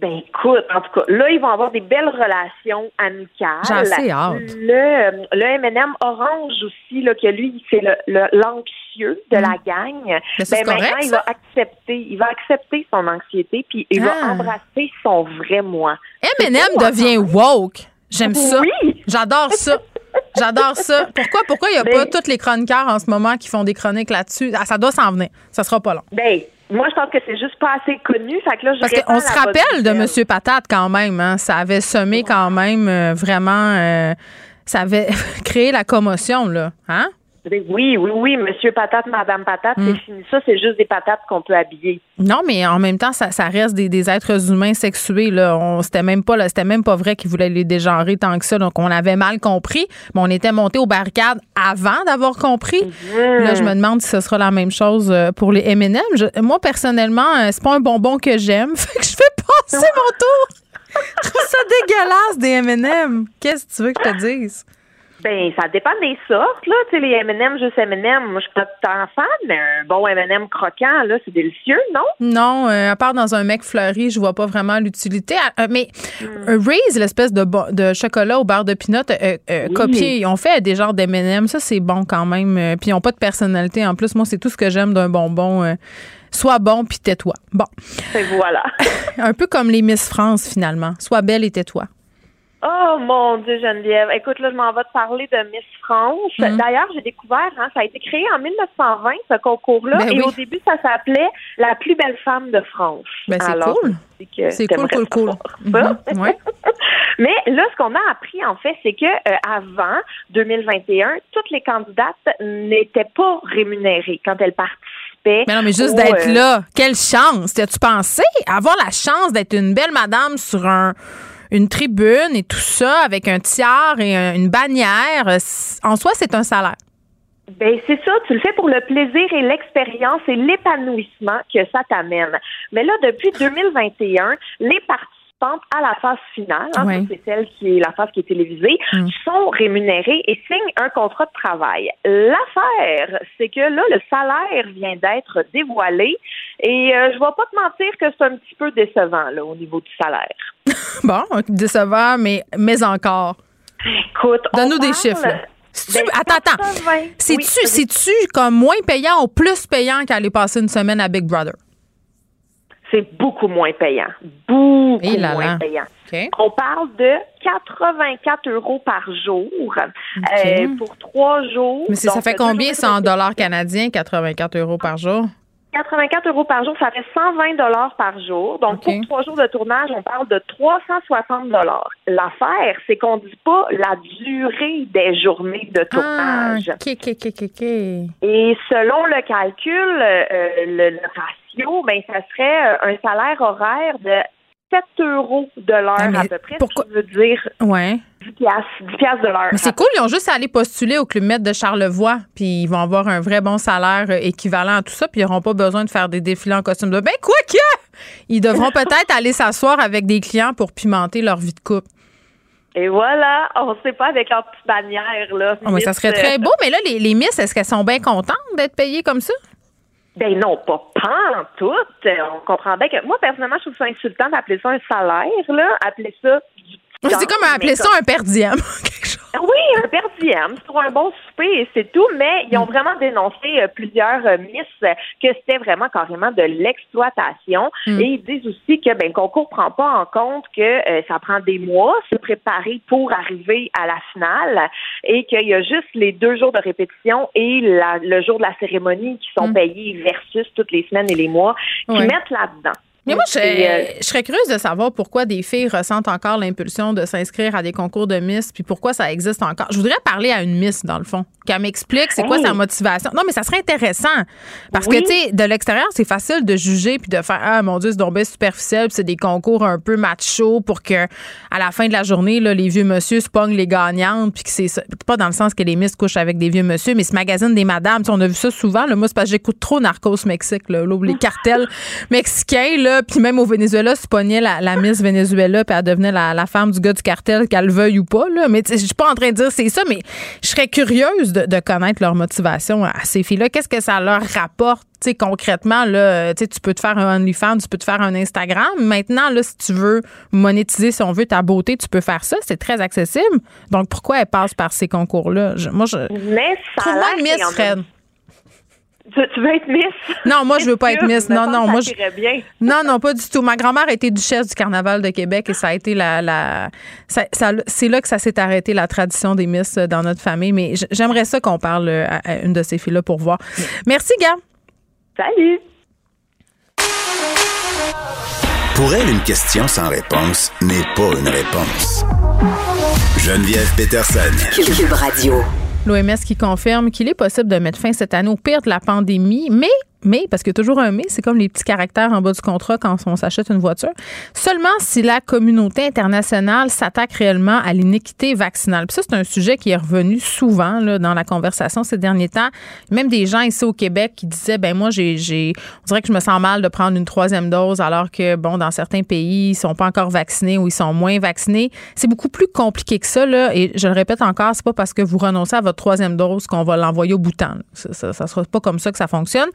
Ben écoute, en tout cas, là, ils vont avoir des belles relations amicales.
J'ai assez hâte.
Le, euh, le M&M Orange aussi, là, que lui, c'est le, le- l'anxieux de la gang.
Mais
ben, maintenant,
correct,
il va accepter, il va accepter son anxiété, puis il
Ah.
va embrasser son vrai moi.
M&M devient woke. J'aime ça.
Oui.
J'adore ça. J'adore ça. Pourquoi, pourquoi il n'y a
Mais-
pas tous les chroniqueurs en ce moment qui font des chroniques là-dessus? Ah, ça doit s'en venir. Ça sera pas long.
Ben, moi, je pense que c'est juste pas assez connu. Fait que là, je
Parce qu'on se rappelle de. Monsieur Patate quand même. Hein? Ça avait semé quand même euh, vraiment. euh, ça avait créé la commotion, là. Hein?
Oui, oui, oui, Monsieur Patate, Madame Patate,
Mm.
c'est fini. Ça, c'est juste des patates qu'on peut habiller.
Non, mais en même temps, ça, ça reste des, des êtres humains sexués. Là. On, c'était même pas, c'était même pas vrai qu'ils voulaient les dégenrer tant que ça. Donc, on avait mal compris. Mais on était monté aux barricades avant d'avoir compris. Là, je me demande si ce sera la même chose euh, pour les M&M. Je- moi, personnellement, euh, c'est pas un bonbon que j'aime. Fait que je vais passer mon tour. Je trouve ça dégueulasse, des M&M. Qu'est-ce que tu veux que je te dise?
Ben, ça dépend des sortes, là. Tu sais, les M&M, juste M&M, moi, je suis pas tant fan, mais un bon M&M croquant, là, c'est délicieux, non?
Non, euh, à part dans un mec fleuri, je vois pas vraiment l'utilité. Ah, euh, mais
Hmm.
un Raise, l'espèce de, de chocolat au beurre de pinot, euh, euh,
Oui.
copié, ils ont fait des genres d'M&M. Ça, c'est bon quand même. Euh, Puis ils ont pas de personnalité. En plus, moi, c'est tout ce que j'aime d'un bonbon. euh, Sois bon, puis tais-toi. Bon.
Et voilà.
Un peu comme les Miss France, finalement. Sois belle et tais-toi.
Oh mon Dieu, Geneviève. Écoute, là, je m'en vais te parler de Miss France.
Mhm.
D'ailleurs, j'ai découvert, hein, ça a été créé en 1920, ce concours-là.
Ben
et
oui.
au début, ça s'appelait La plus belle femme de France.
Ben, c'est cool. C'est cool, cool, cool. Mhm, ouais.
Mais là, ce qu'on a appris, en fait, c'est que euh, avant 2021, toutes les candidates n'étaient pas rémunérées quand elles participaient.
Mais non, mais juste d'être
euh,
là, quelle chance! T'as-tu pensé avoir la chance d'être une belle madame sur un, une tribune et tout ça, avec un tiers et un- une bannière? En soi, c'est un salaire.
Ben c'est ça, tu le fais pour le plaisir et l'expérience et l'épanouissement que ça t'amène. Mais là, depuis 2021, les participantes à la phase finale, hein, c'est celle qui est la phase qui est télévisée,
Mm.
sont rémunérées et signent un contrat de travail. L'affaire, c'est que là, le salaire vient d'être dévoilé et euh, je vais pas te mentir que c'est un petit peu décevant là au niveau du salaire.
Bon, décevant, mais, mais encore.
Écoute, on
Donne-nous des chiffres. là.
Ben,
attends, attends.
80.
C'est-tu,
Oui,
comme moins payant ou plus payant qu'aller passer une semaine à Big Brother?
C'est beaucoup moins payant. Beaucoup
Eh là
moins
là.
payant. On parle de 84 euros par jour euh, pour trois jours.
Mais c'est- ça
Donc,
fait combien,
journées
ça, en dollars canadiens, 84 euros par jour?
84 euros par jour, ça fait 120 dollars par jour. Donc, pour trois jours de tournage, on parle de 360 dollars. L'affaire, c'est qu'on dit pas la durée des journées de
Ah,
tournage.
OK, OK, OK, OK, OK.
Et selon le calcul, euh, le, le ratio, ben, ça serait euh, un salaire horaire de 7 euros de l'heure
Ah,
à peu près.
pourquoi-
Ce qui veut dire
Ouais.
10 piastres, 10 piastres de l'heure.
C'est cool, ils ont juste à aller postuler au Club Med de Charlevoix, puis ils vont avoir un vrai bon salaire euh, équivalent à tout ça, puis ils n'auront pas besoin de faire des défilés en costume de bain. Quoi que! Ils devront peut-être aller s'asseoir avec des clients pour pimenter leur vie de couple.
Et voilà, on sait pas avec leur petite bannière, là.
Ah, mais ça serait très
euh,
beau, mais là, les, les Miss, est-ce qu'elles sont bien contentes d'être payées comme ça?
Ben non, pas pas en tout. On comprend bien que moi, personnellement, je trouve ça insultant d'appeler ça un salaire, là. Appeler ça du
C'est comme appeler ça un per diem.
Oui, un per diem, c'est pour un bon souper et c'est tout, mais ils ont
Mm.
vraiment dénoncé euh, plusieurs euh, miss euh, que c'était vraiment carrément de l'exploitation
Mm.
et ils disent aussi que ben, le concours prend pas en compte que euh, ça prend des mois se préparer pour arriver à la finale et qu'il y a juste les deux jours de répétition et la- le jour de la cérémonie qui sont payés versus toutes les semaines et les mois qui
Mm. Ouais.
mettent là-dedans.
Mais moi, je,
euh,
je serais curieuse de savoir pourquoi des filles ressentent encore l'impulsion de s'inscrire à des concours de Miss, puis pourquoi ça existe encore. Je voudrais parler à une Miss, dans le fond, qu'elle m'explique c'est quoi sa motivation. Non, mais ça serait intéressant. Parce
Oui.
que, tu sais, de l'extérieur, c'est facile de juger puis de faire Ah, mon Dieu, c'est donc bien superficiel, puis c'est des concours un peu macho pour que, à la fin de la journée, là, les vieux monsieur se pognent les gagnantes, puis que c'est ça. Pas dans le sens que les Miss couchent avec des vieux monsieur, mais ce magazine des madames, on a vu ça souvent. Là, moi, c'est parce que j'écoute trop Narcos Mexique, là, les cartels mexicains, là, puis même au Venezuela, se pognait la, la Miss Venezuela, puis elle devenait la, la femme du gars du cartel, qu'elle le veuille ou pas. Là. Mais je suis pas en train de dire c'est ça, mais je serais curieuse de, de connaître leur motivation à ces filles-là. Qu'est-ce que ça leur rapporte? Concrètement, là, tu peux te faire un OnlyFans, tu peux te faire un Instagram. Maintenant, là, si tu veux monétiser, si on veut, ta beauté, tu peux faire ça. C'est très accessible. Donc, pourquoi elles passent par ces concours-là? Moi, je.
mais ça a
Miss, Fred.
Tu, tu veux être Miss?
Non, moi, je veux pas être Miss. Non, non, moi, je.
bien.
Non, non, pas du tout. Ma grand-mère était duchesse du carnaval de Québec et ça a été la. la ça- ça- c'est là que ça s'est arrêté, la tradition des Miss euh, dans notre famille. Mais j'aimerais ça qu'on parle euh, à, à une de ces filles-là pour voir. Merci, gars.
Salut.
Pour elle, une question sans réponse n'est pas une réponse. Geneviève Peterson.
Cube Radio.
L'OMS qui confirme qu'il est possible de mettre fin cette année au pire de la pandémie, mais mais, parce que toujours un mais, c'est comme les petits caractères en bas du contrat quand on s'achète une voiture, seulement si la communauté internationale s'attaque réellement à l'iniquité vaccinale. Puis ça, c'est un sujet qui est revenu souvent là, dans la conversation ces derniers temps. Même des gens ici au Québec qui disaient, ben moi, j'ai, j'ai, on dirait que je me sens mal de prendre une troisième dose alors que, bon, dans certains pays, ils sont pas encore vaccinés ou ils sont moins vaccinés. C'est beaucoup plus compliqué que ça, là, et je le répète encore, c'est pas parce que vous renoncez à votre troisième dose qu'on va l'envoyer au bouton. Ça, ça, ça sera pas comme ça que ça fonctionne.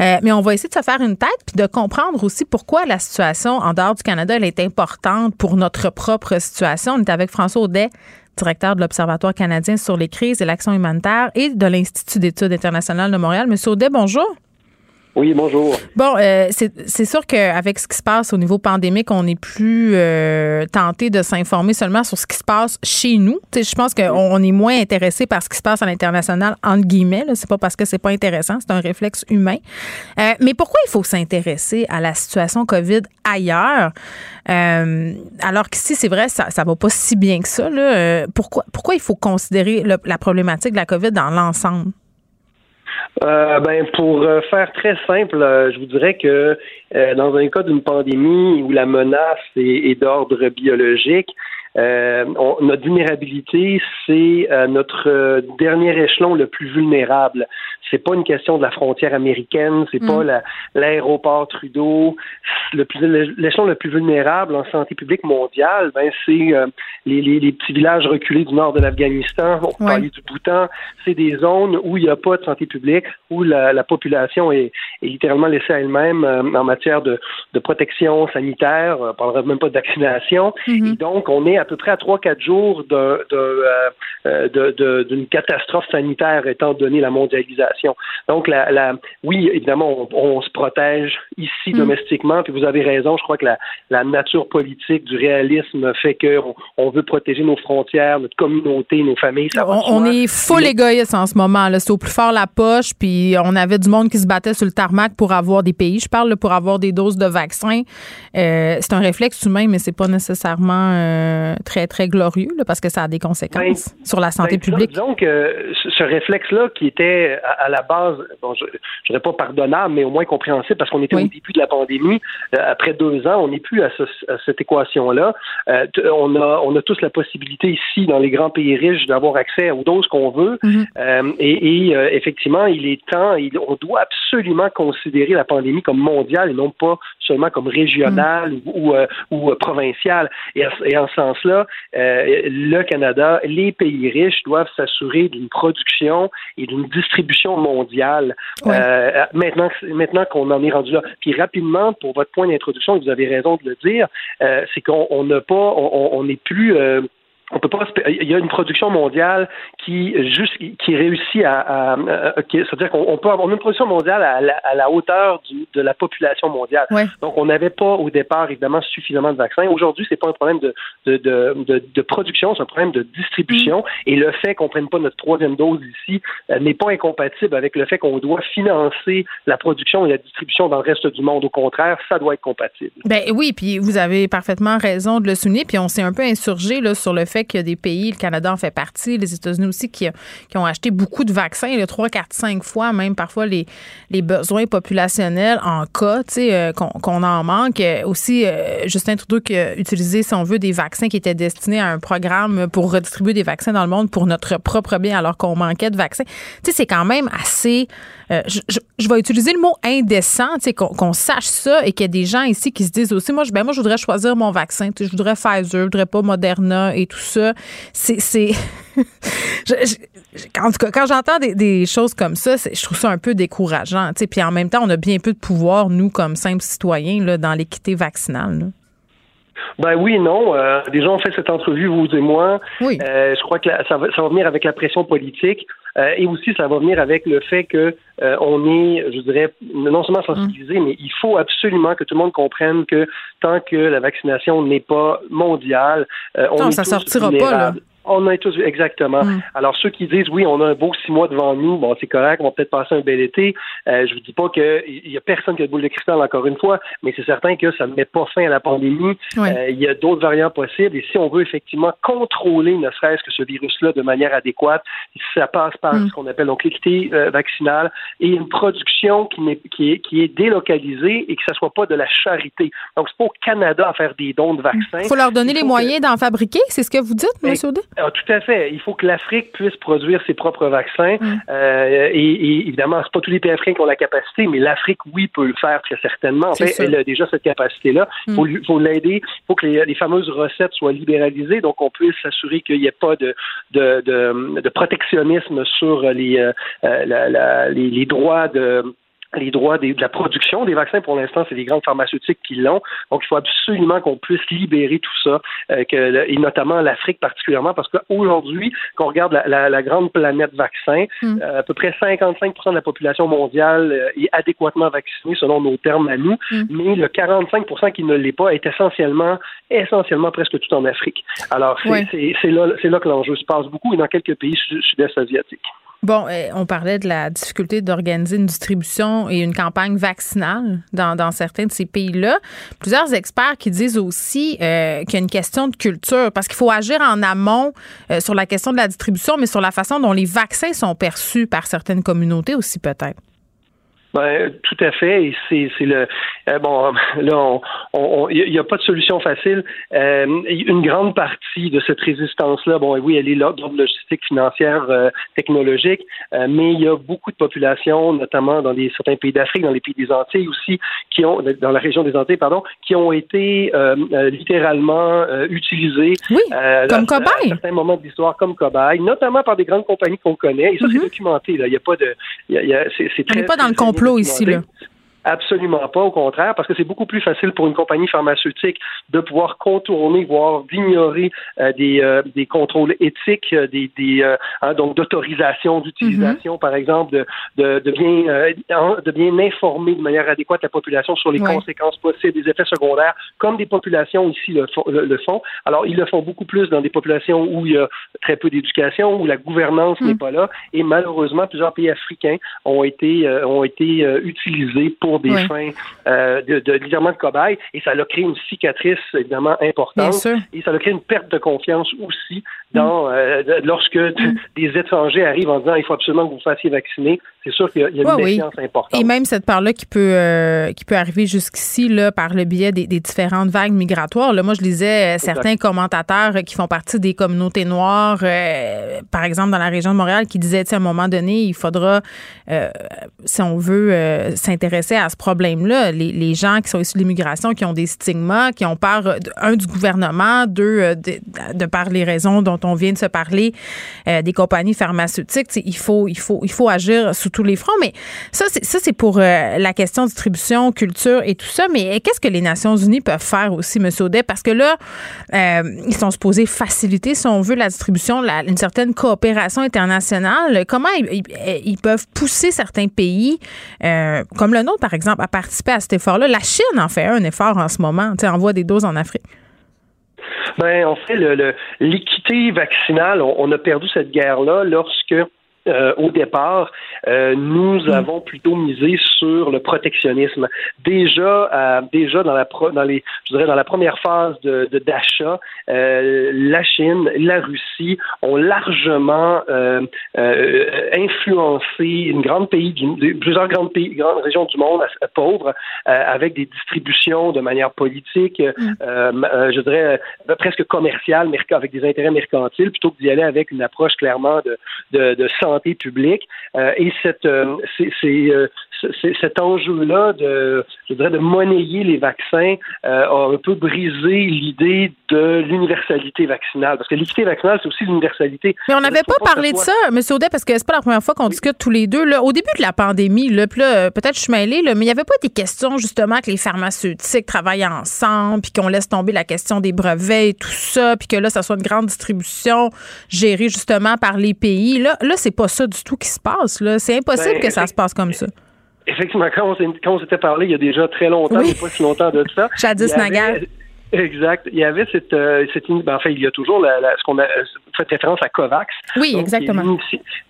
Euh, mais on va essayer de se faire une tête puis de comprendre aussi pourquoi la situation en dehors du Canada est importante pour notre propre situation. On est avec François Audet, directeur de l'Observatoire canadien sur les crises et l'action humanitaire et de l'Institut d'études internationales de Montréal. Monsieur Audet, bonjour.
Oui, bonjour.
Bon, euh, c'est sûr qu'avec ce qui se passe au niveau pandémique, on n'est plus euh, tenté de s'informer seulement sur ce qui se passe chez nous. je pense qu'on est moins intéressé par ce qui se passe à l'international, entre guillemets. C'est pas parce que c'est pas intéressant, c'est un réflexe humain. Euh, mais pourquoi il faut s'intéresser à la situation COVID ailleurs? Euh, alors qu'ici, c'est vrai, ça, ça va pas si bien que ça. Là. Euh, pourquoi, pourquoi il faut considérer la problématique de la COVID dans l'ensemble?
Euh, ben pour euh, faire très simple, euh, je vous dirais que dans un cas d'une pandémie où la menace est, d'ordre biologique, notre vulnérabilité, c'est notre dernier échelon le plus vulnérable c'est pas une question de la frontière américaine, c'est pas mm. l'aéroport Trudeau. l'échelon le plus vulnérable en santé publique mondiale, ben c'est euh, les, les, petits villages reculés du nord de l'Afghanistan. On peut parler du Bhoutan. C'est des zones où il n'y a pas de santé publique, où la, la population est, est, littéralement laissée à elle-même euh, en matière de, de protection sanitaire. On parlera même pas de vaccination. Mm-hmm. Et donc, on est à peu près à trois quatre jours de, de, euh, d'une catastrophe sanitaire étant donné la mondialisation. Donc, la, oui, évidemment, on, se protège ici mm. domestiquement, puis vous avez raison, je crois que la, nature politique du réalisme fait qu'on on veut protéger nos frontières, notre communauté, nos familles.
on, est full égoïste en ce moment. C'est au plus fort la poche, puis on avait du monde qui se battait sur le tarmac pour avoir des pays. Je parle pour avoir des doses de vaccins. Euh, c'est un réflexe humain, mais c'est pas nécessairement euh, très, très glorieux parce que ça a des conséquences ben, sur la santé
ben,
publique.
Donc, ce réflexe-là qui était à la base, bon, je dirais pas pardonnable, mais au moins compréhensible parce qu'on était au début de la pandémie. Euh, après deux ans, on n'est plus à, cette équation-là. Euh, on a on a tous la possibilité ici, dans les grands pays riches, d'avoir accès aux doses qu'on veut. Mm-hmm. Euh, et, effectivement, il est temps, on doit absolument considérer la pandémie comme mondiale et non pas seulement comme régionale mm. ou, ou, provinciale. Et, et en ce sens-là, le Canada, les pays riches doivent s'assurer d'une production et d'une distribution mondiale. Euh, maintenant, maintenant qu'on en est rendu là. Puis rapidement, pour votre point d'introduction, vous avez raison de le dire, euh, c'est qu'on n'a pas, on n'est plus euh, on peut pas il y a une production mondiale qui juste qui réussit à, à, c'est-à-dire qu'on peut avoir une production mondiale à la, hauteur du, de la population mondiale. Donc on n'avait pas au départ évidemment suffisamment de vaccins. Aujourd'hui c'est pas un problème de de, de, de, production, c'est un problème de distribution. Mm. Et le fait qu'on prenne pas notre troisième dose ici euh, n'est pas incompatible avec le fait qu'on doit financer la production et la distribution dans le reste du monde. Au contraire, ça doit être compatible.
Ben oui, puis vous avez parfaitement raison de le souligner. Puis on s'est un peu insurgé là sur le fait qu'il y a des pays, le Canada en fait partie, les États-Unis aussi, qui, qui, ont acheté beaucoup de vaccins, le 3, 4, 5 fois, même parfois les, les besoins populationnels en cas euh, qu'on en manque. Aussi, euh, Justin Trudeau qui a si on veut, des vaccins qui étaient destinés à un programme pour redistribuer des vaccins dans le monde pour notre propre bien alors qu'on manquait de vaccins. Tu sais, c'est quand même assez... Euh, je, vais utiliser le mot indécent, tu sais, qu'on sache ça et qu'il y a des gens ici qui se disent aussi, moi, je, ben, moi, je voudrais choisir mon vaccin. Tu sais, je voudrais Pfizer, je voudrais pas Moderna et tout ça c'est. en tout cas, quand j'entends des, choses comme ça, je trouve ça un peu décourageant. Puis en même temps, on a bien peu de pouvoir, nous, comme simples citoyens, dans l'équité vaccinale.
Ben oui, non. Euh, déjà, on fait cette entrevue, vous et moi. Oui. Euh, je crois que ça, va, ça, va, venir avec la pression politique euh, et aussi ça va venir avec le fait que euh, on est, je dirais, non seulement sensibilisé, mais il faut absolument que tout le monde comprenne que tant que la vaccination n'est pas mondiale,
on non, ça sortira pas là
On a tous exactement.
Mm.
Alors, ceux qui disent, oui, on a un beau six mois devant nous, bon, c'est correct, on va peut-être passer un bel été. Euh, je vous dis pas qu'il y a personne qui a de boule de cristal, encore une fois, mais c'est certain que ça ne met pas fin à la pandémie.
Ouais.
Euh, il y a d'autres variants possibles. Et si on veut effectivement contrôler, ne serait-ce que ce virus-là de manière adéquate, ça passe par
Mm.
ce qu'on appelle donc l'équité euh, vaccinale et une production qui, est, qui est délocalisée et que ça soit pas de la charité. Donc, c'est pas au Canada à faire des dons de vaccins.
Il faut leur donner
Il
les
que-
moyens d'en fabriquer, c'est ce que vous dites, M. Audet?
Ah, tout à fait. Il faut que l'Afrique puisse produire ses propres vaccins.
Mm.
Euh, et, et évidemment, c'est pas tous les pays africains qui ont la capacité, mais l'Afrique, oui, peut le faire très certainement. En fait, elle a déjà cette capacité-là. Il faut,
Mm.
lui- faut l'aider. Il faut que les, les fameuses recettes soient libéralisées, donc on puisse s'assurer qu'il n'y ait pas de, de, de, de protectionnisme sur les, euh, euh, la- la- les, les droits de les droits des- de la production des vaccins, pour l'instant, c'est les grandes pharmaceutiques qui l'ont. Donc, il faut absolument qu'on puisse libérer tout ça, euh, que, et notamment l'Afrique particulièrement, parce qu'aujourd'hui, quand on regarde la, la- la grande planète vaccin,
Mm.
euh, à peu près 55% de la population mondiale euh, est adéquatement vaccinée selon nos termes à nous,
Mm.
mais le 45% qui ne l'est pas est essentiellement, essentiellement presque tout en Afrique. Alors, c'est là, que l'enjeu se passe beaucoup et dans quelques pays sud- sud-est asiatiques.
Bon, euh, on parlait de la difficulté d'organiser une distribution et une campagne vaccinale dans, certains de ces pays-là. Plusieurs experts qui disent aussi euh, qu'il y a une question de culture, parce qu'il faut agir en amont euh, sur la question de la distribution, mais sur la façon dont les vaccins sont perçus par certaines communautés aussi peut-être.
Ben, tout à fait. Et c'est, c'est le euh, bon. Là, il n'y a, pas de solution facile. Euh, une grande partie de cette résistance-là, bon, oui, elle est là d'ordre logistique, financière, euh, technologique, mais il y a beaucoup de populations, notamment dans des, certains pays d'Afrique, dans les pays des Antilles aussi, qui ont, dans la région des Antilles, pardon, qui ont été littéralement utilisées
Oui, comme
à- à
cobayes.
certains moments de l'histoire comme cobayes, notamment par des grandes compagnies qu'on connaît. Et ça, c'est documenté. Là, il y a pas de, c'est,
Mm-hmm. On
très,
n'est pas dans le
très
ici, là.
Absolument pas, au contraire, parce que c'est beaucoup plus facile pour une compagnie pharmaceutique de pouvoir contourner, voire d'ignorer euh, des, euh, des contrôles éthiques, euh, des, des euh, hein, donc d'autorisation d'utilisation, par exemple, de, de, de bien euh, de bien informer de manière adéquate la population sur les conséquences possibles, des effets secondaires, comme des populations ici le, font- le, le font. Alors, ils le font beaucoup plus dans des populations où il y a très peu d'éducation, où la gouvernance n'est pas là, et malheureusement, plusieurs pays africains ont été euh, ont été euh, utilisés pour des fins euh, de, de de cobaye, et ça a créé une cicatrice évidemment importante, et ça a créé une perte de confiance aussi dans euh, de- lorsque des étrangers arrivent en disant il faut absolument que vous fassiez vacciner. C'est sûr qu'il y a, il y a une
oui.
importante.
Et même cette part-là qui peut euh, qui peut arriver jusqu'ici là par le biais des, des différentes vagues migratoires. Là, moi, je lisais euh, certains commentateurs euh, qui font partie des communautés noires, euh, par exemple dans la région de Montréal, qui disaient, tu sais, à un moment donné, il faudra, euh, si on veut euh, s'intéresser à ce problème-là, les, gens qui sont issus de l'immigration, qui ont des stigmas, qui ont peur, euh, un du gouvernement, deux euh, de, par les raisons dont on vient de se parler, euh, des compagnies pharmaceutiques. Il faut, il faut, il faut agir sous tous les fronts. Mais ça, c'est pour la question distribution, culture et tout ça. Mais qu'est-ce que les Nations Unies peuvent faire aussi, M. Audet? Parce que là, ils sont supposés faciliter, si on veut, la distribution, une certaine coopération internationale. Comment ils, peuvent pousser certains pays, comme le nôtre, par exemple, à participer à cet effort-là? La Chine en fait un effort en ce moment, tu envoie des doses en Afrique.
Ben, en fait, le- le- l'équité vaccinale, on a perdu cette guerre-là lorsque euh, au départ, euh, nous avons plutôt misé sur le protectionnisme. Déjà, euh, déjà dans la pro- dans les, je dirais dans la première phase de d'achat, euh, la Chine, la Russie ont largement euh, euh, influencé une grande pays, du, plusieurs grandes pays, grandes régions du monde pauvres, euh, avec des distributions de manière politique, euh, je dirais presque commerciale, merc- avec des intérêts mercantiles, plutôt que d'y aller avec une approche clairement de, de, de santé publique. Euh, et cette, euh, euh, cet enjeu-là de, je dirais, de monnayer les vaccins euh, a un peu brisé l'idée de l'universalité vaccinale. Parce que l'équité vaccinale, c'est aussi l'universalité.
Mais on n'avait pas parlé de ça, M. Audet, parce que c'est pas la première fois qu'on discute tous les deux. Là. Au début de la pandémie, là, peut-être je suis mêlée, là, mais il n'y avait pas des questions justement que les pharmaceutiques travaillent ensemble, puis qu'on laisse tomber la question des brevets et tout ça, puis que là, ça soit une grande distribution gérée justement par les pays. Là, là c'est pas ça du tout qui se passe. Là. C'est impossible
Ben,
que ça se passe comme ça.
Effectivement, quand on, s'était parlé il y a déjà très longtemps,
Oui.
pas si longtemps de ça.
Jadis naguère.
Exact. Il y avait cette, euh, cette ben, enfin, il y a toujours la, la, ce qu'on a fait référence à COVAX.
Oui, exactement.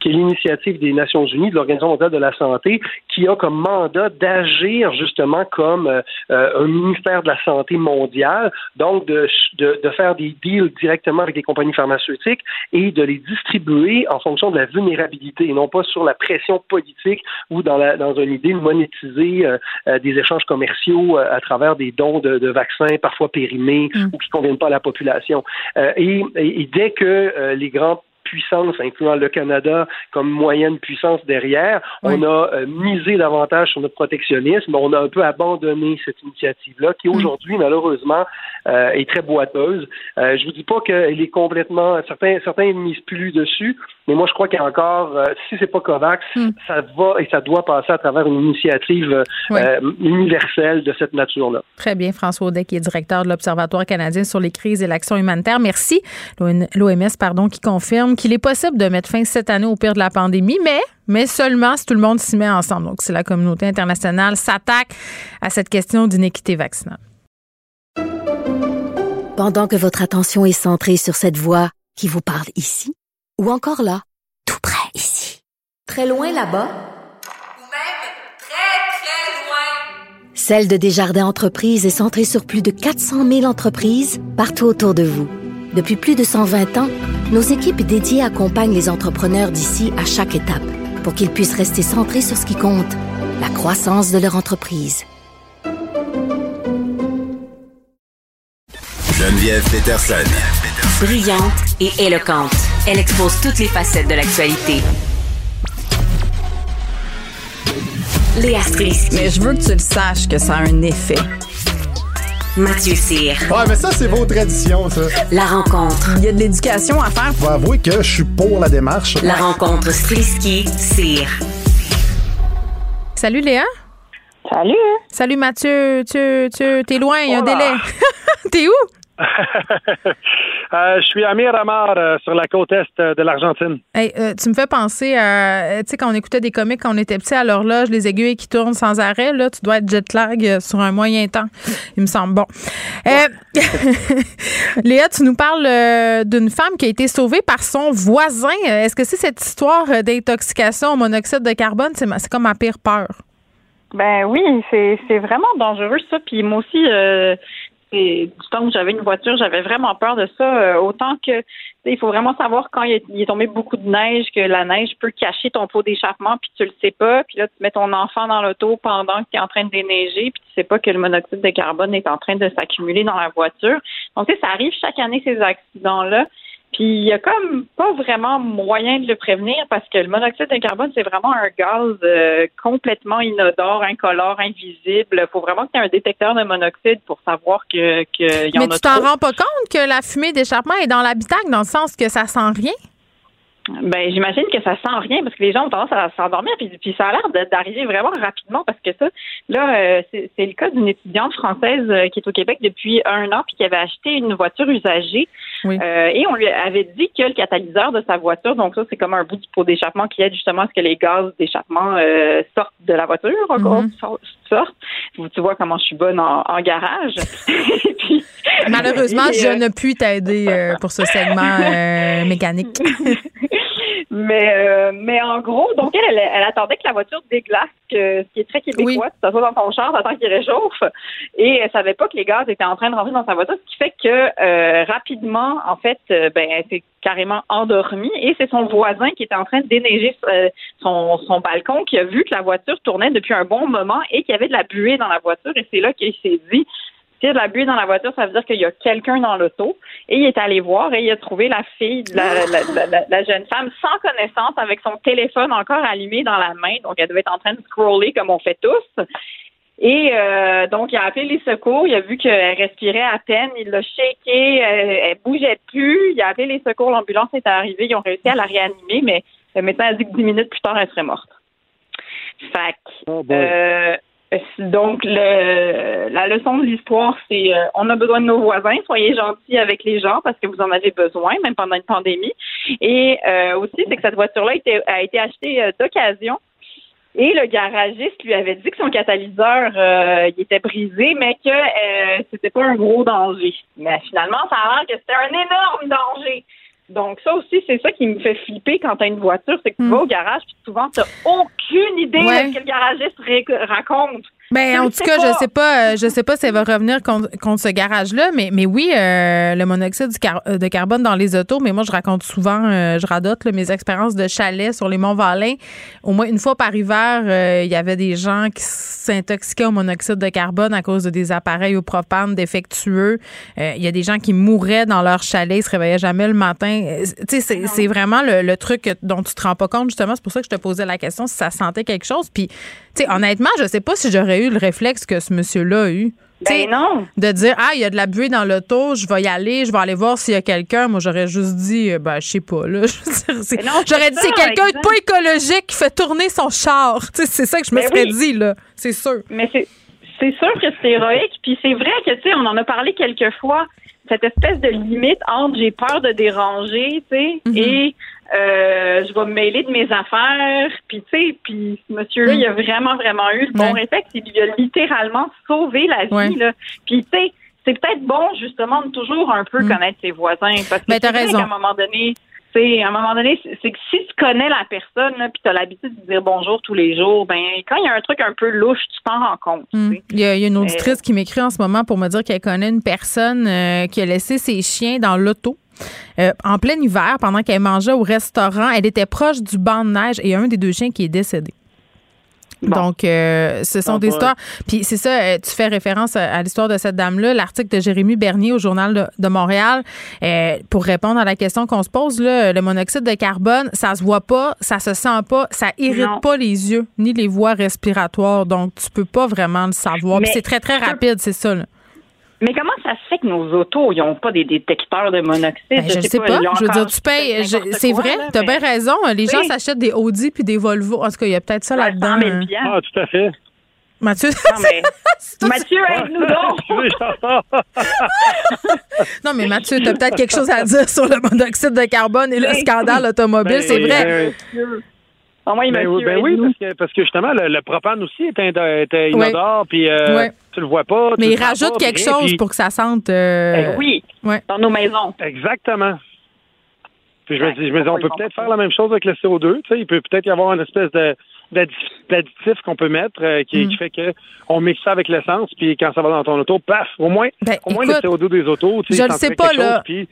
Qui est l'initiative des Nations Unies, de l'Organisation mondiale de la santé, qui a comme mandat d'agir justement comme euh, un ministère de la santé mondiale, donc de, de, de, faire des deals directement avec des compagnies pharmaceutiques et de les distribuer en fonction de la vulnérabilité, et non pas sur la pression politique ou dans, la, dans une idée de monétiser euh, des échanges commerciaux à travers des dons de, de vaccins parfois périmés Mm. ou qui ne conviennent pas à la population. Euh, et, et, dès que euh, les grands puissance, incluant le Canada comme moyenne puissance derrière. On a euh, misé davantage sur notre protectionnisme. On a un peu abandonné cette initiative-là, qui mm. aujourd'hui, malheureusement, euh, est très boiteuse. Euh, je vous dis pas qu'elle est complètement. Certains, certains ne misent plus dessus, mais moi, je crois qu'il y a encore, si c'est pas COVAX, mm. ça va et ça doit passer à travers une initiative universelle de cette nature-là.
Très bien, François Audet, qui est directeur de l'Observatoire canadien sur les crises et l'action humanitaire. Merci. L'OMS, pardon, qui confirme qu'il est possible de mettre fin cette année au pire de la pandémie, mais, mais seulement si tout le monde s'y met ensemble. Donc, si la communauté internationale s'attaque à cette question d'inéquité vaccinale.
Pendant que votre attention est centrée sur cette voix qui vous parle ici, ou encore là, tout près ici, très loin là-bas,
ou même très, très loin,
Celle de Desjardins Entreprises est centrée sur plus de 400 000 entreprises partout autour de vous. Depuis plus de 120 ans, nos équipes dédiées accompagnent les entrepreneurs d'ici à chaque étape pour qu'ils puissent rester centrés sur ce qui compte, la croissance de leur entreprise.
Geneviève Peterson.
Brillante et éloquente, elle expose toutes les facettes de l'actualité. Léa Strisky.
Mais je veux que tu le saches que ça a un effet.
Mathieu Cyr.
Ouais, mais ça, c'est vos traditions, ça.
La rencontre.
Il y a de l'éducation à faire.
Faut avouer que je suis pour la démarche.
La rencontre Strisky-Cyr.
Salut Léa.
Salut.
Salut Mathieu. Tu, tu, t'es loin, il y a un délai. t'es où?
Euh, je suis à Miramar, euh, sur la côte est de l'Argentine.
Hey, euh, tu me fais penser à, tu sais, quand on écoutait des comics quand on était petit à l'horloge, les aiguilles qui tournent sans arrêt, là, tu dois être jet lag sur un moyen temps. Il me semble bon. Léa, tu nous parles d'une femme qui a été sauvée par son voisin. Est-ce que c'est cette histoire d'intoxication au monoxyde de carbone? C'est, c'est comme ma pire peur.
Ben oui, c'est, c'est vraiment dangereux ça. Puis moi aussi, du temps où j'avais une voiture, j'avais vraiment peur de ça. Euh, autant que il faut vraiment savoir quand il est, tombé beaucoup de neige, que la neige peut cacher ton pot d'échappement, puis tu le sais pas. Puis là, tu mets ton enfant dans l'auto pendant que tu es en train de déneiger, puis tu sais pas que le monoxyde de carbone est en train de s'accumuler dans la voiture. Donc, ça arrive chaque année, ces accidents-là. Puis il y a comme pas vraiment moyen de le prévenir parce que le monoxyde de carbone, c'est vraiment un gaz euh, complètement inodore, incolore, invisible. Il faut vraiment qu'il y ait un détecteur de monoxyde pour savoir que, que y en
Mais tu t'en rends pas compte que la fumée d'échappement est dans l'habitacle dans le sens que ça sent rien?
Ben, j'imagine que ça sent rien parce que les gens ont tendance à s'endormir, puis, puis ça a l'air d'arriver vraiment rapidement parce que ça, là, euh, c'est le cas d'une étudiante française euh, qui est au Québec depuis un an puis qui avait acheté une voiture usagée. Euh, et on lui avait dit que le catalyseur de sa voiture, donc ça, c'est comme un bout du pot d'échappement qui aide justement à ce que les gaz d'échappement sortent de la voiture, mm sortent. Tu vois comment je suis bonne en, garage.
Malheureusement, je ne puis t'aider pour ce segment mécanique.
Mais, euh, mais en gros, donc elle, elle, attendait que la voiture déglace, que, ce qui est très québécois, tu t'assois dans ton char, t'attends qu'il réchauffe, et elle savait pas que les gaz étaient en train de rentrer dans sa voiture, ce qui fait que euh, rapidement, en fait, euh, ben, elle s'est carrément endormie, et c'est son voisin qui était en train de déneiger son, son balcon qui a vu que la voiture tournait depuis un bon moment et qu'il y avait de la buée dans la voiture, et c'est là qu'il s'est dit, s'il y a de la buée dans la voiture, ça veut dire qu'il y a quelqu'un dans l'auto. Et il est allé voir et il a trouvé la fille, la, jeune femme, sans connaissance, avec son téléphone encore allumé dans la main. Donc, elle devait être en train de scroller comme on fait tous. Et euh, donc, il a appelé les secours. Il a vu qu'elle respirait à peine. Il l'a shaké. Elle, elle, bougeait plus. Il a appelé les secours. L'ambulance est arrivée. Ils ont réussi à la réanimer, mais le médecin a dit que dix minutes plus tard, elle serait morte. Fait oh donc, le, la leçon de l'histoire, c'est euh, on a besoin de nos voisins. Soyez gentils avec les gens parce que vous en avez besoin, même pendant une pandémie. Et euh, aussi, c'est que cette voiture-là a été, achetée euh, d'occasion. Et le garagiste lui avait dit que son catalyseur euh, il était brisé, mais que euh, c'était pas un gros danger. Mais finalement, ça a l'air que c'était un énorme danger. Donc ça aussi, c'est ça qui me fait flipper quand t'as une voiture, c'est que tu vas au garage puis souvent t'as aucune idée
Ouais.
de ce que le garagiste raconte.
Ben, en tout cas,
pas.
je sais pas, euh, je sais pas si elle va revenir contre, contre ce garage-là, mais, mais oui, euh, le monoxyde du car- euh, de carbone dans les autos, mais moi, je raconte souvent, euh, je radote là, mes expériences de chalet sur les Monts-Valin. Au moins une fois par hiver, euh, il y avait des gens qui s'intoxiquaient au monoxyde de carbone à cause de des appareils au propane défectueux. Il y a des gens qui mouraient dans leur chalet, ils se réveillaient jamais le matin. Tu sais, c'est- vraiment le, le truc dont tu te rends pas compte, justement. C'est pour ça que je te posais la question si ça sentait quelque chose. Puis, sais, honnêtement, je sais pas si j'aurais eu le réflexe que ce monsieur-là a eu. Sais,
non.
De dire, ah, il y a de la buée dans l'auto, je vais y aller, je vais aller voir s'il y a quelqu'un. Moi, j'aurais juste dit, euh, ben, je sais pas, là. J'aurais dit, c'est quelqu'un de pas écologique qui fait tourner son char. C'est ça que je me
Ben
serais
oui.
dit, là. C'est sûr.
Mais c'est c'est sûr que c'est héroïque. Puis c'est vrai que, tu sais, on en a parlé quelques fois, cette espèce de limite entre j'ai peur de déranger, tu sais,
Mhm.
et euh, je vais me mêler de mes affaires. Puis, tu sais, puis ce monsieur-là, il a vraiment, vraiment eu le bon
Ouais.
réflexe. Il a littéralement sauvé la vie,
Ouais.
là. Puis, tu sais, c'est peut-être bon, justement, de toujours un peu connaître ses voisins. Parce que
Ben,
vrai
raison.
qu'à un moment donné, tu sais, à un moment donné, c'est que si tu connais la personne, puis tu as l'habitude de dire bonjour tous les jours, ben quand il y a un truc un peu louche, tu t'en rends compte.
Mm. Il y, a, il y a une auditrice
Euh,
qui m'écrit en ce moment pour me dire qu'elle connaît une personne euh, qui a laissé ses chiens dans l'auto. Euh, en plein hiver, pendant qu'elle mangeait au restaurant, elle était proche du banc de neige et un des deux chiens qui est décédé. Donc, euh, ce sont des histoires. Puis c'est ça, euh, tu fais référence à, à l'histoire de cette dame-là, l'article de Jérémy Bernier au Journal de, de Montréal. Euh, pour répondre à la question qu'on se pose, là, le monoxyde de carbone, ça se voit pas, ça se sent pas, ça irrite
Non.
pas les yeux ni les voies respiratoires. Donc, tu peux pas vraiment le savoir. C'est très, très rapide, c'est ça. Là.
Mais comment ça se fait que nos autos, ils n'ont pas des détecteurs de monoxyde?
Ben, je ne sais pas. Je veux dire, tu payes. C'est vrai, tu as
mais-
bien raison. Les gens s'achètent des Audi puis des Volvo. En tout cas, il y a peut-être ça là-dedans.
100 000 piastres.
Ah, tout à fait.
Mathieu,
Non, mais... Mathieu, aide-nous donc!
Non, mais Mathieu, tu as peut-être quelque chose à dire sur le monoxyde de carbone et le
Oui.
scandale automobile,
Ben,
c'est vrai.
Ah, moi,
Ben, oui, ben oui, parce que, parce que justement, le, le propane aussi est, inodore, puis euh,
Ouais.
tu le vois pas.
Mais il rajoute quelque
rien,
chose
puis-
pour que ça sente. euh,
Ben oui,
Ouais.
dans nos maisons.
Exactement. Puis je me dis, je me dis, on peut peut-être faire la même chose avec le CO2. Tu sais, il peut peut-être y avoir une espèce de d'addi- d'additif qu'on peut mettre euh, qui,
Mm.
qui fait que on mixe ça avec l'essence, puis quand ça va dans ton auto, paf, au moins,
Ben,
au moins
écoute,
le CO2 des autos, tu sais,
je sais pas, là.
chose, puis-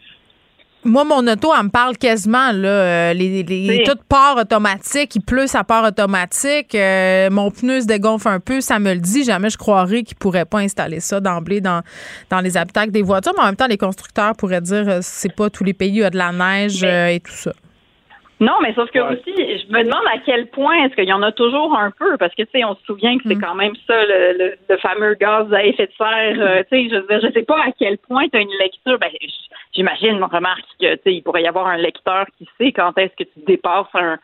Moi, mon auto, elle me parle quasiment. Là, euh, les, les,
Oui.
Tout part automatique. Il pleut, ça part automatique. Euh, mon pneu se dégonfle un peu, ça me le dit. Jamais je croirais qu'ils pourraient pas installer ça d'emblée dans, dans les habitacles des voitures. Mais en même temps, les constructeurs pourraient dire euh, c'est pas tous les pays où il y a de la neige euh, et tout ça.
Non, mais sauf que aussi, je me demande à quel point est-ce qu'il y en a toujours un peu, parce que tu sais, on se souvient que c'est quand même ça le, le- le fameux gaz à effet de serre. euh, tu sais, je je sais pas à quel point tu as une lecture. Ben, j'imagine, on remarque que tu sais, il pourrait y avoir un lecteur qui sait quand est-ce que tu dépasses un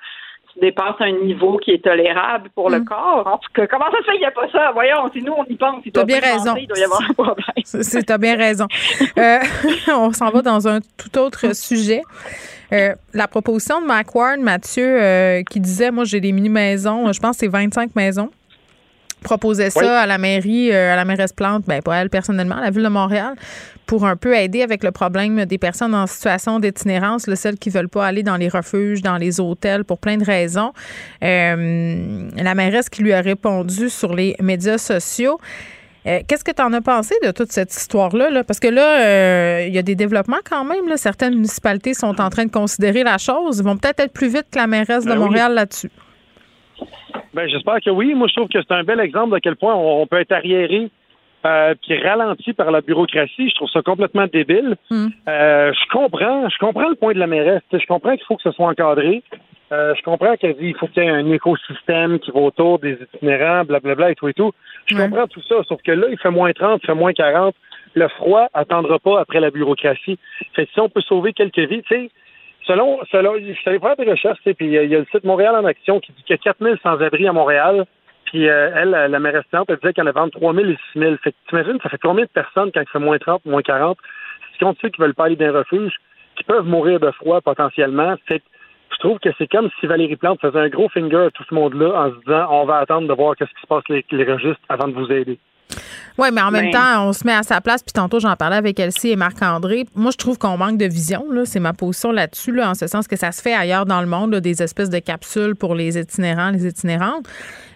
tu dépasses un niveau qui est tolérable pour le corps. En tout cas, comment ça se fait qu'il n'y a pas ça? Voyons, si nous on y pense, il
T'as
doit
bien raison.
penser, il doit y avoir un problème.
C'est- c'est- T'as bien raison. Euh, on s'en va dans un tout autre sujet. Euh, la proposition de McWard, Mathieu, euh, qui disait, moi j'ai des mini-maisons, je pense que c'est 25 maisons, proposait ça
Oui.
à la mairie, euh, à la mairesse Plante, ben pas elle personnellement, à la ville de Montréal, pour un peu aider avec le problème des personnes en situation d'itinérance, celles qui veulent pas aller dans les refuges, dans les hôtels, pour plein de raisons. Euh, la mairesse qui lui a répondu sur les médias sociaux. Euh, Qu'est-ce que tu en as pensé de toute cette histoire-là? là? Parce que là, euh, il y a des développements quand même. Là. Certaines municipalités sont en train de considérer la chose. Ils vont peut-être être plus vite que la mairesse de
Ben oui.
Montréal là-dessus.
Ben, j'espère que oui. Moi, je trouve que c'est un bel exemple de quel point on, peut être arriéré euh, puis ralenti par la bureaucratie. Je trouve ça complètement débile. Euh, je comprends, je comprends le point de la mairesse. Je comprends qu'il faut que ce soit encadré. Euh, je comprends qu'elle dit qu'il faut qu'il y ait un écosystème qui va autour des itinérants, blablabla et tout et tout. Je comprends tout ça, sauf que là, il fait moins 30, il fait moins 40. Le froid attendra pas après la bureaucratie. Fait que si on peut sauver quelques vies, tu sais, selon, selon, je suis allé faire des recherches, tu sais, puis euh, il y a le site Montréal en action qui dit qu'il y a 4000 sans-abri à Montréal. Puis euh, elle, la mairesse elle disait qu'il y en avait entre 3000 et 6000. Fait que t'imagines, ça fait combien de personnes quand il fait moins 30, moins 40? Si on sait qu'ils veulent pas aller dans un refuge, qui peuvent mourir de froid potentiellement. Fait que trouve que c'est comme si Valérie Plante faisait un gros finger à tout ce monde-là en se disant on va attendre de voir qu'est-ce qui se passe avec les registres avant de vous aider.
Oui, mais en même temps, on se met à sa place. Puis tantôt, j'en parlais avec Elsie et Marc-André. Moi, je trouve qu'on manque de vision. C'est ma position là-dessus, là, en ce sens que ça se fait ailleurs dans le monde, des espèces de capsules pour les itinérants, les itinérantes.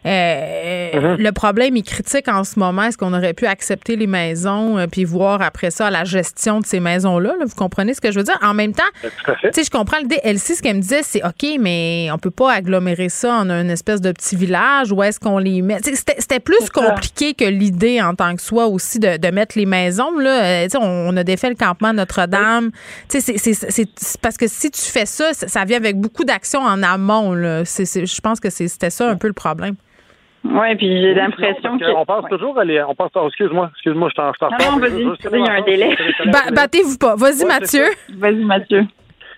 Euh, uh-huh. Le problème, il critique en ce moment, est-ce qu'on aurait pu accepter les maisons euh, puis voir après ça la gestion de ces maisons-là? Vous comprenez ce que je veux dire? En même temps, tu sais, je comprends l'idée. Elsie, ce qu'elle me disait, c'est OK, mais on peut pas agglomérer ça en une espèce de petit village. Où est-ce qu'on les met? C'était plus compliqué que l'idée en tant que soi aussi de, de mettre les maisons. Là. Euh, on, on a défait le campement Notre-Dame. C'est parce que si tu fais ça, ça vient avec beaucoup d'actions en amont. Là. je pense que c'était ça un peu le problème.
Oui, puis j'ai l'impression que.
On pense toujours à les. On pense. Oh, excuse-moi, excuse-moi, je t'en
Non, non, vas-y, il y a un délai.
Battez-vous pas. Vas-y, Mathieu.
Vas-y, Mathieu.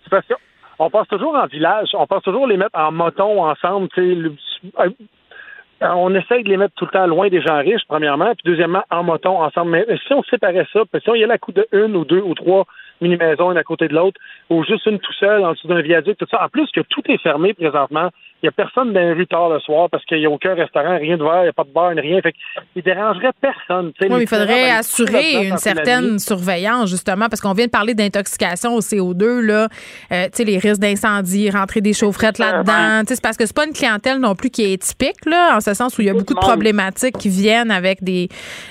C'est parce qu'on pense toujours en village, on pense toujours les mettre en moton ensemble, tu sais. Euh, on essaye de les mettre tout le temps loin des gens riches, premièrement, puis deuxièmement, en moton ensemble. Mais si on séparait ça, puis si on y allait à coup de une ou deux ou trois mini-maisons, une à côté de l'autre, ou juste une tout seul en dessous d'un viaduc, tout ça. En plus que tout est fermé présentement, il n'y a personne dans les rues tard le soir parce qu'il n'y a aucun restaurant, rien de verre, il n'y a pas de bar, rien. Fait il dérangerait personne.
Oui, il faudrait assurer une certaine surveillance, justement, parce qu'on vient de parler d'intoxication au CO2, là. Euh, les risques d'incendie, rentrer des chaufferettes là-dedans. C'est parce que c'est pas une clientèle non plus qui est typique, là, en ce sens où il y a beaucoup de problématiques qui viennent avec des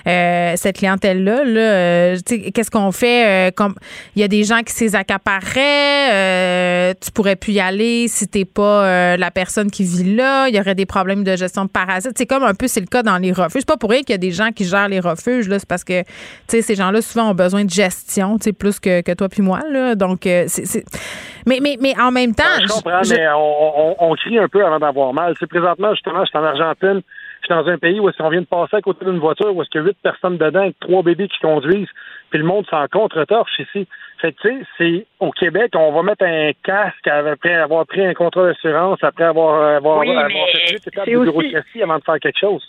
euh, cette clientèle-là. Là. Euh, qu'est-ce qu'on fait? comme Il y a des gens qui s'y accapareraient. tu pourrais plus y aller si t'es pas la personne qui vit là, il y aurait des problèmes de gestion de parasites. C'est comme un peu c'est le cas dans les refuges. C'est pas pour rien qu'il y a des gens qui gèrent les refuges là, c'est parce que ces gens-là souvent ont besoin de gestion, plus que, que toi puis moi là. Donc euh, c'est mais, mais, mais en même temps,
je comprends, mais on, on, crie un peu avant d'avoir mal. C'est présentement justement, je suis en Argentine, je suis dans un pays où on vient de passer à côté d'une voiture où est-ce qu'il y a huit personnes dedans avec trois bébés qui conduisent, puis le monde s'en contre-torche ici. Fait que, tu sais, c'est au Québec, on va mettre un casque après avoir pris un contrat d'assurance, après avoir, avoir,
oui,
avoir fait huit étapes de bureaucratie avant de faire quelque chose.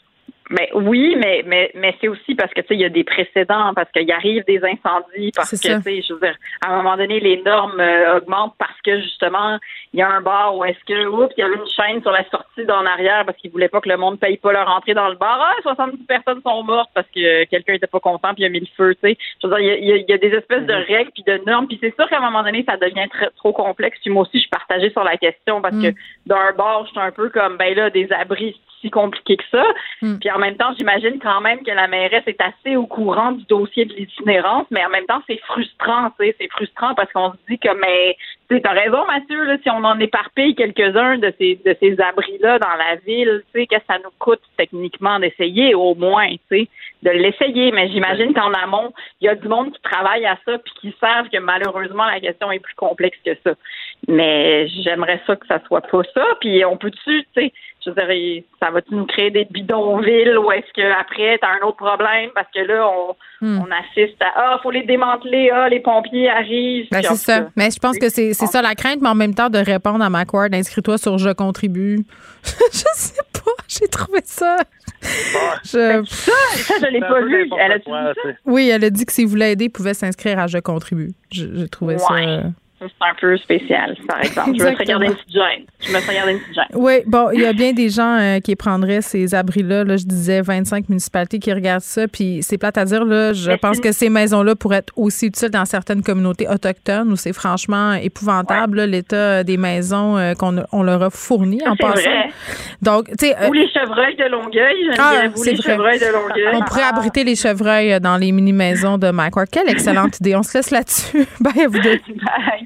Mais oui, mais mais mais c'est aussi parce que tu sais il y a des précédents parce qu'il arrive des incendies parce que tu sais je veux dire à un moment donné les normes euh, augmentent parce que justement il y a un bar où est-ce que oups il y avait une chaîne sur la sortie d'en arrière parce qu'ils voulaient pas que le monde paye pas leur entrée dans le bar ah 70 personnes sont mortes parce que quelqu'un était pas content puis il a mis le feu tu sais je veux dire il y a, il y a des espèces de mm-hmm. règles puis de normes puis c'est sûr qu'à un moment donné ça devient très, trop complexe puis moi aussi je suis partagée sur la question parce que mm. dans un bar je suis un peu comme ben là des abris si compliqué que ça. Hmm. Puis en même temps, j'imagine quand même que la mairesse est assez au courant du dossier de l'itinérance, mais en même temps, c'est frustrant, tu sais, c'est frustrant parce qu'on se dit que, mais, tu as raison, Mathieu, là, si on en éparpille quelques-uns de ces, de ces abris-là dans la ville, tu sais, que ça nous coûte techniquement d'essayer au moins, tu sais, de l'essayer. Mais j'imagine qu'en amont, il y a du monde qui travaille à ça puis qui savent que malheureusement, la question est plus complexe que ça. Mais j'aimerais ça que ça soit pas ça. Puis on peut-tu, tu sais, je dirais, ça va-tu nous créer des bidonvilles ou est-ce qu'après, tu as un autre problème? Parce que là, on, hmm. on assiste à Ah, faut les démanteler, ah, les pompiers arrivent.
Ben, c'est ça. Mais je pense que c'est ça la crainte, mais en même temps de répondre à Macquarie, inscris-toi sur Je contribue. je sais pas, j'ai trouvé ça.
Je... Ben, ça, ça, je l'ai pas vu. Elle a dit ça?
Oui, elle a dit que s'il voulait aider, il pouvait s'inscrire à Je contribue. J'ai trouvé ça
c'est un peu spécial, par exemple. Je me serais gardé une petite gêne. Je me gardé une petite gêne.
Oui, bon, il y a bien des gens euh, qui prendraient ces abris-là. Là, je disais 25 municipalités qui regardent ça. Puis c'est plate à dire, là, je pense que ces maisons-là pourraient être aussi utiles dans certaines communautés autochtones où c'est franchement épouvantable, l'état des maisons euh, qu'on on leur a fournies en passant. Vrai.
Donc, tu sais. Euh, ou les chevreuils de Longueuil. Ah, c'est les chevreuils de Longueuil.
On pourrait abriter les chevreuils dans les mini-maisons de Mike Quelle excellente idée. On se laisse là-dessus. Bye à vous deux. Bye.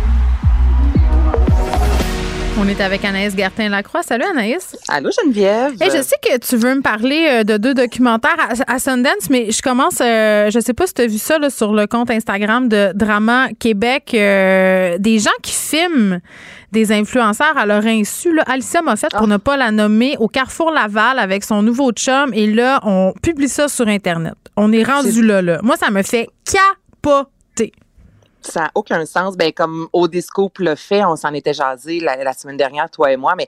On est avec Anaïs Gertin-Lacroix. Salut Anaïs.
Allô Geneviève.
Hey, je sais que tu veux me parler euh, de deux documentaires à, à Sundance, mais je commence, euh, je sais pas si tu as vu ça là, sur le compte Instagram de Drama Québec, euh, des gens qui filment des influenceurs à leur insu. Là. Alicia m'a fait, pour ne pas la nommer, au Carrefour Laval avec son nouveau chum, et là, on publie ça sur Internet. On est rendu là, là. Moi, ça me fait capoter.
Ça n'a aucun sens. Ben, comme Odiscope le fait, on s'en était jasé la, la, semaine dernière, toi et moi, mais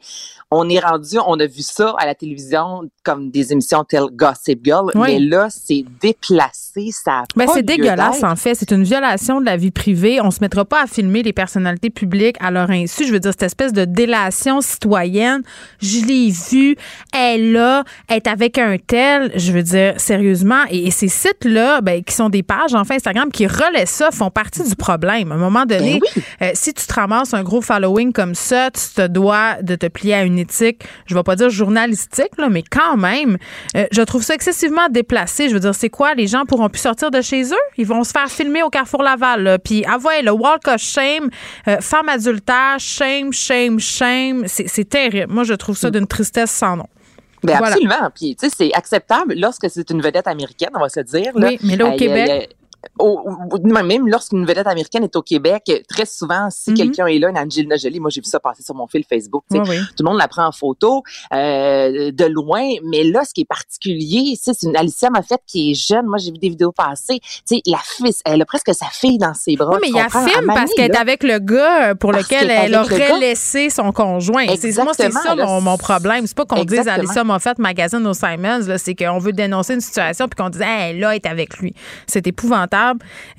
on est rendu, on a vu ça à la télévision comme des émissions telles Gossip Girl,
Oui.
mais là, c'est déplacé, ça a
Ben, c'est dégueulasse, en fait. C'est une violation de la vie privée. On se mettra pas à filmer les personnalités publiques à leur insu. Je veux dire, cette espèce de délation citoyenne. Je l'ai vue. Elle là. Elle est avec un tel. Je veux dire, sérieusement. Et, et ces sites-là, ben, qui sont des pages, enfin, Instagram, qui relaient ça, font partie du problème. À un moment donné, euh, si tu te ramasses un gros following comme ça, tu te dois de te plier à une éthique, je vais pas dire journalistique, là, mais quand même, euh, je trouve ça excessivement déplacé. Je veux dire, c'est quoi? Les gens pourront plus sortir de chez eux? Ils vont se faire filmer au Carrefour Laval. là. Puis, ah ouais, le walk of shame, euh, femme adultère, shame, shame, shame. C'est terrible. Moi, je trouve ça d'une tristesse sans nom.
Ben
Voilà.
absolument. Puis, tu sais, c'est acceptable lorsque c'est une vedette américaine, on va se dire. là.
Oui, mais là, au
Euh,
Québec-
au- même lorsqu'une vedette américaine est au Québec, très souvent, si
Mhm.
quelqu'un est là, une Angelina Jolie, moi j'ai vu ça passer sur mon fil Facebook,
Oui, oui.
tout le monde la prend en photo euh, de loin, mais là, ce qui est particulier, c'est une Alicia Moffett qui est jeune, moi j'ai vu des vidéos passer, tu la fille, elle a presque sa fille dans ses bras.
Oui, mais il y a film parce qu'elle est avec le gars euh, pour lequel elle aurait laissé son conjoint. C'est- Moi, c'est ça
là,
mon, mon problème. C'est pas qu'on dise. Alicia Moffett magazine au Simons, c'est qu'on veut dénoncer une situation puis qu'on dise hey, là, elle est avec lui. C'est épouvantable.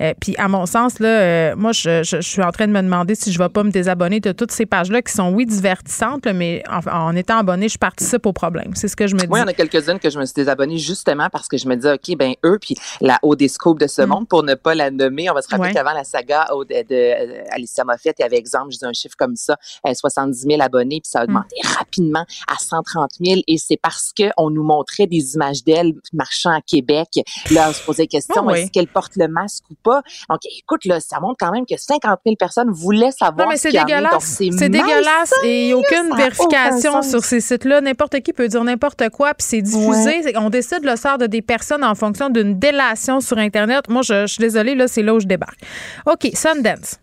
Euh, puis à mon sens, là, euh, moi, je, je- je suis en train de me demander si je vais pas me désabonner de toutes ces pages-là qui sont, oui, divertissantes, là, mais en, en étant abonné, je participe au problème. C'est ce que je me dis.
Moi, il y en a quelques-unes que je me suis désabonnée justement parce que je me disais, OK, ben eux, puis la Odescope de ce monde, pour ne pas la nommer, on va se rappeler
Mm. Ouais.
qu'avant la saga de, euh, Alicia Moffett, il y avait exemple, je dis un chiffre comme ça, euh, 70 000 abonnés, puis ça
Mm.
a augmenté rapidement à 130 000, et c'est parce qu'on nous montrait des images d'elle marchant à Québec. Là, on se posait la question,
Ah oui.
est-ce qu'elle porte le masque ou pas? Donc, écoute, là, ça montre quand même que 50 000 personnes voulaient savoir
Non, mais
ce
c'est dégueulasse.
c'est
dégueulasse et il n'y a
là,
aucune vérification sur ces sites-là. N'importe qui peut dire n'importe quoi, puis c'est diffusé. On décide le sort de des personnes en fonction d'une délation sur Internet. Moi, je, je suis désolée, là, c'est là où je débarque. OK, Sundance.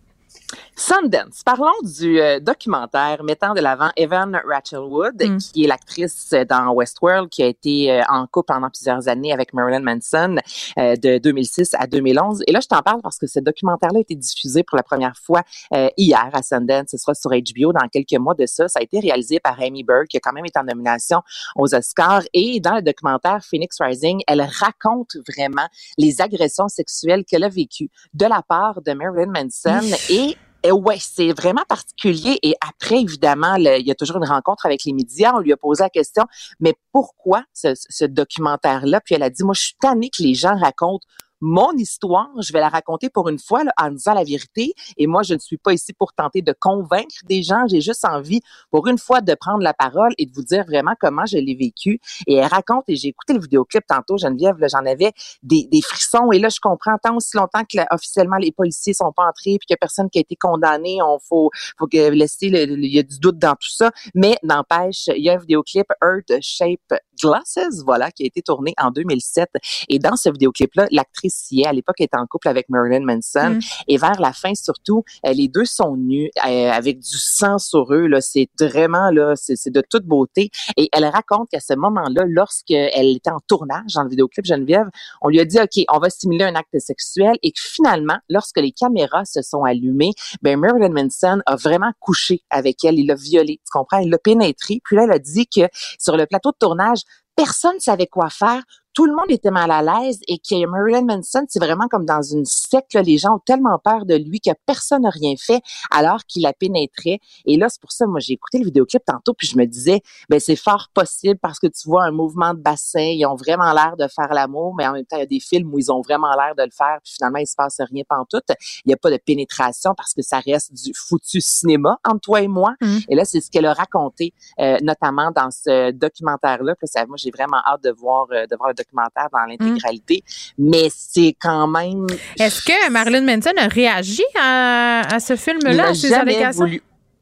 Sundance. Parlons du euh, documentaire mettant de l'avant Evan Rachel Wood,
Mm.
qui est l'actrice dans Westworld, qui a été euh, en couple pendant plusieurs années avec Marilyn Manson euh, de 2006 à 2011. Et là, je t'en parle parce que ce documentaire-là a été diffusé pour la première fois euh, hier à Sundance. Ce sera sur HBO dans quelques mois de ça. Ça a été réalisé par Amy Berg, qui a quand même été en nomination aux Oscars. Et dans le documentaire Phoenix Rising, elle raconte vraiment les agressions sexuelles qu'elle a vécues de la part de Marilyn Manson et et ouais, c'est vraiment particulier. Et après, évidemment, il y a toujours une rencontre avec les médias. On lui a posé la question, mais pourquoi ce, ce documentaire-là? Puis elle a dit, moi, je suis tannée que les gens racontent mon histoire, je vais la raconter pour une fois là, en disant la vérité. Et moi, je ne suis pas ici pour tenter de convaincre des gens. J'ai juste envie, pour une fois, de prendre la parole et de vous dire vraiment comment je l'ai vécu. Et elle raconte, et j'ai écouté le vidéoclip tantôt, Geneviève, j'en avais des, des frissons. Et là, je comprends tant aussi longtemps que là, officiellement les policiers sont pas entrés, puis qu'il y a personne qui a été condamné. On faut, faut laisser, il y a du doute dans tout ça. Mais n'empêche, il y a un vidéoclip Earth Shape Glasses, voilà, qui a été tourné en 2007. Et dans ce vidéoclip-là, l'actrice y est. À l'époque, elle était en couple avec Marilyn Manson.
Mm.
Et vers la fin, surtout, euh, les deux sont nus euh, avec du sang sur eux. Là, c'est vraiment là, c'est c'est de toute beauté. Et elle raconte qu'à ce moment-là, lorsqu'elle était en tournage dans le vidéoclip Geneviève, on lui a dit OK, on va simuler un acte sexuel. Et que finalement, lorsque les caméras se sont allumées, ben Marilyn Manson a vraiment couché avec elle. Il l'a violée, tu comprends? Il l'a pénétrée. Puis là, elle a dit que sur le plateau de tournage, personne ne savait quoi faire. Tout le monde était mal à l'aise et que Marilyn Manson, c'est vraiment comme dans une secte. là. Les gens ont tellement peur de lui que personne n'a rien fait alors qu'il la pénétrait. Et là, c'est pour ça, moi, j'ai écouté le vidéoclip tantôt puis je me disais, ben c'est fort possible parce que tu vois un mouvement de bassin, ils ont vraiment l'air de faire l'amour, mais en même temps, il y a des films où ils ont vraiment l'air de le faire puis finalement, il se passe rien pantoute. Il n'y a pas de pénétration parce que ça reste du foutu cinéma entre toi et moi.
Mm.
Et là, c'est ce qu'elle a raconté, euh, notamment dans ce documentaire-là. Moi, j'ai vraiment hâte de voir, euh, de voir le documentaire dans l'intégralité, mais c'est quand même.
Est-ce que Marilyn Manson a réagi à, ce film-là, à ces allégations?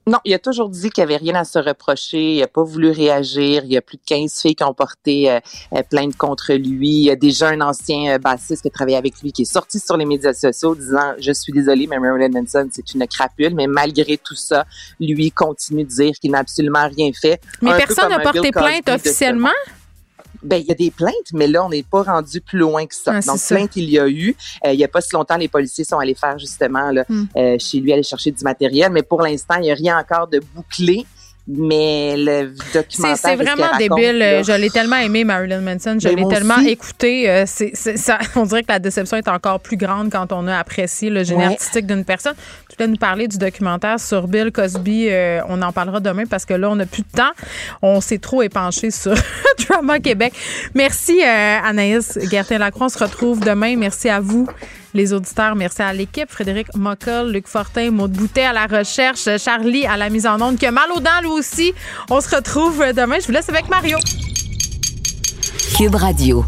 Non, il a toujours dit qu'il n'y avait rien à se reprocher. Il n'a pas voulu réagir. Il y a plus de 15 filles qui ont porté euh, euh, plainte contre lui. Il y a déjà un ancien euh, bassiste qui a travaillé avec lui qui est sorti sur les médias sociaux disant Je suis désolé, mais Marilyn Manson, c'est une crapule. Mais malgré tout ça, lui continue de dire qu'il n'a absolument rien fait.
Mais personne n'a porté plainte officiellement?
Ben, il y a des plaintes, mais là, on n'est pas rendu plus loin que ça.
Ah,
Donc,
ça.
plainte, il y a eu. Euh, il n'y a pas si longtemps, les policiers sont allés faire justement là,
Hmm.
euh, chez lui, aller chercher du matériel. Mais pour l'instant, il n'y a rien encore de bouclé. Mais le documentaire.
C'est c'est
ce
vraiment débile.
là,
Euh, Je l'ai tellement aimé, Marilyn Manson. Je l'ai tellement écouté. Euh, ça- on dirait que la déception est encore plus grande quand on a apprécié le génie
Ouais.
artistique d'une personne. Tu voulais nous parler du documentaire sur Bill Cosby. Euh, on en parlera demain parce que là, on n'a plus de temps. On s'est trop épanché sur Drama Québec. Merci, euh, Anaïs Gertin-Lacroix. On se retrouve demain. Merci à vous. Les auditeurs, merci à l'équipe. Frédéric Mockel, Luc Fortin, Maud Boutet à la recherche, Charlie à la mise en onde, qui a mal aux dents lui aussi. On se retrouve demain. Je vous laisse avec Mario.
Cube Radio.